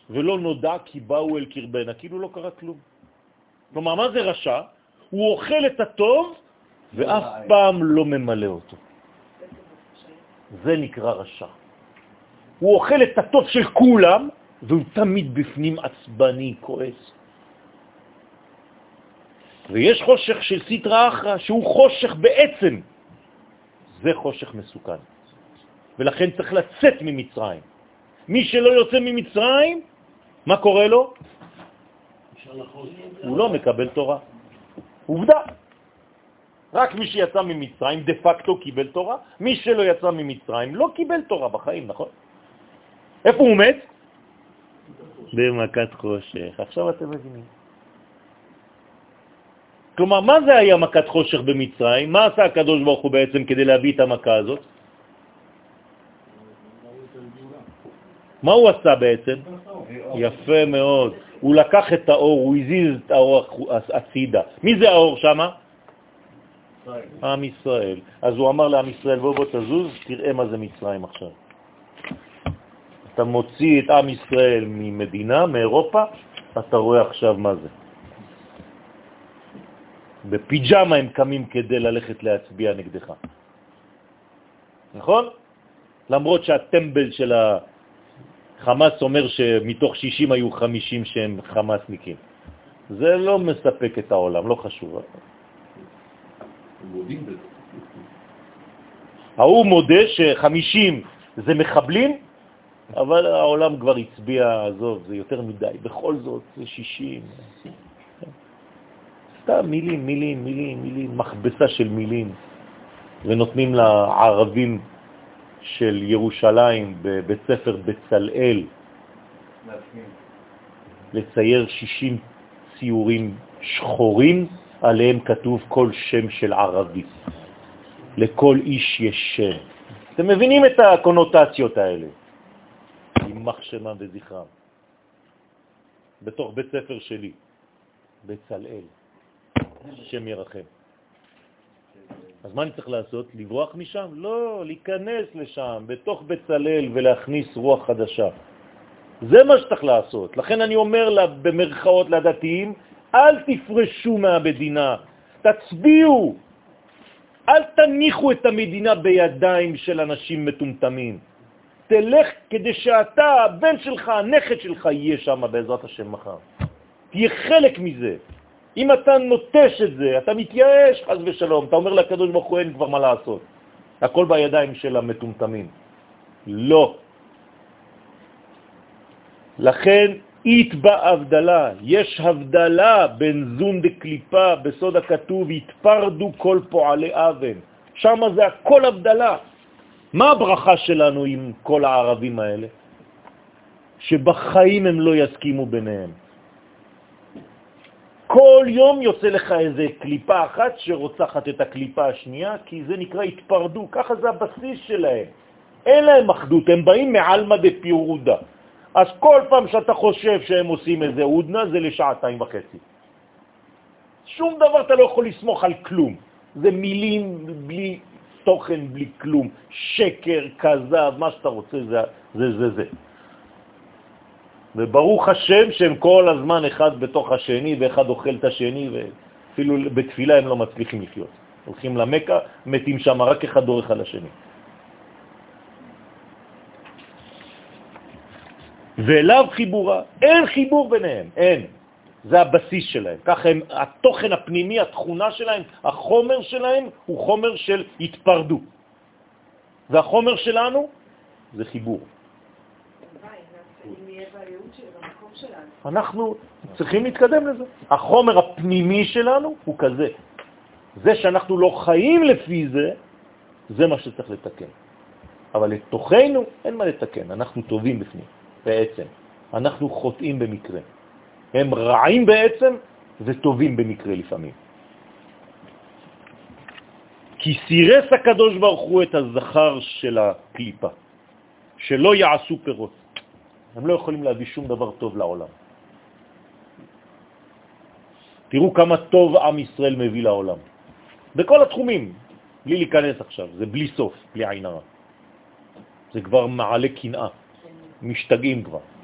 ולא נודע כי באו אל קרבנה, כאילו לא קרה כלום. כלומר, מה זה רשע? הוא אוכל את הטוב ואף פעם לא ממלא אותו. זה נקרא רשע. הוא אוכל את הטוב של כולם, והוא תמיד בפנים עצבני, כועס. ויש חושך של סטרה אחרא, שהוא חושך בעצם. זה חושך מסוכן. ולכן צריך לצאת ממצרים. מי שלא יוצא ממצרים, מה קורה לו? הוא לא מקבל תורה. עובדה. רק מי שיצא ממצרים דה פקטו קיבל תורה, מי שלא יצא ממצרים לא קיבל תורה בחיים, נכון? איפה הוא מת? במכת חושך. עכשיו אתם מבינים. כלומר, מה זה היה מכת חושך במצרים? מה עשה הקדוש ברוך הוא בעצם כדי להביא את המכה הזאת? מה הוא עשה בעצם? יפה מאוד. הוא לקח את האור, הוא הזיז את האור הצידה. מי זה האור שם? עם ישראל. אז הוא אמר לעם ישראל, בוא בוא תזוז, תראה מה זה מצרים עכשיו. אתה מוציא את עם ישראל ממדינה, מאירופה, אתה רואה עכשיו מה זה. בפיג'מה הם קמים כדי ללכת להצביע נגדך. נכון? למרות שהטמבל של החמאס אומר שמתוך 60 היו 50 שהם חמאסניקים. זה לא מספק את העולם, לא חשוב. ההוא מודה ש-50 זה מחבלים אבל העולם כבר הצביע, עזוב, זה יותר מדי. בכל זאת, זה 60. סתם מילים, מילים, מילים, מילים, מכבסה של מילים. ונותנים לערבים של ירושלים בבית ספר בצלאל לצייר 60 ציורים שחורים, עליהם כתוב כל שם של ערבי. לכל איש יש שם. אתם מבינים את הקונוטציות האלה. יימח שמם וזכרם. בתוך בית ספר שלי, בצלאל, שם ירחם. אז מה אני צריך לעשות? לברוח משם? לא, להיכנס לשם, בתוך בצלאל ולהכניס רוח חדשה. זה מה שצריך לעשות. לכן אני אומר לה, במרכאות לדתיים, אל תפרשו מהמדינה, תצביעו, אל תניחו את המדינה בידיים של אנשים מטומטמים. תלך כדי שאתה, הבן שלך, הנכד שלך, יהיה שם בעזרת השם מחר. תהיה חלק מזה. אם אתה נוטש את זה, אתה מתייאש, חז ושלום, אתה אומר לקדוש ברוך הוא אין כבר מה לעשות. הכל בידיים של המטומטמים. לא. לכן אית בהבדלה, יש הבדלה בין זון דקליפה בסוד הכתוב, התפרדו כל פועלי אבן. שם זה הכל הבדלה. מה הברכה שלנו עם כל הערבים האלה? שבחיים הם לא יסכימו ביניהם. כל יום יוצא לך איזה קליפה אחת שרוצחת את הקליפה השנייה, כי זה נקרא התפרדו, ככה זה הבסיס שלהם. אין להם אחדות, הם באים מעלמא דפירודה. אז כל פעם שאתה חושב שהם עושים איזה הודנה, זה לשעתיים וחצי. שום דבר אתה לא יכול לסמוך על כלום. זה מילים בלי תוכן, בלי כלום. שקר, כזב, מה שאתה רוצה, זה זה. זה, זה. וברוך השם שהם כל הזמן אחד בתוך השני, ואחד אוכל את השני, ואפילו בתפילה הם לא מצליחים לחיות. הולכים למכה, מתים שם, רק אחד דורך על השני. ולאו חיבורה, אין חיבור ביניהם, אין. זה הבסיס שלהם. ככה הם, התוכן הפנימי, התכונה שלהם, החומר שלהם הוא חומר של התפרדות. והחומר שלנו זה חיבור. אנחנו צריכים להתקדם לזה. החומר הפנימי שלנו הוא כזה. זה שאנחנו לא חיים לפי זה, זה מה שצריך לתקן. אבל לתוכנו אין מה לתקן, אנחנו טובים בפנים, בעצם. אנחנו חוטאים במקרה. הם רעים בעצם וטובים במקרה לפעמים. כי סירס הקדוש ברוך הוא את הזכר של הקליפה, שלא יעשו פירות. הם לא יכולים להביא שום דבר טוב לעולם. תראו כמה טוב עם ישראל מביא לעולם. בכל התחומים, בלי להיכנס עכשיו, זה בלי סוף, בלי עין הרע. זה כבר מעלה קנאה, משתגעים כבר.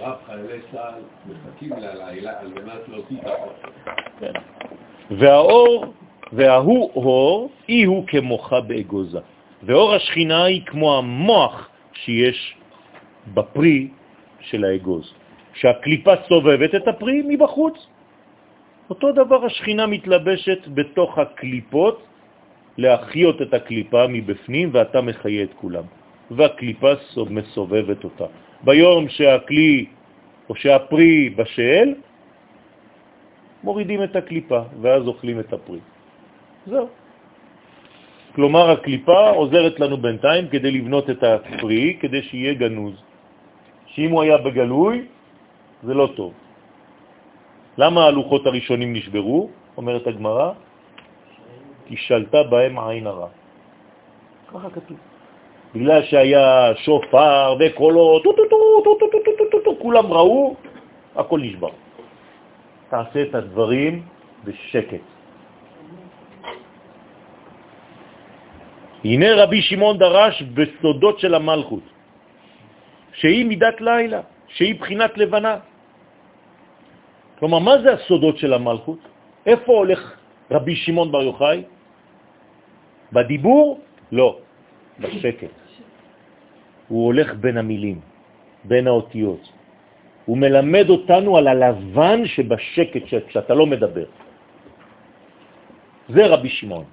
רב חיילי צה"ל מחכים ללילה על מנת להוציא את החוק. כן. והאור, וההוא אור, אי הוא כמוחה באגוזה. ואור השכינה היא כמו המוח שיש בפרי של האגוז. שהקליפה סובבת את הפרי מבחוץ. אותו דבר השכינה מתלבשת בתוך הקליפות להחיות את הקליפה מבפנים ואתה מחיה את כולם. והקליפה מסובבת אותה. ביום שהכלי או שהפרי בשל, מורידים את הקליפה ואז אוכלים את הפרי. זהו. כלומר, הקליפה עוזרת לנו בינתיים כדי לבנות את הפרי, כדי שיהיה גנוז. שאם הוא היה בגלוי, זה לא טוב. למה הלוחות הראשונים נשברו? אומרת הגמרא, כי שלטה בהם עין הרע. ככה כתוב. בגלל שהיה שופר וקולות, כולם ראו, הכל נשבר. תעשה את הדברים בשקט. הנה רבי שמעון דרש בסודות של המלכות, שהיא מידת לילה, שהיא בחינת לבנה. כלומר, מה זה הסודות של המלכות? איפה הולך רבי שמעון בר יוחאי? בדיבור? לא, בשקט. הוא הולך בין המילים, בין האותיות. הוא מלמד אותנו על הלבן שבשקט, כשאתה לא מדבר. זה רבי שמעון.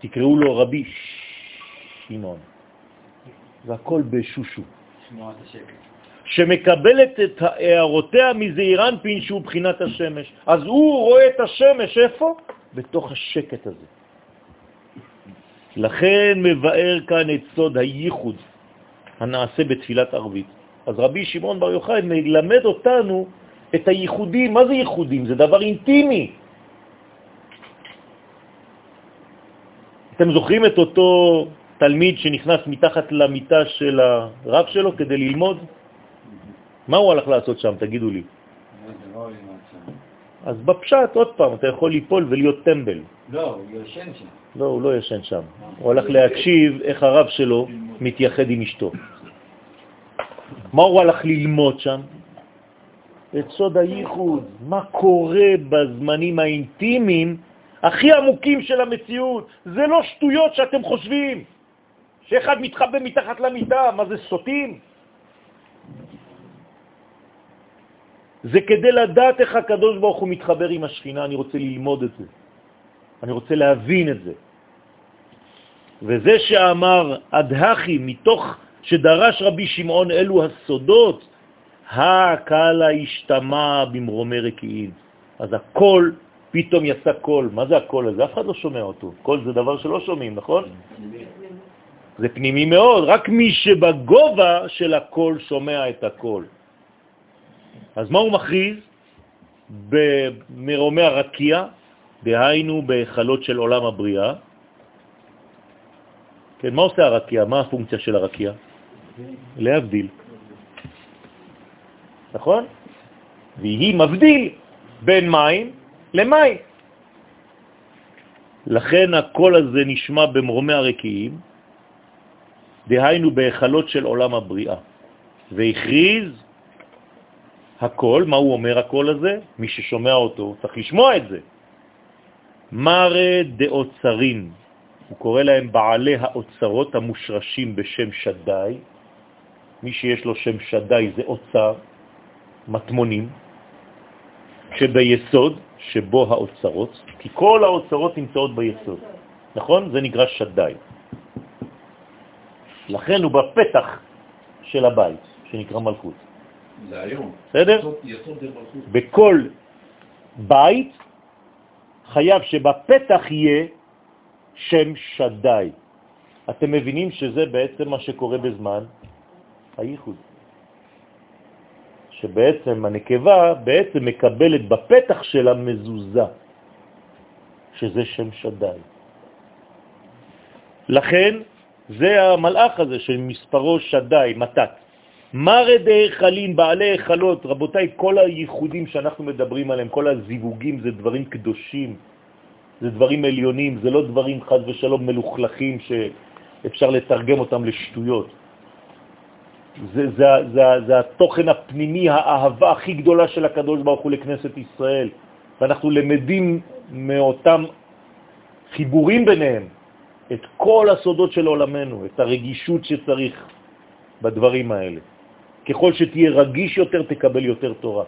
תקראו לו רבי שמעון. זה הכל בשושו. שמקבלת את הערותיה מזעירן פין שהוא בחינת השמש. אז הוא רואה את השמש, איפה? בתוך השקט הזה. לכן מבאר כאן את סוד הייחוד הנעשה בתפילת ערבית. אז רבי שמעון בר יוחאי מלמד אותנו את הייחודים. מה זה ייחודים? זה דבר אינטימי. אתם זוכרים את אותו תלמיד שנכנס מתחת למיטה של הרב שלו כדי ללמוד? מה הוא הלך לעשות שם? תגידו לי. אז בפשט, עוד פעם, אתה יכול ליפול ולהיות טמבל. לא, הוא יושן שם. לא, הוא לא ישן שם. הוא הלך להקשיב איך הרב שלו מתייחד עם אשתו. מה הוא הלך ללמוד שם? את סוד הייחוד, מה קורה בזמנים האינטימיים הכי עמוקים של המציאות. זה לא שטויות שאתם חושבים, שאחד מתחבא מתחת למיטה, מה זה סוטים? זה כדי לדעת איך הקדוש ברוך הוא מתחבר עם השכינה, אני רוצה ללמוד את זה. אני רוצה להבין את זה. וזה שאמר אדהכי, מתוך שדרש רבי שמעון אלו הסודות, הא קלא אשתמע במרומי רקיעים. אז הכל פתאום יצא קול. מה זה הקול הזה? אף אחד לא שומע אותו. קול זה דבר שלא שומעים, נכון? זה פנימי מאוד, רק מי שבגובה של הקול שומע את הקול. אז מה הוא מכריז? במרומי הרקיע, דהיינו בהיכלות של עולם הבריאה. כן, מה עושה הרקיע? מה הפונקציה של הרקיע? להבדיל. נכון? והיא מבדיל בין מים למים. לכן הקול הזה נשמע במרומי הרקיעים, דהיינו בהיכלות של עולם הבריאה. והכריז הקול, מה הוא אומר הקול הזה? מי ששומע אותו צריך לשמוע את זה. מראה דאוצרין, הוא קורא להם בעלי האוצרות המושרשים בשם שדאי. מי שיש לו שם שדאי זה אוצר, מטמונים, שביסוד, שבו האוצרות, כי כל האוצרות נמצאות ביסוד, נכון? זה נקרא שדאי. לכן הוא בפתח של הבית, שנקרא מלכות. בסדר? בכל בית חייב שבפתח יהיה שם שדאי. אתם מבינים שזה בעצם מה שקורה בזמן הייחוד. שבעצם הנקבה בעצם מקבלת בפתח של המזוזה, שזה שם שדאי. לכן זה המלאך הזה שמספרו שדאי, מתת. מרד היכלים, בעלי היכלות, רבותיי, כל הייחודים שאנחנו מדברים עליהם, כל הזיווגים זה דברים קדושים, זה דברים עליונים, זה לא דברים חז ושלום מלוכלכים שאפשר לתרגם אותם לשטויות. זה, זה, זה, זה התוכן הפנימי, האהבה הכי גדולה של הקדוש ברוך הוא לכנסת ישראל, ואנחנו למדים מאותם חיבורים ביניהם את כל הסודות של עולמנו, את הרגישות שצריך בדברים האלה. ככל שתהיה רגיש יותר, תקבל יותר תורה.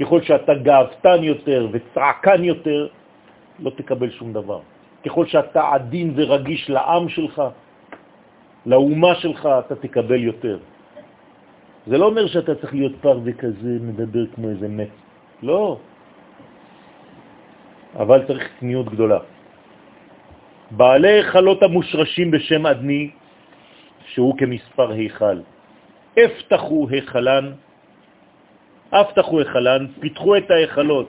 ככל שאתה גאוותן יותר וצעקן יותר, לא תקבל שום דבר. ככל שאתה עדין ורגיש לעם שלך, לאומה שלך, אתה תקבל יותר. זה לא אומר שאתה צריך להיות פרווה כזה, מדבר כמו איזה מת. לא. אבל צריך קניות גדולה. בעלי חלות המושרשים בשם אדני, שהוא כמספר היכל. הפתחו היכלן, הפתחו היכלן, פיתחו את ההיכלות,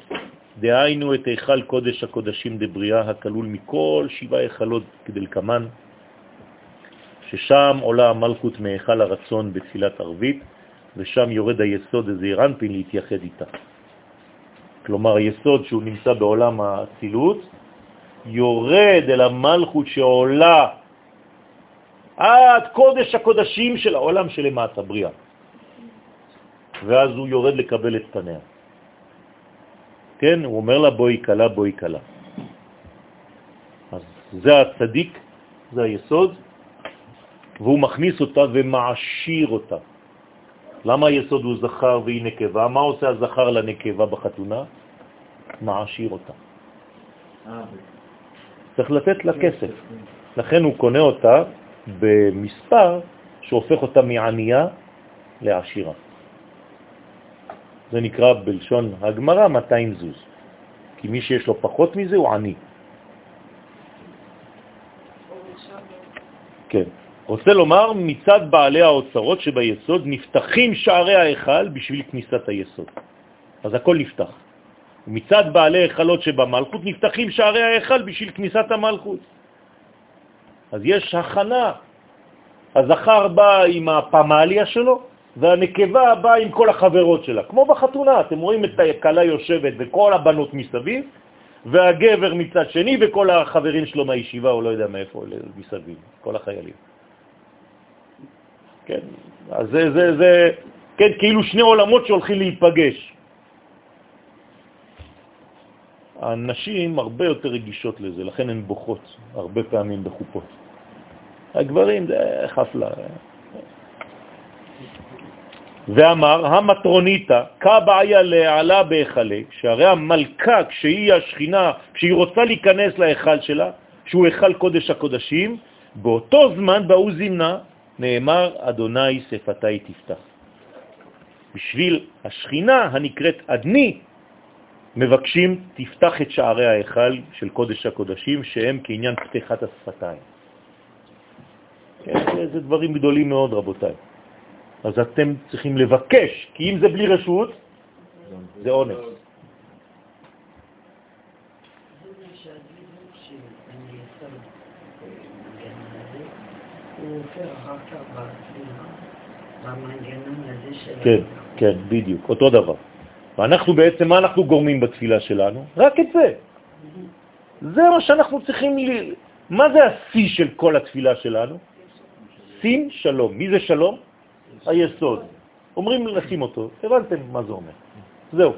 דהיינו את היכל קודש הקודשים דבריאה, הכלול מכל שבעה היכלות כדלקמן, ששם עולה המלכות מהיכל הרצון בתפילת ערבית, ושם יורד היסוד איזה אירנפין להתייחד איתה. כלומר, היסוד שהוא נמצא בעולם האצילות, יורד אל המלכות שעולה עד קודש הקודשים של העולם שלמטה, בריאה. ואז הוא יורד לקבל את פניה. כן, הוא אומר לה בואי קלה, בואי קלה. אז זה הצדיק, זה היסוד, והוא מכניס אותה ומעשיר אותה. למה היסוד הוא זכר והיא נקבה? מה עושה הזכר לנקבה בחתונה? מעשיר אותה. צריך לתת לה כסף. לכן הוא קונה אותה במספר שהופך אותה מענייה לעשירה. זה נקרא בלשון הגמרא 200 זוז, כי מי שיש לו פחות מזה הוא עני. כן. רוצה לומר, מצד בעלי האוצרות שביסוד נפתחים שערי ההיכל בשביל כניסת היסוד. אז הכל נפתח. מצד בעלי היכלות שבמלכות נפתחים שערי ההיכל בשביל כניסת המלכות. אז יש הכנה. הזכר בא עם הפמליה שלו, והנקבה באה עם כל החברות שלה. כמו בחתונה, אתם רואים את הכלה יושבת וכל הבנות מסביב, והגבר מצד שני וכל החברים שלו מהישיבה, או לא יודע מאיפה, מסביב, כל החיילים. כן, אז זה, זה, זה, כן, כאילו שני עולמות שהולכים להיפגש. הנשים הרבה יותר רגישות לזה, לכן הן בוכות הרבה פעמים בחופות. הגברים זה חפלה. ואמר, המטרוניתא, כבעיה להעלה בהיכלה, שהרי המלכה, כשהיא השכינה, כשהיא רוצה להיכנס להיכל שלה, שהוא היכל קודש הקודשים, באותו זמן באו זמנה, נאמר, אדוני שפתי תפתח. בשביל השכינה הנקראת אדני, מבקשים, תפתח את שערי ההיכל של קודש הקודשים, שהם כעניין פתיחת השפתיים. כן, זה דברים גדולים מאוד, רבותיי. אז אתם צריכים לבקש, כי אם זה בלי רשות, זה עונש. כן, כן, בדיוק, אותו דבר. ואנחנו בעצם, מה אנחנו גורמים בתפילה שלנו? רק את זה. זה מה שאנחנו צריכים, ל... מה זה השיא של כל התפילה שלנו? שים שלום. מי זה שלום? היסוד. אומרים לשים אותו, הבנתם מה זה אומר. זהו.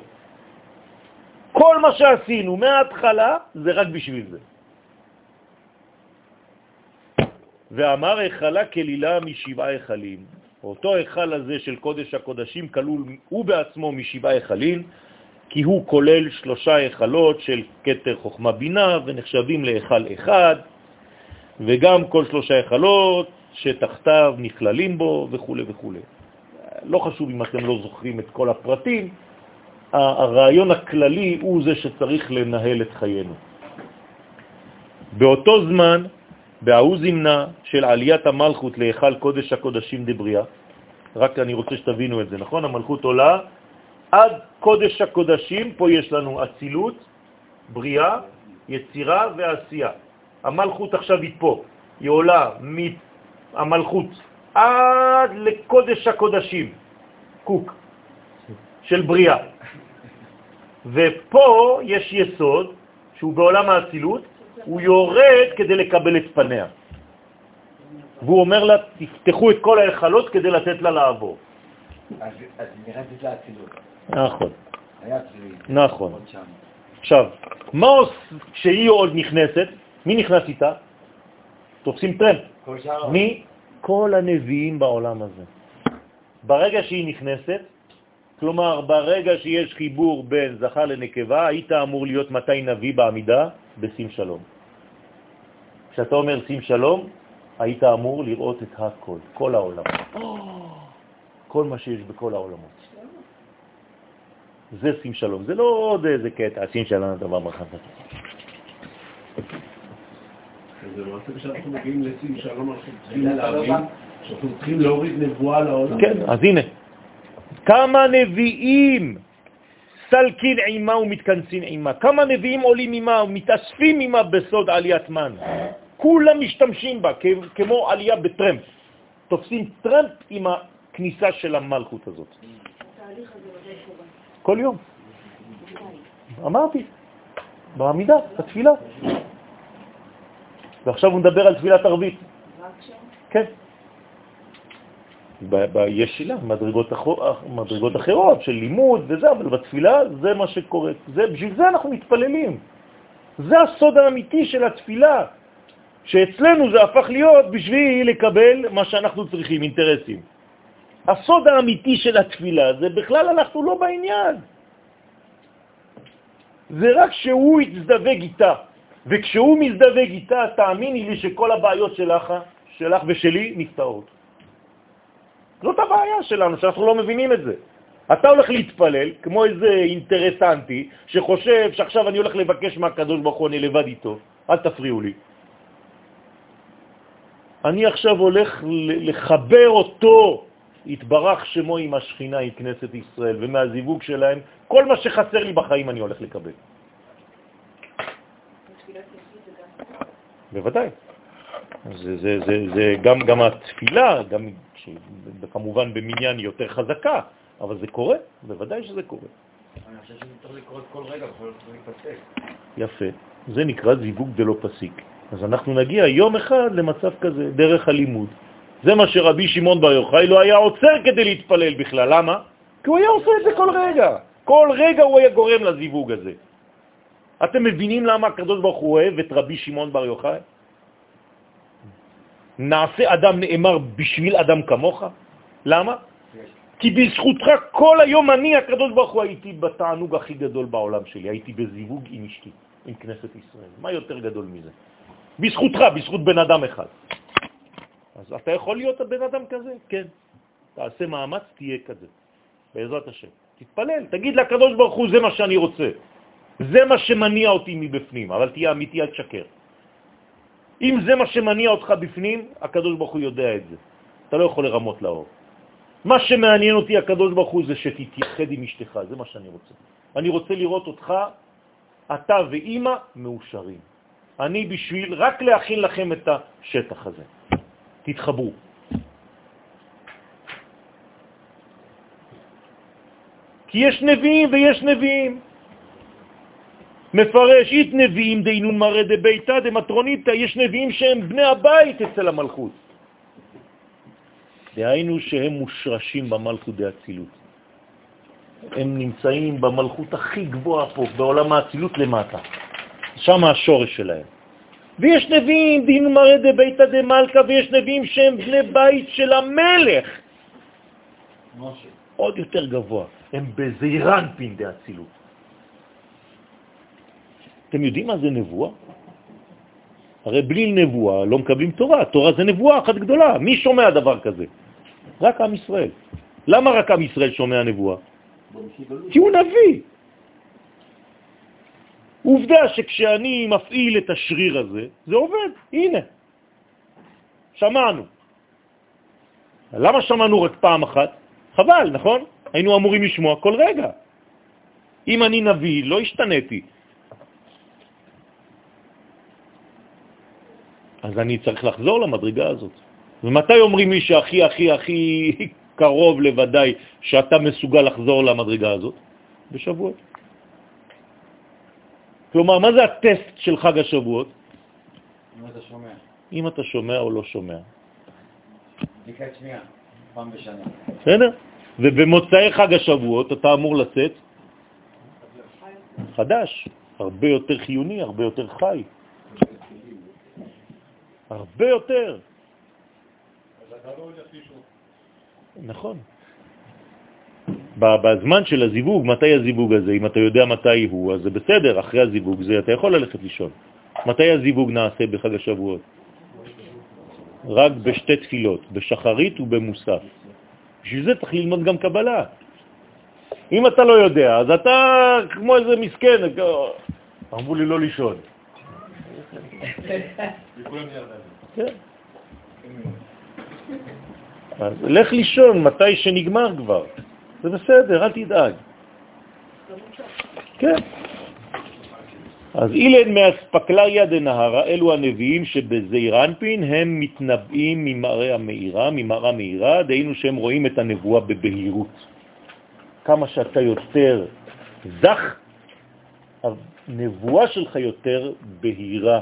כל מה שעשינו מההתחלה זה רק בשביל זה. ואמר היכלה כלילה משבעה היכלים. אותו היכל הזה של קודש הקודשים כלול הוא בעצמו משבעה היכלים, כי הוא כולל שלושה היכלות של קטר חוכמה בינה ונחשבים להיכל אחד, וגם כל שלושה היכלות שתחתיו נכללים בו וכו' וכו'. לא חשוב אם אתם לא זוכרים את כל הפרטים, הרעיון הכללי הוא זה שצריך לנהל את חיינו. באותו זמן, בהוא זמנה של עליית המלכות להיכל קודש הקודשים דבריאה, רק אני רוצה שתבינו את זה, נכון? המלכות עולה עד קודש הקודשים, פה יש לנו אצילות, בריאה, יצירה ועשייה. המלכות עכשיו היא פה, היא עולה מהמלכות עד לקודש הקודשים, קוק, של בריאה. ופה יש יסוד שהוא בעולם האצילות, הוא יורד כדי לקבל את פניה. והוא אומר לה, תפתחו את כל ההיכלות כדי לתת לה לעבור. אז היא נכנסת לאצילות. נכון. נכון. עכשיו, מה עושה כשהיא עוד נכנסת? מי נכנס איתה? תופסים טרמפ. מי? כל הנביאים בעולם הזה. ברגע שהיא נכנסת, כלומר, ברגע שיש חיבור בין זכר לנקבה, היית אמור להיות מתי נביא בעמידה? בשים שלום. כשאתה אומר שים שלום, היית אמור לראות את הכל, כל העולם. כל מה שיש בכל העולמות. זה שים שלום, זה לא עוד איזה קטע, שים שלום זה דבר מרחב. זה למעשה כשאנחנו מגיעים לשים שלום, אנחנו צריכים להבין שאנחנו צריכים להוריד נבואה לעולם. כן, אז הנה, כמה נביאים סלקין עימה ומתכנסין עימה, כמה נביאים עולים עימה ומתאספים עימה בסוד עליית מן. כולם משתמשים בה כמו עלייה בטרמפ. תופסים טרמפ עם הכניסה של המלכות הזאת. כל יום. אמרתי, בעמידה, בתפילה. ועכשיו הוא מדבר על תפילת ערבית. כן. ב- ב- יש שאלה, מדרגות, מדרגות אחרות של לימוד וזה, אבל בתפילה זה מה שקורה. זה, בשביל זה אנחנו מתפללים. זה הסוד האמיתי של התפילה, שאצלנו זה הפך להיות בשביל לקבל מה שאנחנו צריכים, אינטרסים. הסוד האמיתי של התפילה זה בכלל אנחנו לא בעניין. זה רק שהוא יתזדווג איתה, וכשהוא מזדווג איתה, תאמיני לי שכל הבעיות שלך, שלך ושלי נפתרות. זאת הבעיה שלנו, שאנחנו לא מבינים את זה. אתה הולך להתפלל כמו איזה אינטרסנטי שחושב שעכשיו אני הולך לבקש מהקדוש ברוך הוא, אני לבד איתו, אל תפריעו לי. אני עכשיו הולך לחבר אותו, התברך שמו עם השכינה, עם כנסת ישראל, ומהזיווג שלהם, כל מה שחסר לי בחיים אני הולך לקבל. בוודאי. זה, זה, זה, זה גם, גם התפילה, גם כמובן במניין יותר חזקה, אבל זה קורה, בוודאי שזה קורה. אני חושב שזה צריך לקרות כל רגע, בכל זאת להיפסק. יפה. זה נקרא זיווג דלא פסיק. אז אנחנו נגיע יום אחד למצב כזה, דרך הלימוד. זה מה שרבי שמעון בר יוחאי לא היה עוצר כדי להתפלל בכלל. למה? כי הוא היה עושה את זה כל רגע. כל רגע הוא היה גורם לזיווג הזה. אתם מבינים למה הקדוש ברוך הוא אוהב את רבי שמעון בר יוחאי? נעשה אדם נאמר בשביל אדם כמוך? למה? כי בזכותך כל היום אני, הקדוש ברוך הוא, הייתי בתענוג הכי גדול בעולם שלי, הייתי בזיווג עם אשתי, עם כנסת ישראל. מה יותר גדול מזה? בזכותך, בזכות בן אדם אחד. אז אתה יכול להיות הבן אדם כזה? כן. תעשה מאמץ, תהיה כזה, בעזרת השם. תתפלל, תגיד לקדוש ברוך הוא, זה מה שאני רוצה. זה מה שמניע אותי מבפנים, אבל תהיה אמיתי, אל תשקר. אם זה מה שמניע אותך בפנים, הקדוש ברוך הוא יודע את זה. אתה לא יכול לרמות לאור. מה שמעניין אותי, הקדוש ברוך הוא, זה שתתייחד עם אשתך, זה מה שאני רוצה. אני רוצה לראות אותך, אתה ואימא, מאושרים. אני בשביל רק להכין לכם את השטח הזה. תתחברו. כי יש נביאים ויש נביאים. מפרש, אית נביאים דהינון מראה דביתא דמטרוניתא, יש נביאים שהם בני הבית אצל המלכות. דהיינו שהם מושרשים במלכות דאצילות. הם נמצאים במלכות הכי גבוהה פה, בעולם האצילות למטה. שם השורש שלהם. ויש נביאים, דין מראה דביתא דמלכה, ויש נביאים שהם בני בית של המלך. משה. עוד יותר גבוה, הם בזעירנפין דאצילות. אתם יודעים מה זה נבואה? הרי בלי נבואה לא מקבלים תורה, תורה זה נבואה אחת גדולה. מי שומע דבר כזה? רק עם ישראל. למה רק עם ישראל שומע נבואה? כי הוא נביא. עובדה שכשאני מפעיל את השריר הזה, זה עובד, הנה, שמענו. למה שמענו רק פעם אחת? חבל, נכון? היינו אמורים לשמוע כל רגע. אם אני נביא, לא השתניתי. אז אני צריך לחזור למדרגה הזאת. ומתי אומרים לי שהכי הכי הכי קרוב לוודאי שאתה מסוגל לחזור למדרגה הזאת? בשבועות. כלומר, מה זה הטסט של חג השבועות? אם אתה שומע. אם אתה שומע או לא שומע. בדיקת שמיעה, פעם בשנה. בסדר? ובמוצאי חג השבועות אתה אמור לצאת חדש, הרבה יותר חיוני, הרבה יותר חי. הרבה יותר. נכון. בזמן של הזיווג, מתי הזיווג הזה? אם אתה יודע מתי הוא, אז זה בסדר, אחרי הזיווג זה אתה יכול ללכת לישון. מתי הזיווג נעשה בחג השבועות? רק בשתי תפילות, בשחרית ובמוסף. בשביל זה צריך ללמוד גם קבלה. אם אתה לא יודע, אז אתה כמו איזה מסכן, אמרו לי לא לישון. אז לך לישון מתי שנגמר כבר. זה בסדר, אל תדאג. כן. אז אילן מאספקלריה דנהרה, אלו הנביאים שבזעיר אנפין הם מתנבאים ממראה המאירה, ממראה מאירה, דהיינו שהם רואים את הנבואה בבהירות. כמה שאתה יותר זך, הנבואה שלך יותר בהירה.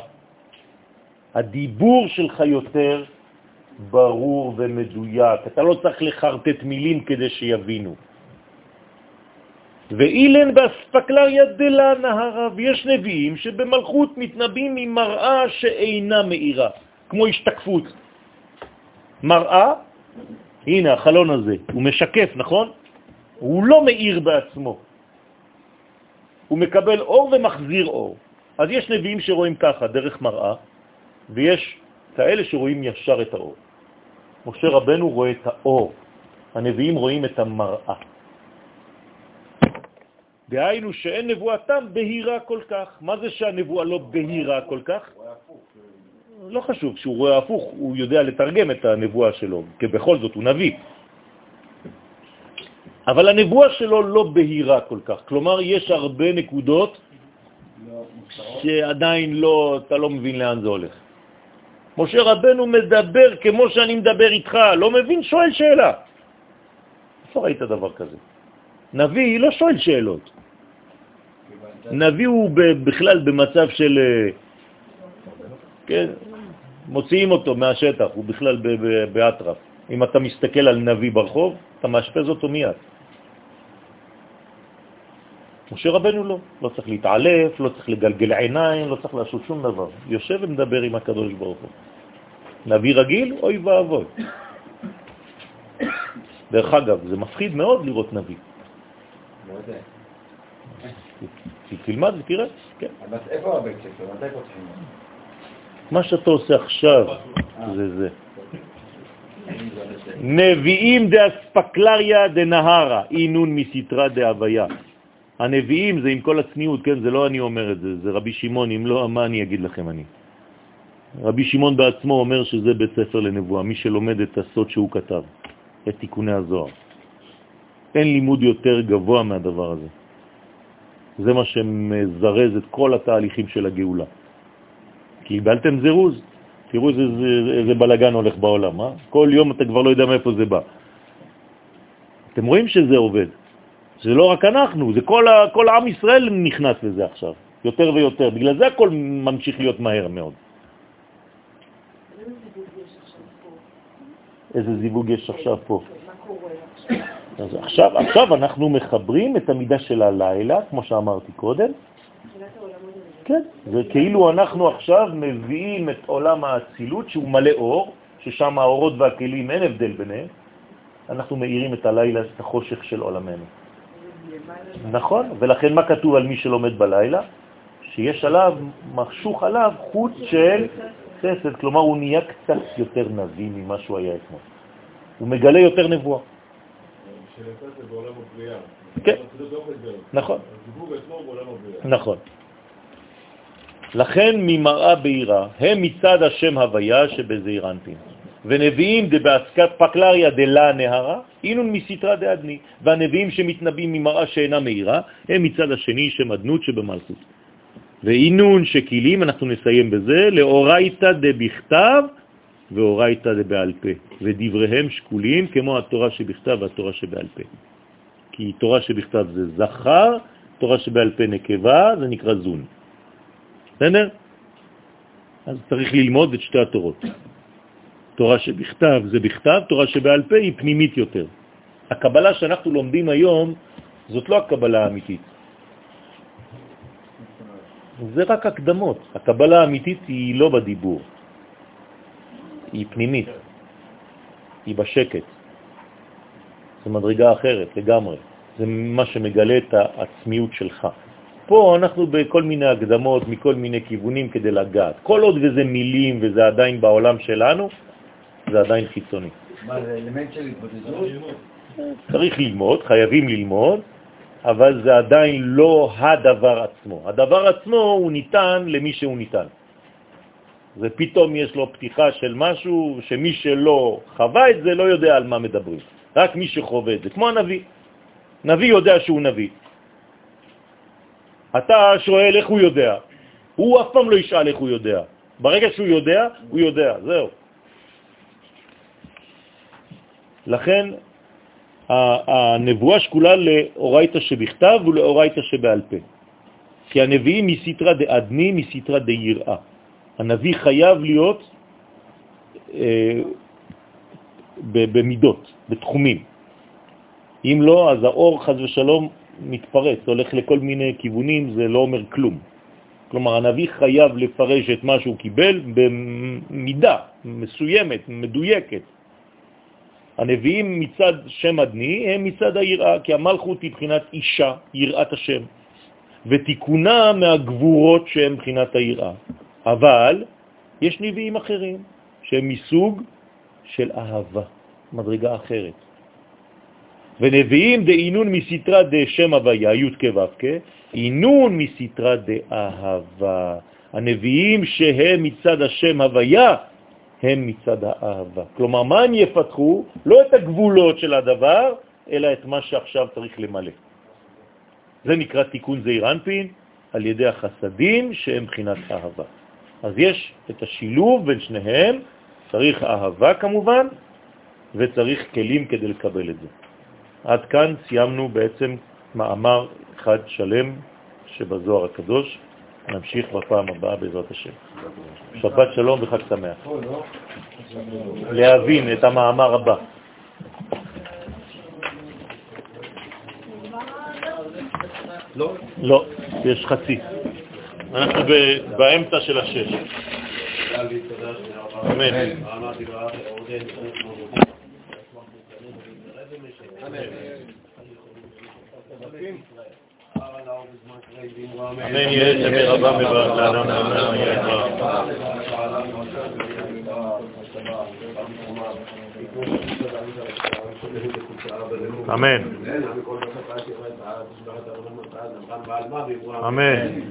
הדיבור שלך יותר ברור ומדויק. אתה לא צריך לחרטט מילים כדי שיבינו. ואילן באספקלריה דלה נהרה, ויש נביאים שבמלכות מתנבאים ממראה שאינה מאירה, כמו השתקפות. מראה, הנה החלון הזה, הוא משקף, נכון? הוא לא מאיר בעצמו. הוא מקבל אור ומחזיר אור. אז יש נביאים שרואים ככה, דרך מראה, ויש כאלה שרואים ישר את האור. משה רבנו רואה את האור, הנביאים רואים את המראה. דהיינו שאין נבואתם בהירה כל כך. מה זה שהנבואה לא בהירה כל כך? לא חשוב, כשהוא רואה הפוך הוא יודע לתרגם את הנבואה שלו, כי בכל זאת הוא נביא. אבל הנבואה שלו לא בהירה כל כך, כלומר יש הרבה נקודות שעדיין לא, אתה לא מבין לאן זה הולך. משה רבנו מדבר כמו שאני מדבר איתך, לא מבין, שואל שאלה. איפה ראית דבר כזה? נביא לא שואל שאלות. נביא הוא בכלל במצב של... אה, כן, מוציאים אותו מהשטח, הוא בכלל באטרף. אם אתה מסתכל על נביא ברחוב, אתה מאשפז אותו מיד. משה רבנו לא, לא צריך להתעלף, לא צריך לגלגל עיניים, לא צריך לעשות שום דבר. יושב ומדבר עם הקדוש ברוך הוא. נביא רגיל, אוי ואבוי. דרך אגב, זה מפחיד מאוד לראות נביא. לא יודע. תלמד ותראה, כן. אבל איפה הבית ספר? מתי פותחים? מה שאתה עושה עכשיו זה זה. נביאים דאספקלריה דנהרה, אינון מסתרה דהוויה. הנביאים זה עם כל הצניעות, כן, זה לא אני אומר את זה, זה רבי שמעון, אם לא, מה אני אגיד לכם אני? רבי שמעון בעצמו אומר שזה בית ספר לנבואה, מי שלומד את הסוד שהוא כתב, את תיקוני הזוהר. אין לימוד יותר גבוה מהדבר הזה. זה מה שמזרז את כל התהליכים של הגאולה. קיבלתם זירוז, תראו איזה, איזה, בלגן הולך בעולם, אה? כל יום אתה כבר לא יודע מאיפה זה בא. אתם רואים שזה עובד. זה לא רק אנחנו, זה כל, ה, כל העם ישראל נכנס לזה עכשיו, יותר ויותר. בגלל זה הכל ממשיך להיות מהר מאוד. איזה זיווג יש עכשיו פה? אז עכשיו, עכשיו אנחנו מחברים את המידה של הלילה, כמו שאמרתי קודם. כן, זה כאילו אנחנו עכשיו מביאים את עולם האצילות שהוא מלא אור, ששם האורות והכלים אין הבדל ביניהם. אנחנו מאירים את הלילה, את החושך של עולמנו. נכון, ולכן מה כתוב על מי שלומד בלילה? שיש עליו, מחשוך עליו חוץ של חסד, כלומר הוא נהיה קצת יותר נביא ממה שהוא היה אתמול. הוא מגלה יותר נבואה. כן, נכון. נכון. לכן ממראה בעירה הם מצד השם הוויה שבזעיר אנפין. ונביאים דבעסקת פקלריה דלה נהרה, אינון מסתרה דאדני, והנביאים שמתנבאים ממראה שאינה מהירה, הם מצד השני שמדנות שבמלכות. ואינון שכלים, אנחנו נסיים בזה, לאורייתא דבכתב ואורייתא דבעל פה, ודבריהם שקולים כמו התורה שבכתב והתורה שבעל פה. כי תורה שבכתב זה זכר, תורה שבעל פה נקבה, זה נקרא זון. בסדר? אז צריך ללמוד את שתי התורות. תורה שבכתב זה בכתב, תורה שבעל פה היא פנימית יותר. הקבלה שאנחנו לומדים היום זאת לא הקבלה האמיתית. זה רק הקדמות. הקבלה האמיתית היא לא בדיבור, היא פנימית, היא בשקט. זו מדרגה אחרת לגמרי. זה מה שמגלה את העצמיות שלך. פה אנחנו בכל מיני הקדמות, מכל מיני כיוונים כדי לגעת. כל עוד וזה מילים וזה עדיין בעולם שלנו, זה עדיין חיצוני. מה, זה אלמנט של התבודדות? צריך ללמוד, חייבים ללמוד, אבל זה עדיין לא הדבר עצמו. הדבר עצמו הוא ניתן למי שהוא ניתן. ופתאום יש לו פתיחה של משהו שמי שלא חווה את זה לא יודע על מה מדברים. רק מי שחווה את זה, כמו הנביא. נביא יודע שהוא נביא. אתה שואל איך הוא יודע. הוא אף פעם לא ישאל איך הוא יודע. ברגע שהוא יודע, הוא יודע, זהו. לכן הנבואה שקולה לאורייתא שבכתב ולאורייתא שבעל פה. כי הנביאים מסתרא דאדני, מסתרא דיראה. הנביא חייב להיות אה, במידות, בתחומים. אם לא, אז האור חז ושלום מתפרץ, הולך לכל מיני כיוונים, זה לא אומר כלום. כלומר, הנביא חייב לפרש את מה שהוא קיבל במידה מסוימת, מדויקת. הנביאים מצד שם אדני הם מצד היראה, כי המלכות היא בחינת אישה, יראת השם, ותיקונה מהגבורות שהם בחינת היראה. אבל יש נביאים אחרים שהם מסוג של אהבה, מדרגה אחרת. ונביאים דאינון מסתרה דשם הוויה, י' כו' אינון מסתרה דאהבה. הנביאים שהם מצד השם הוויה, הם מצד האהבה. כלומר, מה הם יפתחו? לא את הגבולות של הדבר, אלא את מה שעכשיו צריך למלא. זה נקרא תיקון זעיר אנפין על ידי החסדים שהם בחינת אהבה. אז יש את השילוב בין שניהם, צריך אהבה כמובן, וצריך כלים כדי לקבל את זה. עד כאן סיימנו בעצם מאמר אחד שלם שבזוהר הקדוש. נמשיך בפעם הבאה בעזרת השם. שבת שלום וחג שמח. להבין את המאמר הבא. לא, יש חצי. אנחנו באמצע של השש. אמן. אמן. אמן יהיה שמי רבה מברך לאדם אמן יהיה אמן. אמן.